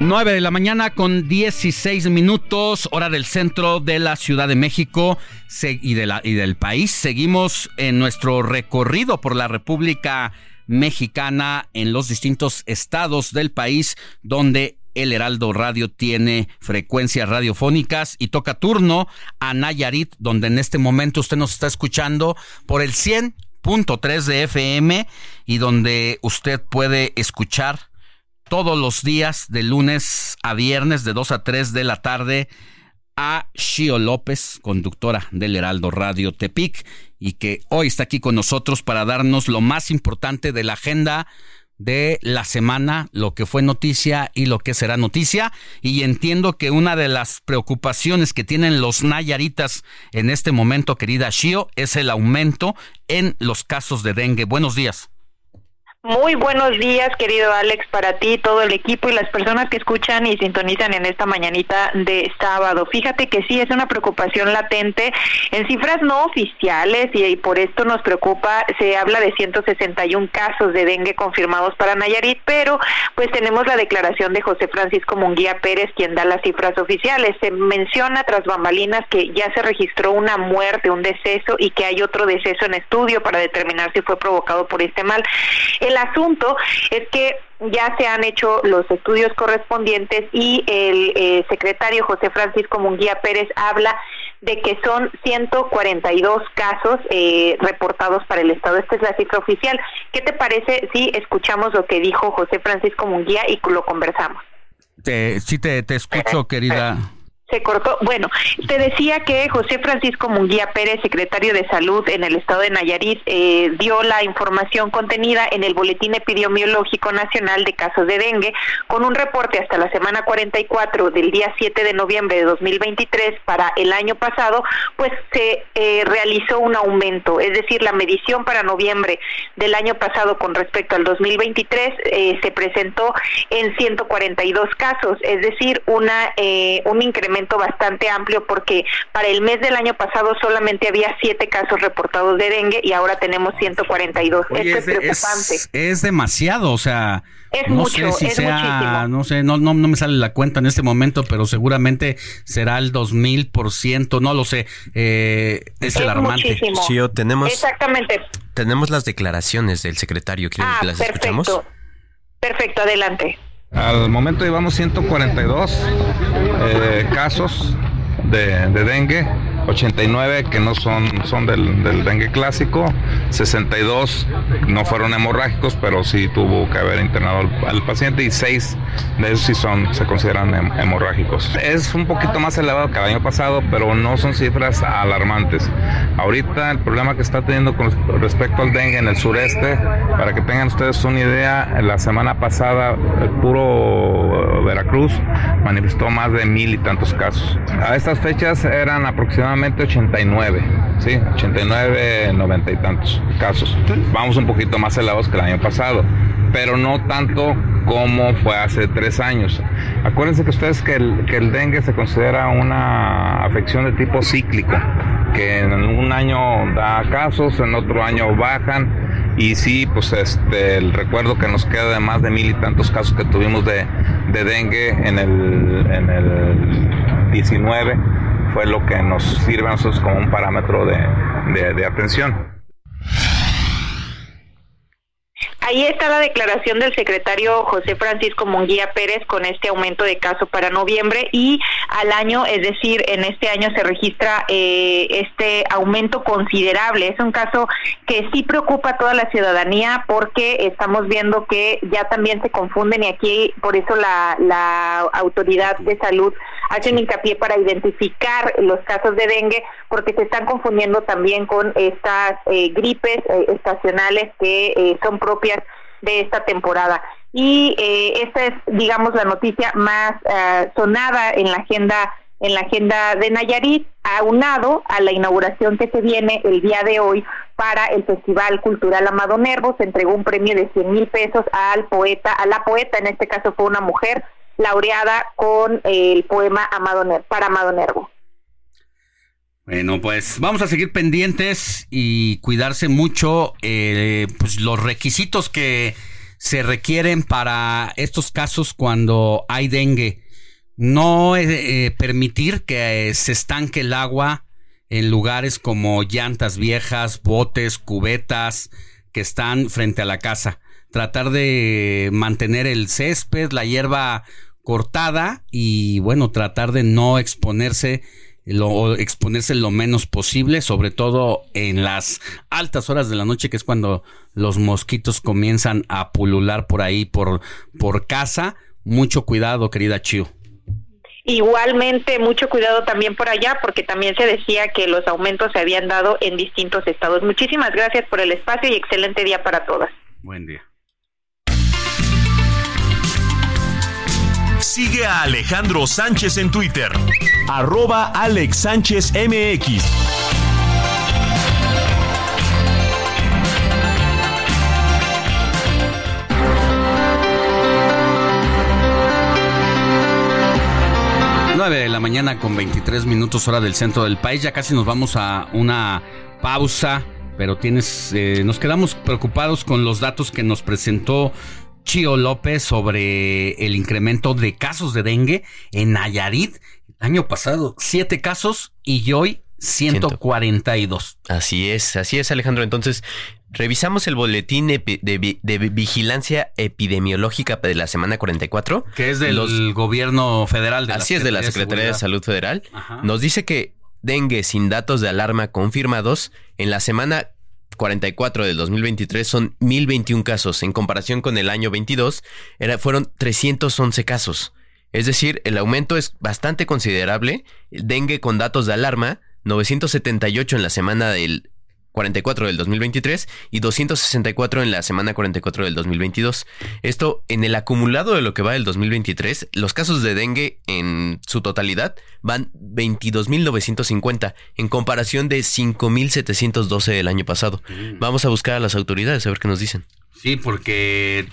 Nueve de la mañana con 16 minutos, hora del centro de la Ciudad de México y, y del país. Seguimos en nuestro recorrido por la República mexicana en los distintos estados del país donde el Heraldo Radio tiene frecuencias radiofónicas y toca turno a Nayarit, donde en este momento usted nos está escuchando por el 100.3 de FM y donde usted puede escuchar todos los días de lunes a viernes de 2 a 3 de la tarde a Shio López, conductora del Heraldo Radio Tepic, y que hoy está aquí con nosotros para darnos lo más importante de la agenda de la semana, lo que fue noticia y lo que será noticia. Y entiendo que una de las preocupaciones que tienen los Nayaritas en este momento, querida Shio, es el aumento en los casos de dengue. Buenos días. Muy buenos días, querido Alex, para ti, todo el equipo y las personas que escuchan y sintonizan en esta mañanita de sábado. Fíjate que sí es una preocupación latente en cifras no oficiales y, por esto nos preocupa. Se habla de 161 casos de dengue confirmados para Nayarit, pero pues tenemos la declaración de José Francisco Munguía Pérez, quien da las cifras oficiales. Se menciona tras bambalinas que ya se registró una muerte, un deceso y que hay otro deceso en estudio para determinar si fue provocado por este mal. Asunto es que ya se han hecho los estudios correspondientes y el eh, secretario José Francisco Munguía Pérez habla de que son 142 casos eh, reportados para el Estado. Esta es la cifra oficial. ¿Qué te parece si escuchamos lo que dijo José Francisco Munguía y lo conversamos? sí, te, te escucho, querida. Se cortó. Bueno, te decía que José Francisco Munguía Pérez, secretario de Salud en el estado de Nayarit, eh, dio la información contenida en el Boletín Epidemiológico Nacional de Casos de Dengue, con un reporte hasta la semana 44 del día 7 de noviembre de 2023 para el año pasado, pues se eh, realizó un aumento, es decir, la medición para noviembre del año pasado con respecto al 2023 eh, se presentó en 142 casos, es decir, una un incremento bastante amplio porque para el mes del año pasado solamente había siete casos reportados de dengue y ahora tenemos 142. Oye, Esto es, es preocupante. es- es demasiado, o sea, Es no mucho, sé si es sea, muchísimo. no sé, no, no, no me sale la cuenta en este momento, pero seguramente será el 2000%, no lo sé, eh, es, Es alarmante. muchísimo. Chio, tenemos, Exactamente. tenemos las declaraciones del secretario. ¿Quieren Ah, que las escuchamos? perfecto. Perfecto, adelante. Al momento llevamos 142 eh, casos de, de dengue, 89 que no son, son del, del dengue clásico, 62 no fueron hemorrágicos, pero sí tuvo que haber internado al, al paciente y 6 de esos sí son, se consideran hem- hemorrágicos. Es un poquito más elevado que el año pasado, pero no son cifras alarmantes. Ahorita el problema que está teniendo con respecto al dengue en el sureste, para que tengan ustedes una idea, la semana pasada el puro Veracruz manifestó más de mil y tantos casos. A estas fechas eran aproximadamente 89, ¿sí? 89, 90 y tantos casos. Vamos un poquito más elevados que el año pasado, pero no tanto como fue hace tres años. Acuérdense que ustedes que el, que el dengue se considera una afección de tipo cíclico, que en un año da casos, en otro año bajan, y sí, pues este, el recuerdo que nos queda de más de mil y tantos casos que tuvimos de, de dengue en el, en el 19 fue lo que nos sirve a nosotros como un parámetro de, de- de atención. Ahí está la declaración del secretario José Francisco Munguía Pérez con este aumento de casos para noviembre y al año, es decir, en este año se registra eh, este aumento considerable. Es un caso que sí preocupa a toda la ciudadanía porque estamos viendo que ya también se confunden y aquí por eso la, la autoridad de salud hacen hincapié para identificar los casos de dengue porque se están confundiendo también con estas eh, gripes eh, estacionales que son propias de esta temporada. Y eh, esta es, digamos, la noticia más eh, sonada en la agenda en la agenda de Nayarit, aunado a la inauguración que se viene el día de hoy para el Festival Cultural Amado Nervo, se entregó un premio de 100 mil pesos al poeta, a la poeta, en este caso fue una mujer, laureada con el poema Amado para Amado Nervo. Bueno, pues vamos a seguir pendientes y cuidarse mucho eh, pues los requisitos que se requieren para estos casos cuando hay dengue. No eh, eh, permitir que se estanque el agua en lugares como llantas viejas, botes, cubetas que están frente a la casa. Tratar de mantener el césped, la hierba cortada y bueno, tratar de no exponerse lo, exponerse lo menos posible, sobre todo en las altas horas de la noche, que es cuando los mosquitos comienzan a pulular por ahí, por, por casa. Mucho cuidado, querida Chiu. Igualmente, mucho cuidado también por allá, porque también se decía que los aumentos se habían dado en distintos estados. Muchísimas gracias por el espacio y excelente día para todas. Buen día. Sigue a Alejandro Sánchez en Twitter. Arroba Alex Sánchez MX. De la mañana con 23 minutos hora del centro del país. Ya casi nos vamos a una pausa, pero tienes, eh, nos quedamos preocupados con los datos que nos presentó Chio López sobre el incremento de casos de dengue en Nayarit. El año pasado, siete casos y hoy 142. Así es, así es, Alejandro. Entonces, revisamos el boletín de, vi- de vigilancia epidemiológica de la semana 44. Que es del Los- gobierno federal. De Así es, de la Secretaría de Salud Federal. Nos dice que dengue sin datos de alarma confirmados en la semana 44 del 2023 son 1021 casos. En comparación con el año 22, era, fueron 311 casos. Es decir, el aumento es bastante considerable. El dengue con datos de alarma, 978 en la semana del 44 del 2023 y 264 en la semana 44 del 2022. Esto en el acumulado de lo que va del 2023, los casos de dengue en su totalidad van 22.950 en comparación de 5.712 del año pasado. Vamos a buscar a las autoridades a ver qué nos dicen. Sí, porque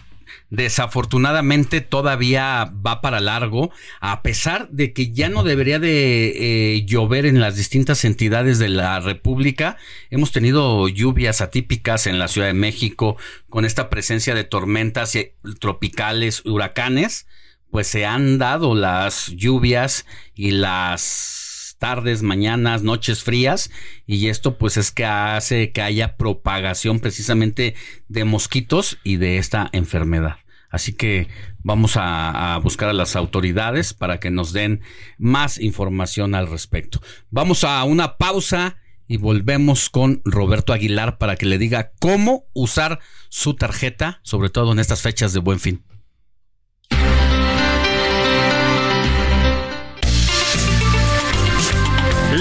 desafortunadamente todavía va para largo, a pesar de que ya no debería de eh, llover en las distintas entidades de la República. Hemos tenido lluvias atípicas en la Ciudad de México con esta presencia de tormentas tropicales, huracanes, pues se han dado las lluvias y las tardes, mañanas, noches frías y esto pues es que hace que haya propagación precisamente de mosquitos y de esta enfermedad. Así que vamos a, buscar a las autoridades para que nos den más información al respecto. Vamos a una pausa y volvemos con Roberto Aguilar para que le diga cómo usar su tarjeta, sobre todo en estas fechas de buen fin.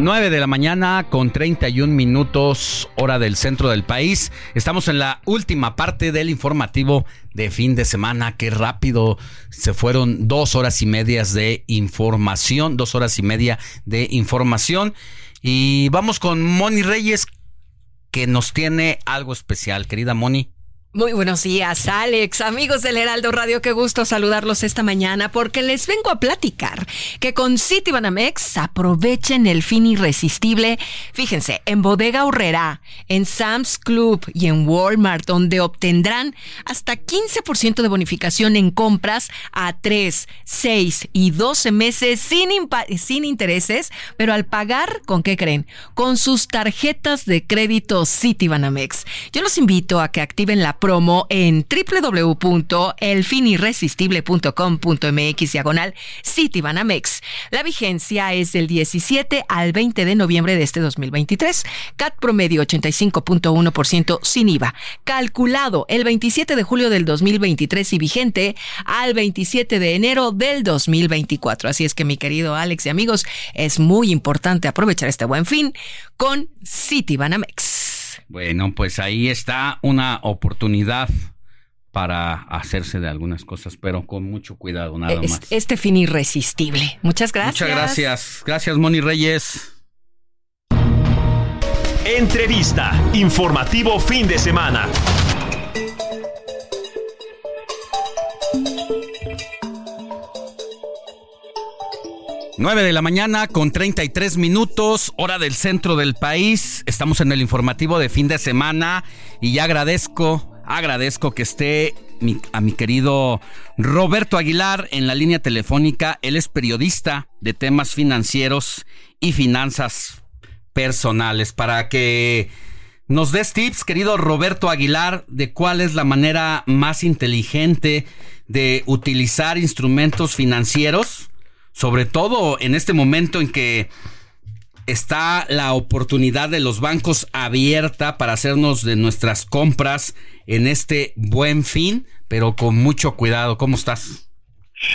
9 de la mañana con 31 minutos hora del centro del país. Estamos en la última parte del informativo de fin de semana. Qué rápido se fueron dos horas y medias de información, dos horas y media de información. Y vamos con Moni Reyes que nos tiene algo especial. Querida Moni. Muy buenos días, Alex, amigos del Heraldo Radio, qué gusto saludarlos esta mañana porque les vengo a platicar que con City Banamex aprovechen el fin irresistible. Fíjense, en Bodega Horrera, en Sam's Club y en Walmart, donde obtendrán hasta 15% de bonificación en compras a 3, 6 y 12 meses sin, sin intereses, pero al pagar, ¿con qué creen? Con sus tarjetas de crédito City Banamex. Yo los invito a que activen la promo en www.elfinirresistible.com.mx diagonal Citibanamex. La vigencia es del 17 al 20 de noviembre de este 2023. CAT promedio 85.1% sin IVA. Calculado el 27 de julio del 2023 y vigente al 27 de enero del 2024. Así es que mi querido Alex y amigos, es muy importante aprovechar este buen fin con Citibanamex. Bueno, pues ahí está una oportunidad para hacerse de algunas cosas, pero con mucho cuidado, nada más. Este fin irresistible. Muchas gracias. Muchas gracias. Gracias, Moni Reyes. Entrevista. Informativo fin de semana. 9 de la mañana con 33 minutos, hora del centro del país. Estamos en el informativo de fin de semana y ya agradezco, agradezco que esté a mi querido Roberto Aguilar en la línea telefónica. Él es periodista de temas financieros y finanzas personales para que nos des tips, querido Roberto Aguilar, de cuál es la manera más inteligente de utilizar instrumentos financieros sobre todo en este momento en que está la oportunidad de los bancos abierta para hacernos de nuestras compras en este buen fin, pero con mucho cuidado. ¿Cómo estás?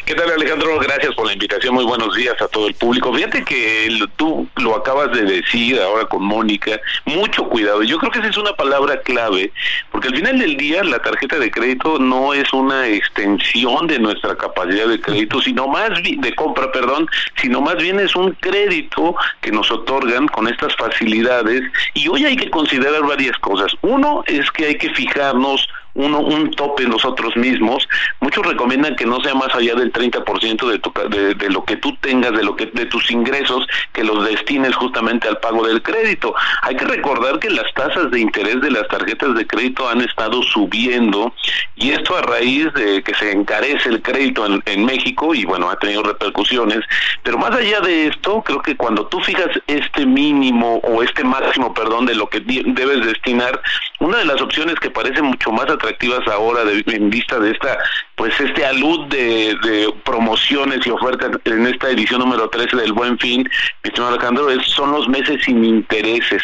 ¿Qué tal Alejandro? Gracias por la invitación. Muy buenos días a todo el público. Fíjate que tú lo acabas de decir ahora con Mónica. Mucho cuidado. Yo creo que esa es una palabra clave, porque al final del día la tarjeta de crédito no es una extensión de nuestra capacidad de crédito, sino más de compra, perdón, sino más bien es un crédito que nos otorgan con estas facilidades. Y hoy hay que considerar varias cosas. Uno es que hay que fijarnos uno, un tope nosotros mismos. Muchos recomiendan que no sea más allá del 30% de, tu, de, lo que tú tengas, de lo que de tus ingresos, que los destines justamente al pago del crédito. Hay que recordar que las tasas de interés de las tarjetas de crédito han estado subiendo y esto a raíz de que se encarece el crédito en, en México y bueno, ha tenido repercusiones. Pero más allá de esto, creo que cuando tú fijas este mínimo o este máximo, perdón, de lo que debes destinar, una de las opciones que parece mucho más atractiva atractivas ahora de, en vista de esta, pues este alud de, de, promociones y ofertas en esta edición número 13 del Buen Fin, mi estimado Alejandro, es, son los meses sin intereses,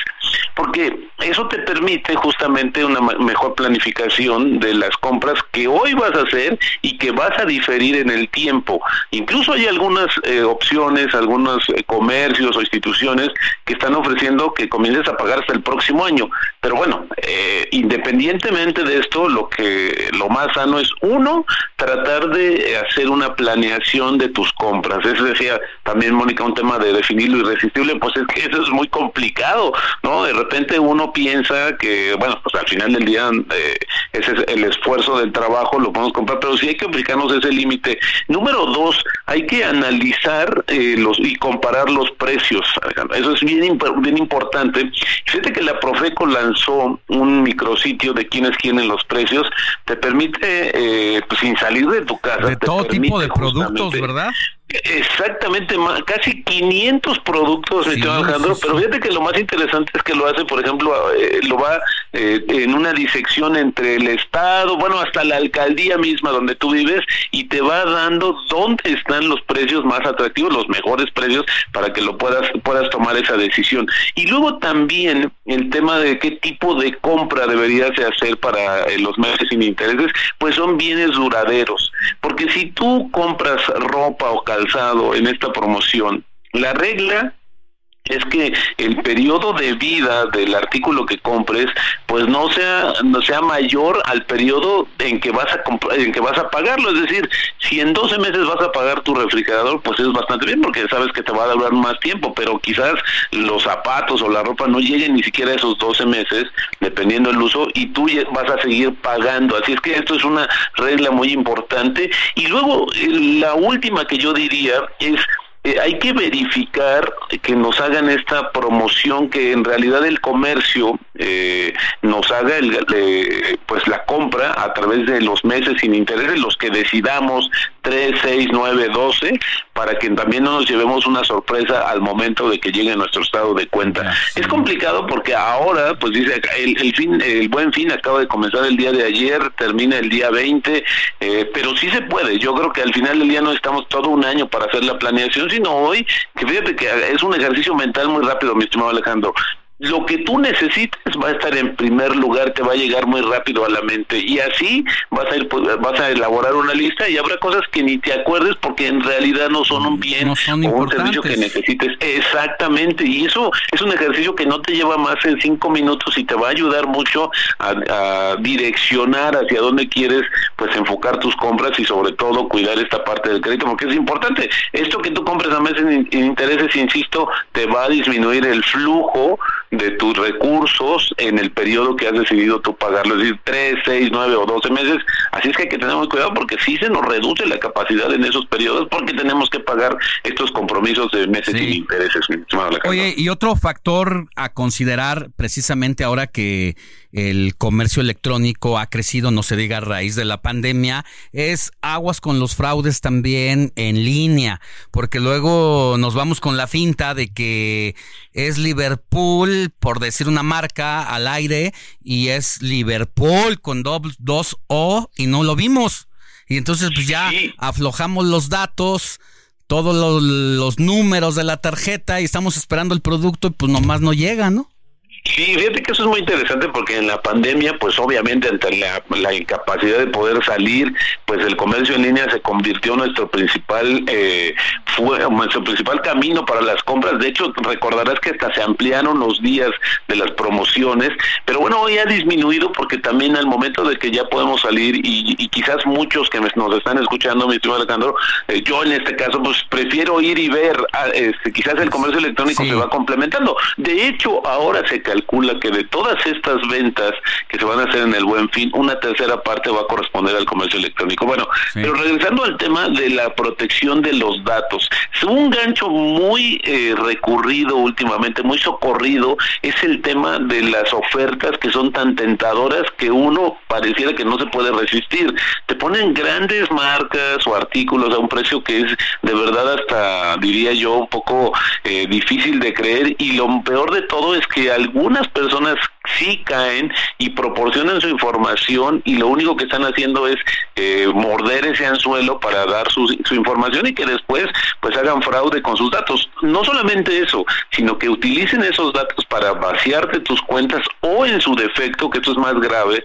porque eso te permite justamente una mejor planificación de las compras que hoy vas a hacer y que vas a diferir en el tiempo. Incluso hay algunas eh, opciones, algunos eh, comercios o instituciones que están ofreciendo que comiences a pagar hasta el próximo año. Pero bueno, eh, independientemente de esto, lo que lo más sano es uno tratar de hacer una planeación de tus compras. Eso decía también Mónica un tema de definir lo irresistible, pues es que eso es muy complicado, ¿no? De repente uno piensa que bueno, pues al final del día eh, ese es el esfuerzo del trabajo, lo podemos comprar, pero sí hay que aplicarnos ese límite. Número dos, hay que analizar eh, los y comparar los precios. Eso es bien bien importante. Fíjate que la Profeco lanzó un micrositio de quiénes quieren los precios, te permite, eh, pues, sin salir de tu casa. De todo tipo de productos, ¿verdad? Exactamente, casi 500 productos, sí, Alejandro, pero fíjate que lo más interesante es que lo hace, por ejemplo, eh, lo va eh, en una disección entre el Estado, bueno, hasta la alcaldía misma donde tú vives y te va dando dónde están los precios más atractivos, los mejores precios para que lo puedas puedas tomar esa decisión. Y luego también el tema de qué tipo de compra deberías de hacer para eh, los meses sin intereses, pues son bienes duraderos, porque si tú compras ropa o en esta promoción, la regla es que el periodo de vida del artículo que compres pues no sea no sea mayor al periodo en que vas a en que vas a pagarlo. Es decir si en 12 meses vas a pagar tu refrigerador pues es bastante bien porque sabes que te va a durar más tiempo pero quizás los zapatos o la ropa no lleguen ni siquiera a esos 12 meses dependiendo del uso y tú vas a seguir pagando. Así es que esto es una regla muy importante. Y luego la última que yo diría es eh, hay que verificar que nos hagan esta promoción que en realidad el comercio eh, nos haga el, eh, pues la compra a través de los meses sin intereses los que decidamos 3, 6, 9, 12 para que también no nos llevemos una sorpresa al momento de que llegue nuestro estado de cuenta. Es complicado porque ahora, pues dice, el, el, fin, el buen fin acaba de comenzar el día de ayer, termina el día 20, eh, pero sí se puede. Yo creo que al final del día no estamos todo un año para hacer la planeación, sino hoy, que fíjate que es un ejercicio mental muy rápido, mi estimado Alejandro lo que tú necesites va a estar en primer lugar, te va a llegar muy rápido a la mente y así vas a ir, pues, vas a elaborar una lista y habrá cosas que ni te acuerdes porque en realidad no son un bien o un servicio que necesites. Exactamente, y eso es un ejercicio que no te lleva más de cinco minutos y te va a ayudar mucho a, a direccionar hacia dónde quieres pues enfocar tus compras y sobre todo cuidar esta parte del crédito porque es importante. Esto que tú compres a meses en intereses, insisto, te va a disminuir el flujo de tus recursos en el periodo que has decidido tú pagarlo, es decir, 3, 6, 9 o 12 meses. Así es que hay que tener cuidado porque sí se nos reduce la capacidad en esos periodos porque tenemos que pagar estos compromisos de meses sí. sin intereses. Oye, y otro factor a considerar precisamente ahora que el comercio electrónico ha crecido, no se diga a raíz de la pandemia, es aguas con los fraudes también en línea, porque luego nos vamos con la finta de que es Liverpool, por decir una marca al aire, y es Liverpool con dos, dos O y no lo vimos. Y entonces pues ya sí. aflojamos los datos, todos los, los números de la tarjeta y estamos esperando el producto y pues nomás no llega, ¿no? Sí, fíjate que eso es muy interesante porque en la pandemia, pues obviamente ante la, la incapacidad de poder salir, pues el comercio en línea se convirtió en nuestro principal eh, fue nuestro principal camino para las compras. De hecho, recordarás que hasta se ampliaron los días de las promociones, pero bueno, hoy ha disminuido porque también al momento de que ya podemos salir y, y quizás muchos que nos están escuchando, mi estimado Alejandro, eh, yo en este caso, pues prefiero ir y ver, ah, este, quizás el comercio electrónico se va complementando. De hecho, ahora se calcula que de todas estas ventas que se van a hacer en el Buen Fin, una tercera parte va a corresponder al comercio electrónico. Bueno, pero regresando al tema de la protección de los datos, un gancho muy eh, recurrido últimamente, muy socorrido, es el tema de las ofertas que son tan tentadoras que uno pareciera que no se puede resistir. Te ponen grandes marcas o artículos a un precio que es de verdad hasta, diría yo, un poco eh, difícil de creer y lo peor de todo es que algunas personas sí caen y proporcionan su información y lo único que están haciendo es eh, morder ese anzuelo para dar su, información y que después pues hagan fraude con sus datos. No solamente eso, sino que utilicen esos datos para vaciarte tus cuentas o en su defecto, que esto es más grave,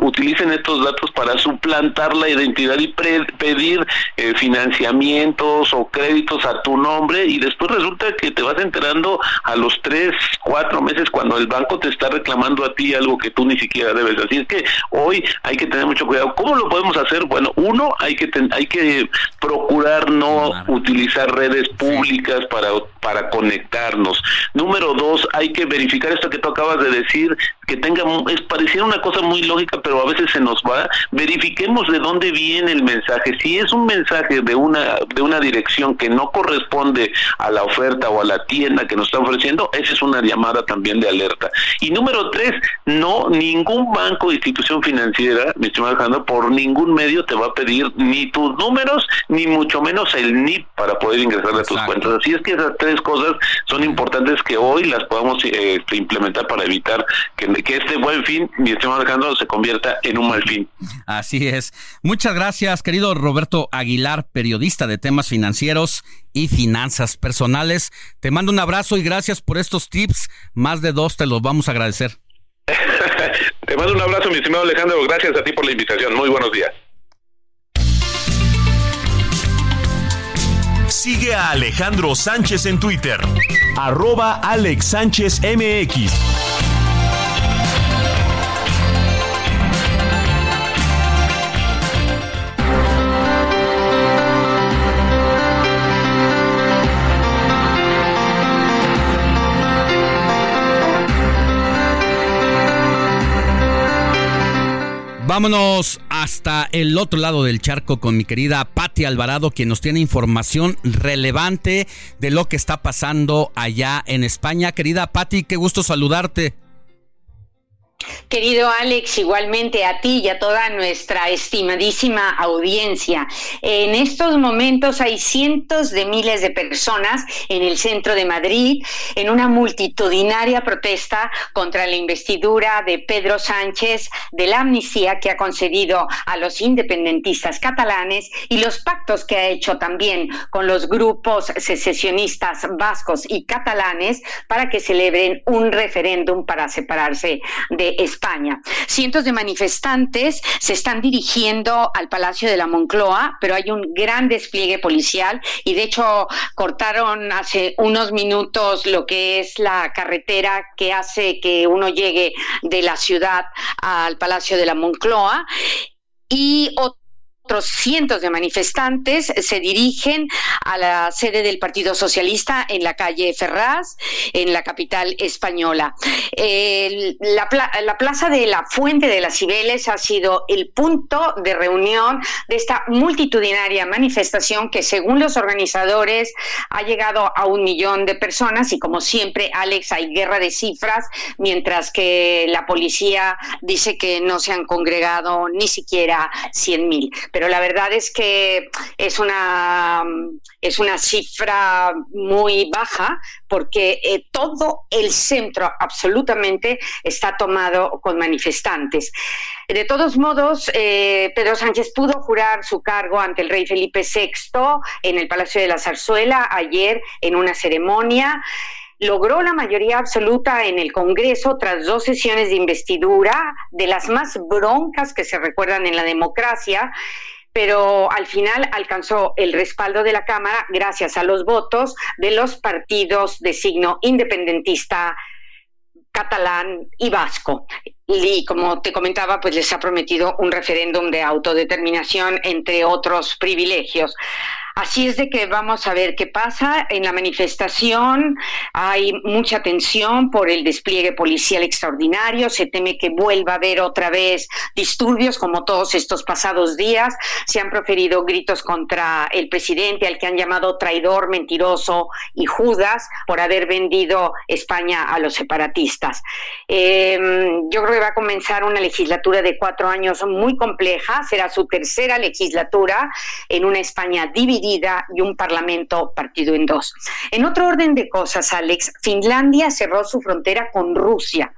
utilicen estos datos para suplantar la identidad y pedir eh, financiamientos o créditos a tu nombre y después resulta que te vas enterando a los tres, cuatro meses cuando el banco te está reclamando a ti algo que tú ni siquiera debes. Así es que hoy hay que tener mucho cuidado. ¿Cómo lo podemos hacer? Bueno, uno, hay que hay que procurar no utilizar redes públicas para para conectarnos. Número dos, hay que verificar esto que tú acabas de decir, que tenga, es pareciera una cosa muy lógica, pero a veces se nos va. Verifiquemos de dónde viene el mensaje. Si es un mensaje de una, de una dirección que no corresponde a la oferta o a la tienda que nos está ofreciendo, esa es una llamada también de alerta. Y número tres, no, ningún banco o institución financiera, mi estimado Alejandro, por ningún medio te va a pedir ni tus números, ni mucho menos el NIP para poder ingresar a tus cuentas. Así es que esas tres cosas son importantes que hoy las podamos eh, implementar para evitar que, que este buen fin, mi estimado Alejandro, se convierta en un mal fin. Así es. Muchas gracias, querido Roberto Aguilar, periodista de temas financieros y finanzas personales. Te mando un abrazo y gracias por estos tips. Más de dos te los vamos a agradecer. te mando un abrazo, mi estimado Alejandro. Gracias a ti por la invitación. Muy buenos días. Sigue a Alejandro Sánchez en Twitter. Arroba Alex Sánchez MX. Vámonos hasta el otro lado del charco con mi querida Patti Alvarado, quien nos tiene información relevante de lo que está pasando allá en España. Querida Patti, qué gusto saludarte. Querido Alex, igualmente a ti y a toda nuestra estimadísima audiencia. En estos momentos hay cientos de miles de personas en el centro de Madrid en una multitudinaria protesta contra la investidura de Pedro Sánchez de la amnistía que ha concedido a los independentistas catalanes y los pactos que ha hecho también con los grupos secesionistas vascos y catalanes para que celebren un referéndum para separarse de España. Cientos de manifestantes se están dirigiendo al Palacio de la Moncloa, pero hay un gran despliegue policial y de hecho cortaron hace unos minutos lo que es la carretera que hace que uno llegue de la ciudad al Palacio de la Moncloa y otros cientos de manifestantes se dirigen a la sede del Partido Socialista en la calle Ferraz, en la capital española. la, la, plaza de la Fuente de las Cibeles ha sido el punto de reunión de esta multitudinaria manifestación que, según los organizadores, ha llegado a un millón de personas y, como siempre, Alex, hay guerra de cifras, mientras que la policía dice que no se han congregado ni siquiera 100.000 pero la verdad es que es una, es una cifra muy baja porque eh, todo el centro absolutamente está tomado con manifestantes. De todos modos, eh, Pedro Sánchez pudo jurar su cargo ante el rey Felipe VI en el Palacio de la Zarzuela ayer en una ceremonia. Logró la mayoría absoluta en el Congreso tras dos sesiones de investidura, de las más broncas que se recuerdan en la democracia, pero al final alcanzó el respaldo de la Cámara gracias a los votos de los partidos de signo independentista catalán y vasco. Y como te comentaba, pues les ha prometido un referéndum de autodeterminación, entre otros privilegios. Así es de que vamos a ver qué pasa. En la manifestación hay mucha tensión por el despliegue policial extraordinario. Se teme que vuelva a haber otra vez disturbios como todos estos pasados días. Se han proferido gritos contra el presidente, al que han llamado traidor, mentiroso y Judas por haber vendido España a los separatistas. Em, yo creo va a comenzar una legislatura de cuatro años muy compleja. Será su tercera legislatura en una España dividida y un parlamento partido en dos. En otro orden de cosas, Alex, Finlandia cerró su frontera con Rusia.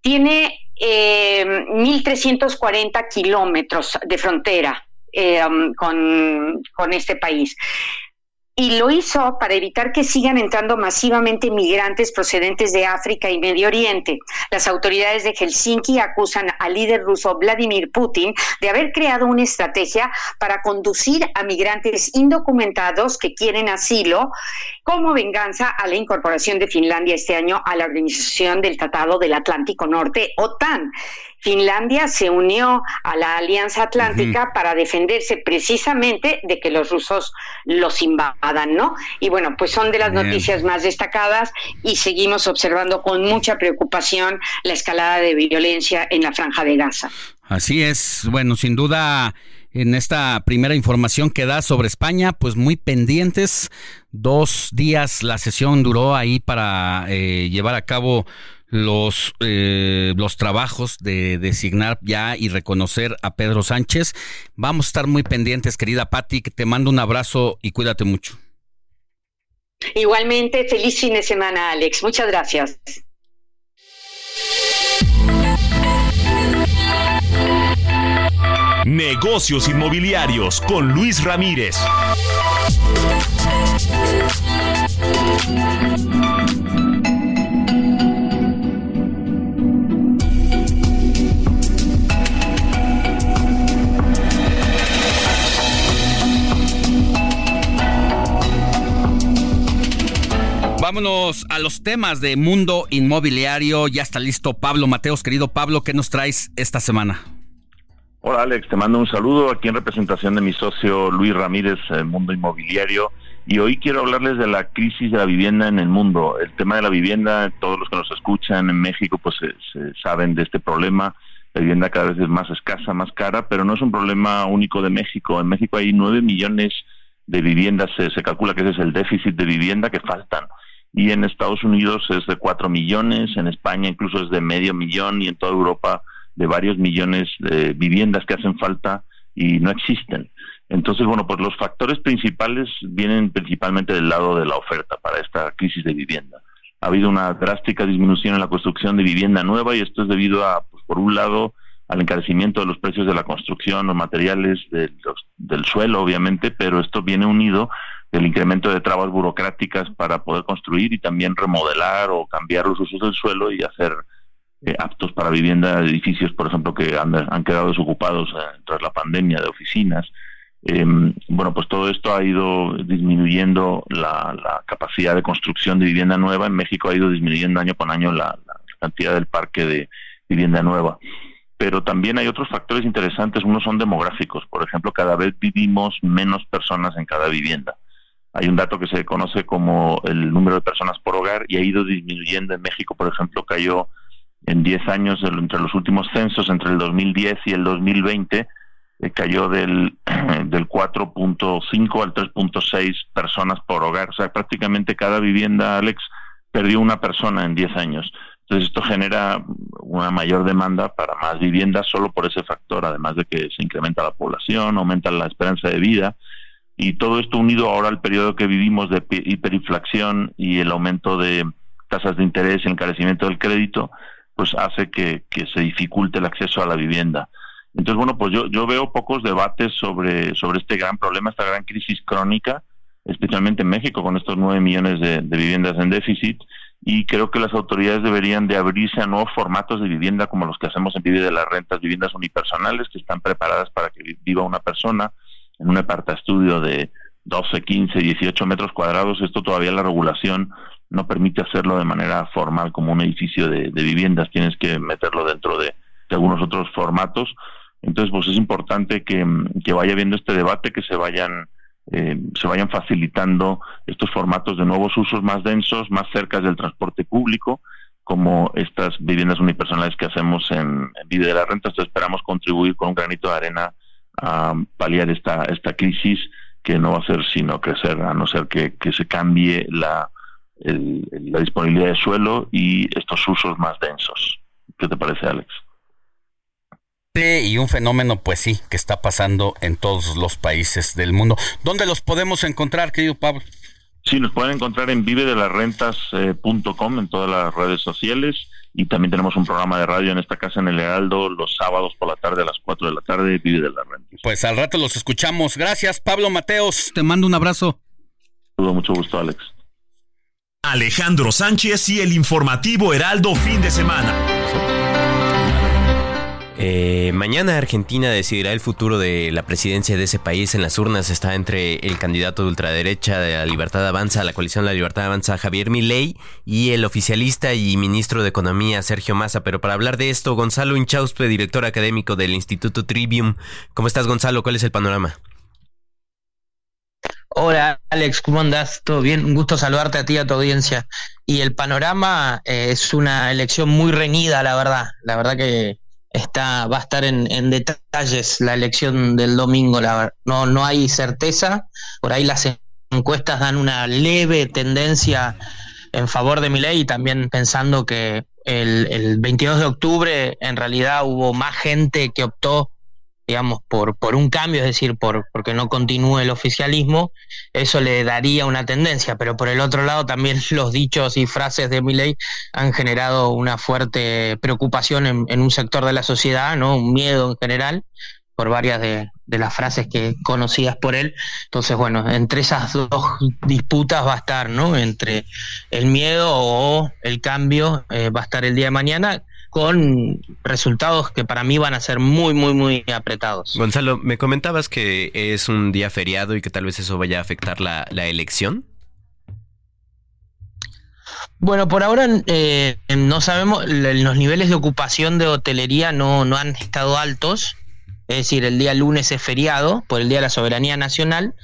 Tiene 1.340 eh, kilómetros de frontera eh, um, con, con este país y lo hizo para evitar que sigan entrando masivamente migrantes procedentes de África y Medio Oriente. Las autoridades de Helsinki acusan al líder ruso Vladimir Putin de haber creado una estrategia para conducir a migrantes indocumentados que quieren asilo como venganza a la incorporación de Finlandia este año a la Organización del Tratado del Atlántico Norte, OTAN. Finlandia se unió a la Alianza Atlántica para defenderse precisamente de que los rusos los invadan, ¿no? Y bueno, pues son de las noticias más destacadas y seguimos observando con mucha preocupación la escalada de violencia en la franja de Gaza. Así es, bueno, sin duda en esta primera información que da sobre España, pues muy pendientes. Dos días la sesión duró ahí para eh, llevar a cabo los, eh, los trabajos de designar ya y reconocer a Pedro Sánchez. Vamos a estar muy pendientes, querida Patti, te mando un abrazo y cuídate mucho. Igualmente, feliz fin de semana, Alex. Muchas gracias. Negocios inmobiliarios con Luis Ramírez. Vámonos a los temas de mundo inmobiliario. Ya está listo Pablo Mateos. Querido Pablo, ¿qué nos traes esta semana? Hola Alex, te mando un saludo aquí en representación de mi socio Luis Ramírez, Mundo Inmobiliario. Y hoy quiero hablarles de la crisis de la vivienda en el mundo. El tema de la vivienda, todos los que nos escuchan en México pues se, saben de este problema. La vivienda cada vez es más escasa, más cara, pero no es un problema único de México. En México hay nueve millones de viviendas, se calcula que ese es el déficit de vivienda que faltan y en Estados Unidos es de 4 millones, en España incluso es de medio millón y en toda Europa de varios millones de viviendas que hacen falta y no existen. Entonces, bueno, pues los factores principales vienen principalmente del lado de la oferta para esta crisis de vivienda. Ha habido una drástica disminución en la construcción de vivienda nueva y esto es debido a, pues, por un lado, al encarecimiento de los precios de la construcción, los materiales del suelo, obviamente, pero esto viene unido del incremento de trabas burocráticas para poder construir y también remodelar o cambiar los usos del suelo y hacer eh, aptos para vivienda edificios, por ejemplo, que han, quedado desocupados eh, tras la pandemia de oficinas. Em, bueno, pues todo esto ha ido disminuyendo la, capacidad de construcción de vivienda nueva. En México ha ido disminuyendo año con año la, la cantidad del parque de vivienda nueva pero también hay otros factores interesantes. Unos son demográficos. Por ejemplo, cada vez vivimos menos personas en cada vivienda. Hay un dato que se conoce como el número de personas por hogar y ha ido disminuyendo. En México, por ejemplo, cayó en 10 años, entre los últimos censos, entre el 2010 y el 2020, eh, cayó del, del 4.5 al 3.6 personas por hogar. O sea, prácticamente cada vivienda, Alex, perdió una persona en 10 años. Entonces esto genera una mayor demanda para más viviendas solo por ese factor, además de que se incrementa la población, aumenta la esperanza de vida y todo esto unido ahora al periodo que vivimos de hiperinflación y el aumento de tasas de interés y el encarecimiento del crédito, pues hace que, se dificulte el acceso a la vivienda. Entonces, bueno, pues yo, yo veo pocos debates sobre, sobre este gran problema, esta gran crisis crónica, especialmente en México con estos nueve millones de, viviendas en déficit y creo que las autoridades deberían de abrirse a nuevos formatos de vivienda como los que hacemos en Vive de las Rentas, viviendas unipersonales que están preparadas para que viva una persona en un estudio de 12, 15, 18 metros cuadrados. Esto todavía la regulación no permite hacerlo de manera formal como un edificio de, viviendas, tienes que meterlo dentro de, algunos otros formatos. Entonces, pues es importante que, vaya viendo este debate, que se vayan eh, se vayan facilitando estos formatos de nuevos usos más densos, más cerca del transporte público, como estas viviendas unipersonales que hacemos en, en Vida de la Renta. Entonces esperamos contribuir con un granito de arena a paliar esta, esta crisis que no va a ser sino crecer, a no ser que, que se cambie la, la disponibilidad de suelo y estos usos más densos. ¿Qué te parece, Alex? y un fenómeno, pues sí, que está pasando en todos los países del mundo. ¿Dónde los podemos encontrar, querido Pablo? Sí, nos pueden encontrar en vivedelarrentas.com en todas las redes sociales y también tenemos un programa de radio en esta casa en el Heraldo los sábados por la tarde a las 4 de la tarde, Vive de las Rentas. Pues al rato los escuchamos. Gracias, Pablo Mateos. Te mando un abrazo. Todo mucho gusto, Alex. Alejandro Sánchez y el informativo Heraldo fin de semana. Eh, mañana Argentina decidirá el futuro de la presidencia de ese país. En las urnas está entre el candidato de ultraderecha de la Libertad Avanza, la coalición de la Libertad Avanza, Javier Milei, y el oficialista y ministro de Economía, Sergio Massa. Pero para hablar de esto, Gonzalo Inchauspe, director académico del Instituto Trivium. ¿Cómo estás, Gonzalo? ¿Cuál es el panorama? Hola Alex, ¿cómo andás? ¿Todo bien? Un gusto saludarte a ti y a tu audiencia. Y el panorama eh, es una elección muy reñida, la verdad. La verdad que está, va a estar en, detalles la elección del domingo. La, no, no hay certeza. Por ahí las encuestas dan una leve tendencia en favor de mi ley también pensando que el, el 22 de octubre en realidad hubo más gente que optó digamos, por, por un cambio, es decir, por porque no continúe el oficialismo, eso le daría una tendencia, pero por el otro lado también los dichos y frases de Milley han generado una fuerte preocupación en, un sector de la sociedad, ¿no? Un miedo en general por varias de, las frases que conocidas por él. Entonces, bueno, entre esas dos disputas va a estar, ¿no? Entre el miedo o el cambio eh, va a estar el día de mañana con resultados que para mí van a ser muy, muy, muy apretados. Gonzalo, me comentabas que es un día feriado y que tal vez eso vaya a afectar la, elección. Bueno, por ahora eh, no sabemos, los niveles de ocupación de hotelería no, no han estado altos, es decir, el día lunes es feriado por el Día de la Soberanía Nacional,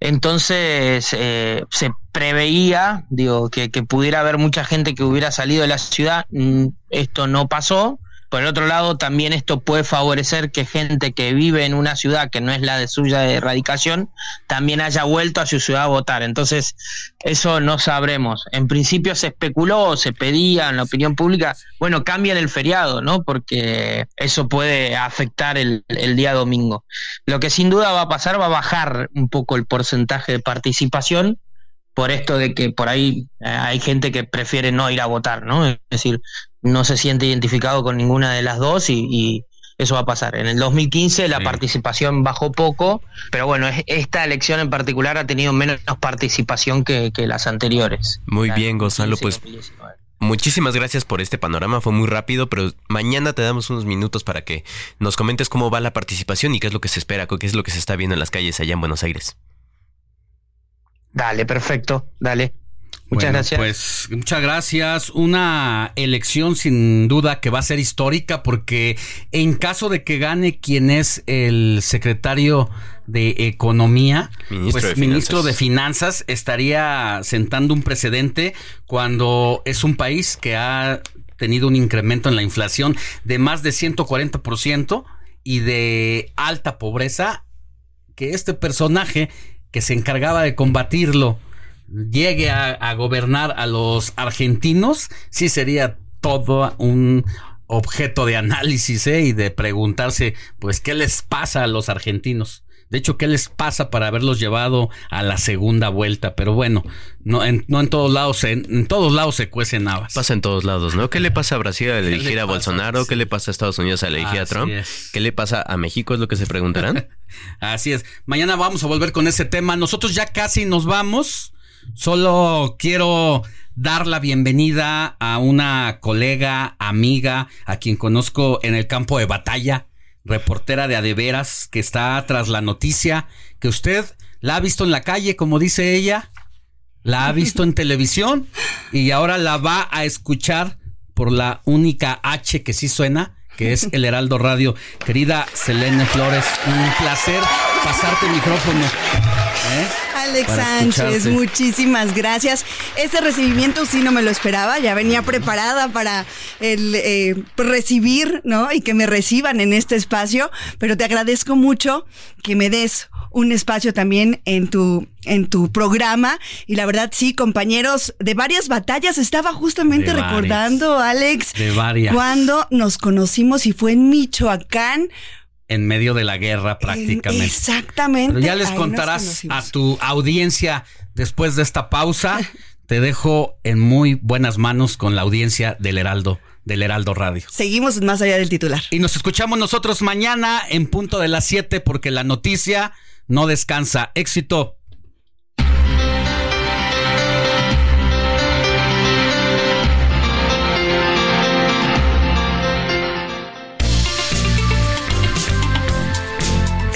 entonces eh, se preveía, digo, que, que, pudiera haber mucha gente que hubiera salido de la ciudad. Mm, esto no pasó. Por el otro lado, también esto puede favorecer que gente que vive en una ciudad que no es la de suya de erradicación también haya vuelto a su ciudad a votar. Entonces, eso no sabremos. En principio se especuló, se pedía en la opinión pública, bueno, cambien el feriado, ¿no? Porque eso puede afectar el, el día domingo. Lo que sin duda va a pasar va a bajar un poco el porcentaje de participación por esto de que por ahí eh, hay gente que prefiere no ir a votar, ¿no? Es decir, no se siente identificado con ninguna de las dos y, eso va a pasar. En el 2015 la participación bajó poco, pero bueno, esta elección en particular ha tenido menos participación que, las anteriores. Muy bien, Gonzalo, pues muchísimas gracias por este panorama, fue muy rápido, pero mañana te damos unos minutos para que nos comentes cómo va la participación y qué es lo que se espera, qué es lo que se está viendo en las calles allá en Buenos Aires. Dale, perfecto, dale. Muchas gracias. Pues muchas gracias. Una elección sin duda que va a ser histórica porque en caso de que gane quien es el secretario de Economía, ministro, pues de, ministro de Finanzas estaría sentando un precedente cuando es un país que ha tenido un incremento en la inflación de más de 140% y de alta pobreza, que este personaje que se encargaba de combatirlo llegue a, gobernar a los argentinos, sí sería todo un objeto de análisis ¿eh? y de preguntarse, pues, ¿qué les pasa a los argentinos? De hecho, ¿qué les pasa para haberlos llevado a la segunda vuelta? Pero bueno, no en, no en todos lados, se, en todos lados se cuecen habas. Pasa en todos lados, ¿no? ¿Qué le pasa a Brasil al elegir a Bolsonaro? ¿Qué le pasa a Estados Unidos al elegir a Trump? ¿Qué le pasa a México? Es lo que se preguntarán. Así es. Mañana vamos a volver con ese tema. Nosotros ya casi nos vamos. Solo quiero dar la bienvenida a una colega, amiga, a quien conozco en el campo de batalla, reportera de Adeveras, que está tras la noticia, que usted la ha visto en la calle, como dice ella, la ha visto en televisión y ahora la va a escuchar por la única H que sí suena, que es el Heraldo Radio. Querida Selene Flores, un placer pasarte el micrófono. ¿eh? Alex Sánchez, muchísimas gracias. Este recibimiento sí no me lo esperaba, ya venía preparada para el eh, recibir, ¿no? Y que me reciban en este espacio, pero te agradezco mucho que me des un espacio también en tu en tu programa y la verdad sí compañeros de varias batallas estaba justamente De recordando Alex De varias. cuando nos conocimos y fue en Michoacán En medio de la guerra prácticamente. exactamente Pero ya les ahí contarás a tu audiencia después de esta pausa. Te dejo en muy buenas manos con la audiencia del Heraldo, del Heraldo Radio. seguimos más allá del titular Y nos escuchamos nosotros mañana en punto de las 7 porque la noticia no descansa. Éxito.